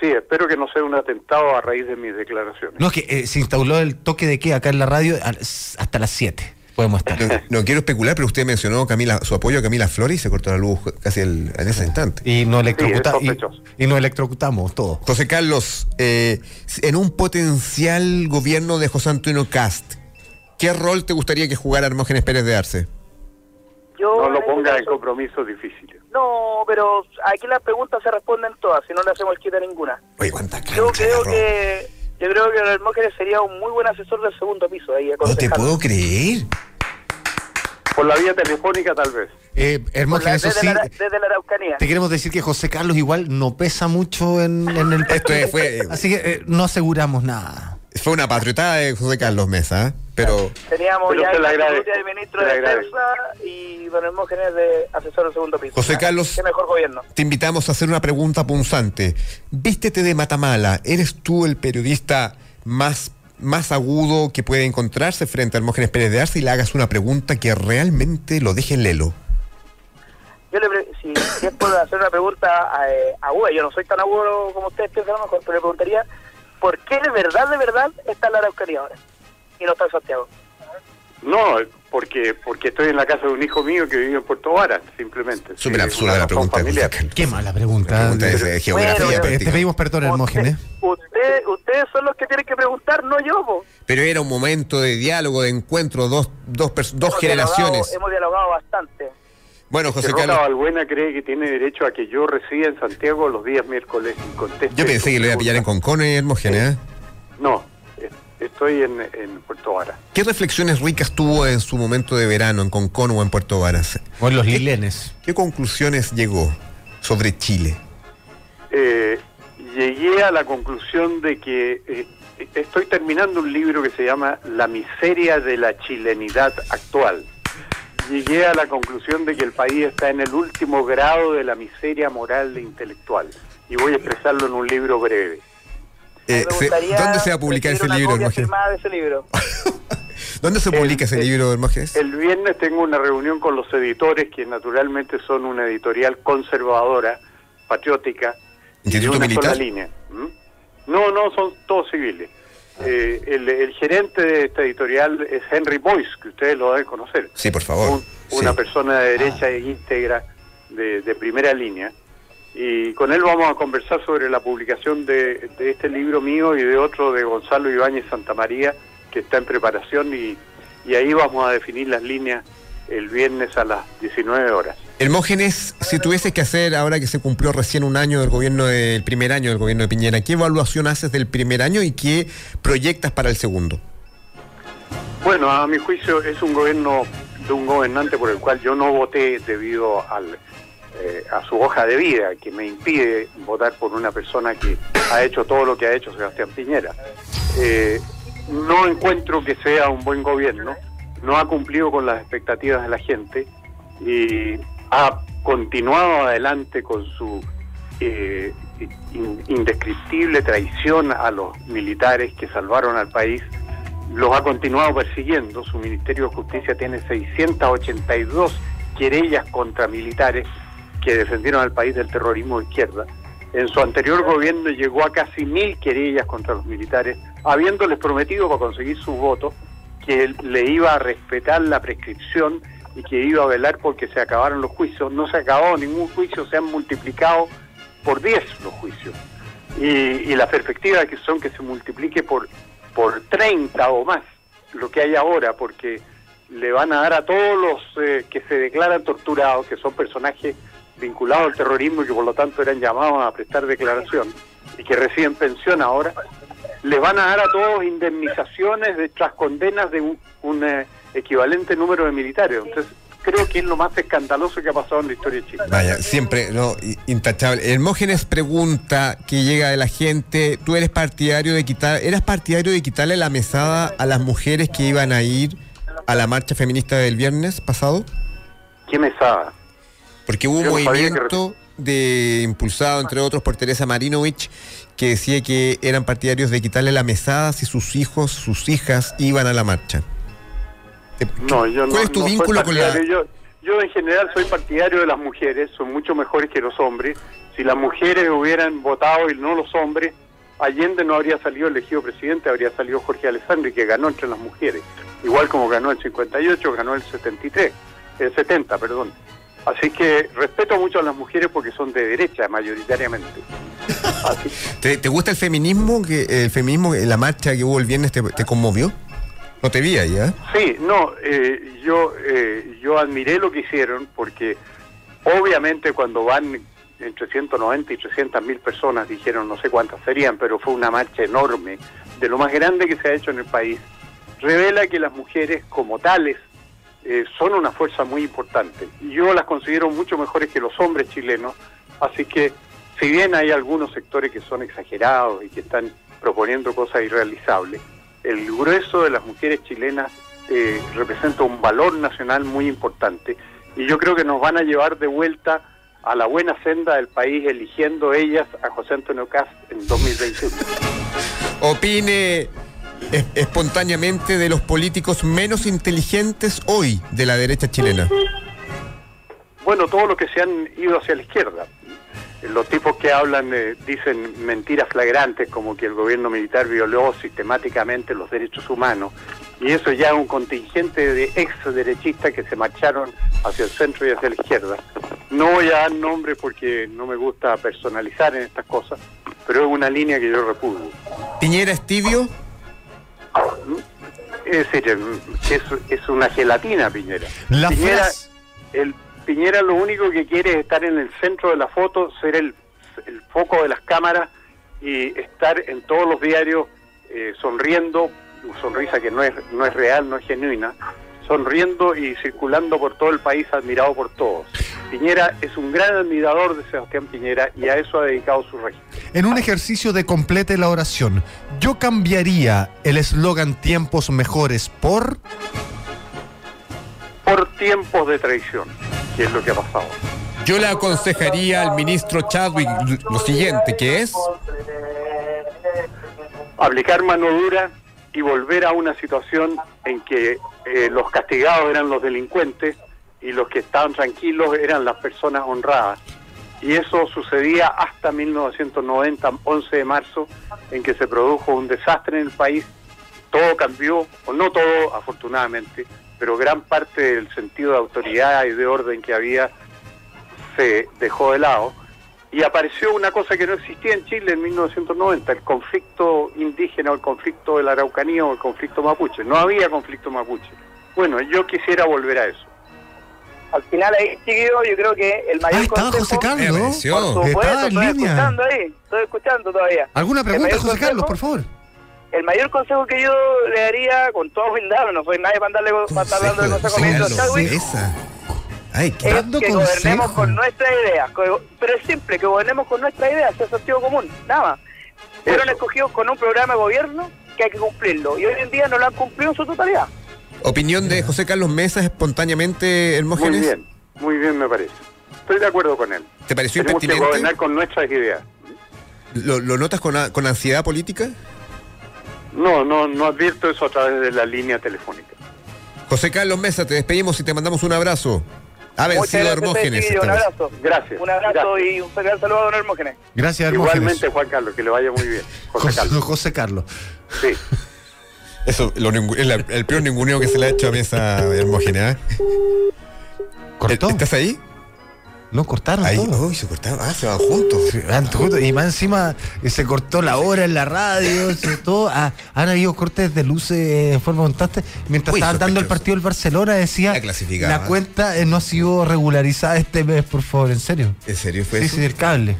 Sí, espero que no sea un atentado a raíz de mis declaraciones. No, es que eh, se instauró el toque de queda acá en la radio hasta las 7. Podemos estar. No, no quiero especular, pero usted mencionó Camila, su apoyo a Camila Flores y se cortó la luz casi el- en ese instante. Y nos, electrocuta- Sí, y, y nos electrocutamos todos. José Carlos, eh, en un potencial gobierno de José Antonio Cast, ¿qué rol te gustaría que jugara Hermógenes Pérez de Arce? Yo, No lo este ponga en compromisos difíciles. No, pero aquí las preguntas se responden todas, si no le hacemos quita ninguna. Oye, cuánta Yo creo agarró. que yo creo que Hermógenes sería un muy buen asesor del segundo piso ahí No te puedo creer. Por la vía telefónica tal vez. Eh, Hermógenes, eso desde, sí, la, desde la Araucanía. te queremos decir que José Carlos igual no pesa mucho en, en el (laughs) Esto es- fue, Así que eh, no aseguramos nada. Fue una patriotada de José Carlos Mesa, ¿eh? pero Teníamos Pero ya el de ministro de. Defensa y don Hermógenes de asesor del segundo piso. José. Carlos- Qué mejor gobierno. te invitamos a hacer una pregunta punzante. Vístete de Matamala. ¿Eres tú el periodista más, más agudo que puede encontrarse frente a Hermógenes Pérez de Arce y le hagas una pregunta que realmente lo deje en lelo? Yo le pre- si, si es por hacer una pregunta eh, aguda, yo no soy tan agudo como ustedes piensan a lo mejor, pero le preguntaría ¿por qué de verdad, de verdad está en la Araucanía ahora? Y no está en Santiago. No, porque porque estoy en la casa de un hijo mío que vive en Puerto Vara, simplemente. Súper Sí, absurda una la pregunta. familiar. Qué mala pregunta. La pregunta es de geografía Bueno, Te- pedimos perdón, Hermógenes. Usted, ustedes son los que tienen que preguntar, no yo. Pero era un momento de diálogo, de encuentro, dos, dos, dos Hemos generaciones. dialogado- hemos dialogado bastante. Bueno, Que José Roca Carlos, Balbuena cree que tiene derecho a que yo resida en Santiago los días miércoles y conteste. yo pensé que lo iba a pillar en Concón y Hermógenes. ¿eh? No, estoy en, en Puerto Vara. ¿Qué reflexiones ricas tuvo en su momento de verano en Concón o en Puerto Varas? O en los lilenes. ¿Qué conclusiones llegó sobre Chile? Eh, llegué a la conclusión de que eh, estoy terminando un libro que se llama La miseria de la chilenidad actual. Llegué a la conclusión de que el país está en el último grado de la miseria moral e intelectual. Y voy a expresarlo en un libro breve. Eh, se- ¿Dónde se va a publicar ese libro, de ese libro. (laughs) ¿Dónde se El- publica ese el- libro, Hermógenes? El viernes tengo una reunión con los editores, que naturalmente son una editorial conservadora, patriótica, y de ¿Instituto una Militar? sola línea. ¿Mm? No, no, son todos civiles. Eh, el, el gerente de esta editorial es Henry Boyce, que ustedes lo deben conocer. Sí, por favor. Un- una Sí. persona de derecha e íntegra de, de primera línea. Y con él vamos a conversar sobre la publicación de, de este libro mío y de otro de Gonzalo Ibáñez Santamaría, que está en preparación y, y ahí vamos a definir las líneas el viernes a las 19 horas. Hermógenes, si tuvieses que hacer, ahora que se cumplió recién un año del gobierno del primer año del gobierno de Piñera, ¿qué evaluación haces del primer año y qué proyectas para el segundo? Bueno, a mi juicio es un gobierno de un gobernante por el cual yo no voté debido al, eh, a su hoja de vida, que me impide votar por una persona que ha hecho todo lo que ha hecho Sebastián Piñera. Eh, no encuentro que sea un buen gobierno, no ha cumplido con las expectativas de la gente y ha continuado adelante con su eh, in- indescriptible traición a los militares que salvaron al país los ha continuado persiguiendo. Su Ministerio de Justicia tiene 682 querellas contra militares que defendieron al país del terrorismo de izquierda. En su anterior gobierno llegó a casi mil querellas contra los militares, habiéndoles prometido para conseguir sus votos que le iba a respetar la prescripción y que iba a velar porque se acabaron los juicios. No se acabado ningún juicio, se han multiplicado por 10 los juicios. Y, y la perspectiva que son que se multiplique por, por 30 o más lo que hay ahora, porque le van a dar a todos los eh, que se declaran torturados, que son personajes vinculados al terrorismo y que por lo tanto eran llamados a prestar declaración y que reciben pensión ahora, les van a dar a todos indemnizaciones de, tras condenas de un, un, eh, equivalente número de militares. Entonces, creo que es lo más escandaloso que ha pasado en la historia de Chile. Vaya, siempre, no, intachable. Hermógenes pregunta que llega de la gente, ¿tú eres partidario de quitar, eras partidario de quitarle la mesada a las mujeres que iban a ir a la marcha feminista del viernes pasado? ¿Qué mesada? Porque hubo un Yo que movimiento de impulsado, entre otros, por Teresa Marinovich, que decía que eran partidarios de quitarle la mesada si sus hijos, sus hijas iban a la marcha. No, yo no. ¿Cuál es tu no vínculo con la-. Yo, yo en general soy partidario de las mujeres, son mucho mejores que los hombres. Si las mujeres hubieran votado y no los hombres, Allende no habría salido elegido presidente, habría salido Jorge Alessandri, que ganó entre las mujeres. Igual como ganó el 58, ganó el 73, el 70, perdón. Así que respeto mucho a las mujeres porque son de derecha mayoritariamente. ¿Te, te gusta el feminismo? que El feminismo, la marcha que hubo el viernes, te, conmovió? No te vi ahí, ¿eh? Sí, no, eh, yo, eh, yo admiré lo que hicieron porque Obviamente cuando van entre 190 y 300 mil personas, dijeron no sé cuántas serían, pero fue una marcha enorme, de lo más grande que se ha hecho en el país, revela que las mujeres como tales eh, son una fuerza muy importante. Yo las considero mucho mejores que los hombres chilenos, así que si bien hay algunos sectores que son exagerados y que están proponiendo cosas irrealizables, el grueso de las mujeres chilenas eh, representa un valor nacional muy importante y yo creo que nos van a llevar de vuelta a la buena senda del país eligiendo ellas a José Antonio Cast en 2021. Opine es- espontáneamente de los políticos menos inteligentes hoy de la derecha chilena. Bueno, todos los que se han ido hacia la izquierda. Los tipos que hablan eh, dicen mentiras flagrantes como que el gobierno militar violó sistemáticamente los derechos humanos y eso ya es un contingente de ex derechistas que se marcharon hacia el centro y hacia la izquierda. No voy a dar nombres porque no me gusta personalizar en estas cosas, pero es una línea que yo repudio. Piñera es tibio. Es decir, es, es una gelatina Piñera. La Piñera, el Piñera lo único que quiere es estar en el centro de la foto, ser el, el foco de las cámaras y estar en todos los diarios eh, sonriendo, sonrisa que no es, no es real, no es genuina, sonriendo y circulando por todo el país admirado por todos. Piñera es un gran admirador de Sebastián Piñera y a eso ha dedicado su régimen. En un ejercicio de complete la oración, yo cambiaría el eslogan tiempos mejores por... Por tiempos de traición, que es lo que ha pasado. Yo le aconsejaría al ministro Chadwick lo siguiente, que es aplicar mano dura y volver a una situación en que eh, los castigados eran los delincuentes y los que estaban tranquilos eran las personas honradas. Y eso sucedía hasta 1990, 11 de marzo, en que se produjo un desastre en el país. Todo cambió, o no todo, afortunadamente, pero gran parte del sentido de autoridad y de orden que había se dejó de lado y apareció una cosa que no existía en Chile en 1990, el conflicto indígena o el conflicto de la Araucanía o el conflicto mapuche. No había conflicto mapuche. Bueno, yo quisiera volver a eso. Al final ahí, chiquillo, yo creo que el mayor Ah, estaba consejo... José Carlos. Por supuesto, Estaba en estoy línea. escuchando ahí, estoy escuchando todavía. ¿Alguna pregunta, José Carlos, por favor? El mayor consejo que yo le daría, con todo humildad, no soy nadie para darle para estar hablando de consejo a ministro Chadwick, Esa. Ay, qué es que gobernemos con nuestras ideas. Pero es simple, que gobernemos con nuestras ideas, es sentido común, nada más. Fueron escogidos con un programa de gobierno que hay que cumplirlo. Y hoy en día no lo han cumplido en su totalidad. opinión de José Carlos Mesa espontáneamente, Muy Hermógenes. bien, muy bien me parece. Estoy de acuerdo con él. ¿Te pareció Tenemos que impertinente? gobernar con nuestras ideas. ¿Lo, lo notas con, con ansiedad política? No, no, no advierto eso a través de la línea telefónica. José Carlos Mesa, te despedimos y te mandamos un abrazo. Ha vencido gracias, Hermógenes. un abrazo. Gracias. Un abrazo Gracias. y un gran saludo a don Hermógenes. Gracias, Hermógenes. Igualmente, Juan Carlos, que le vaya muy bien. (laughs) José José, Carlos. José Carlos. Sí. Eso, lo la- el peor ninguneo que se le ha hecho a Mesa Hermógenes. ¿eh? ¿Cortó? ¿Estás ahí? No, cortaron Ahí. todo. Uy, se cortaron. Ah, se van juntos. Sí, van juntos. Y más encima eh, se cortó la hora en la radio, (laughs) se- todo. Ah, han habido cortes de luces en forma constante. Mientras estaban dando el partido del Barcelona, decía la cuenta eh, no ha sido regularizada este mes, por favor, en serio. ¿En serio fue Sí, eso? sí, el cable.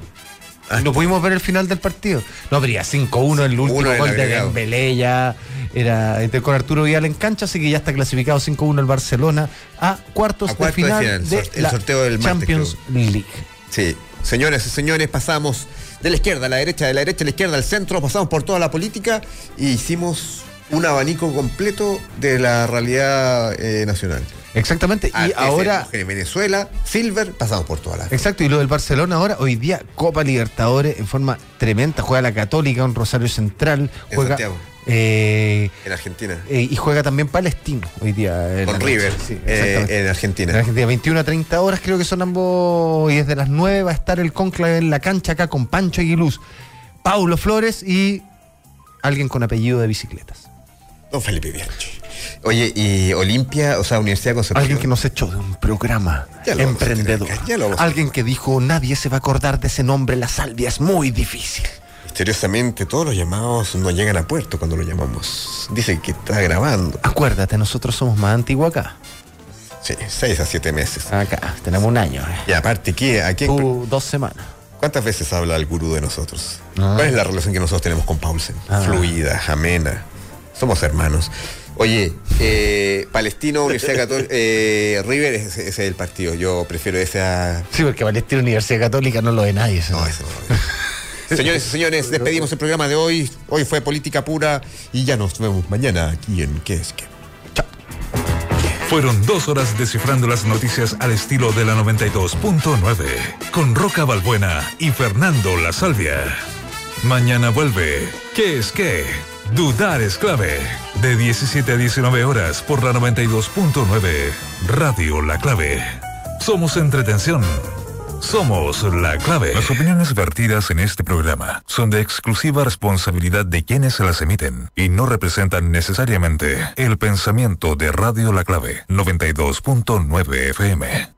(laughs) No pudimos ver el final del partido. No habría 5-1 el último 5-1 el gol de. Dembélé ya era este, con Arturo Vidal en cancha, así que ya está clasificado 5-1 el Barcelona a cuartos A de de final de sort- el la sorteo del Champions League. Sí. Señoras y señores, pasamos de la izquierda a la derecha, de la derecha a la izquierda al centro, pasamos por toda la política y hicimos un abanico completo de la realidad eh, nacional. Exactamente, Ah, y ese, ahora mujeres, Venezuela, Silver, pasamos por todas las. Exacto, y lo del Barcelona ahora, hoy día Copa Libertadores en forma tremenda, juega la Católica, un Rosario Central, En juega Santiago. eh, En Argentina. eh, y juega también Palestino hoy día. en Con River, sí, eh, en Argentina. En Argentina, 21 a 30 horas creo que son ambos, y desde las 9 va a estar el conclave en la cancha acá con Pancho Aguiluz, Paulo Flores y alguien con apellido de bicicletas. Don Felipe Bianchi. Oye, y Olimpia, o sea, Universidad Concepción. Alguien que nos echó de un programa emprendedor. tener Alguien que dijo, nadie se va a acordar de ese nombre, la salvia es muy difícil. Misteriosamente, todos los llamados no llegan a puerto cuando lo llamamos. Dice que está grabando. Acuérdate, nosotros somos más antiguos acá. Sí, seis a siete meses. Acá, tenemos un año. eh. Y aparte, ¿qué, ¿a quién- Tú, dos semanas. ¿cuántas veces habla el gurú de nosotros? Ah. ¿Cuál es la relación que nosotros tenemos con Paulsen? Ah. Fluida, amena. Somos hermanos. Oye, eh, Palestino, Universidad Católica, (laughs) eh, River, ese, ese es el partido. Yo prefiero ese a... Sí, porque Palestina Universidad Católica no lo ve nadie. eso. No, ese no lo veo. (laughs) Señores y señores, despedimos el programa de hoy. Hoy fue política pura y ya nos vemos mañana aquí en ¿Qué es qué? Fueron dos horas descifrando las noticias al estilo de la 92.9 con Roca Balbuena y Fernando La Salvia. Mañana vuelve. ¿Qué es qué? Dudar es clave. De 17 a 19 horas por la 92.9 Radio La Clave. Somos entretención. Somos la clave. Las opiniones vertidas en este programa son de exclusiva responsabilidad de quienes se las emiten y no representan necesariamente el pensamiento de Radio La Clave 92.9 FM.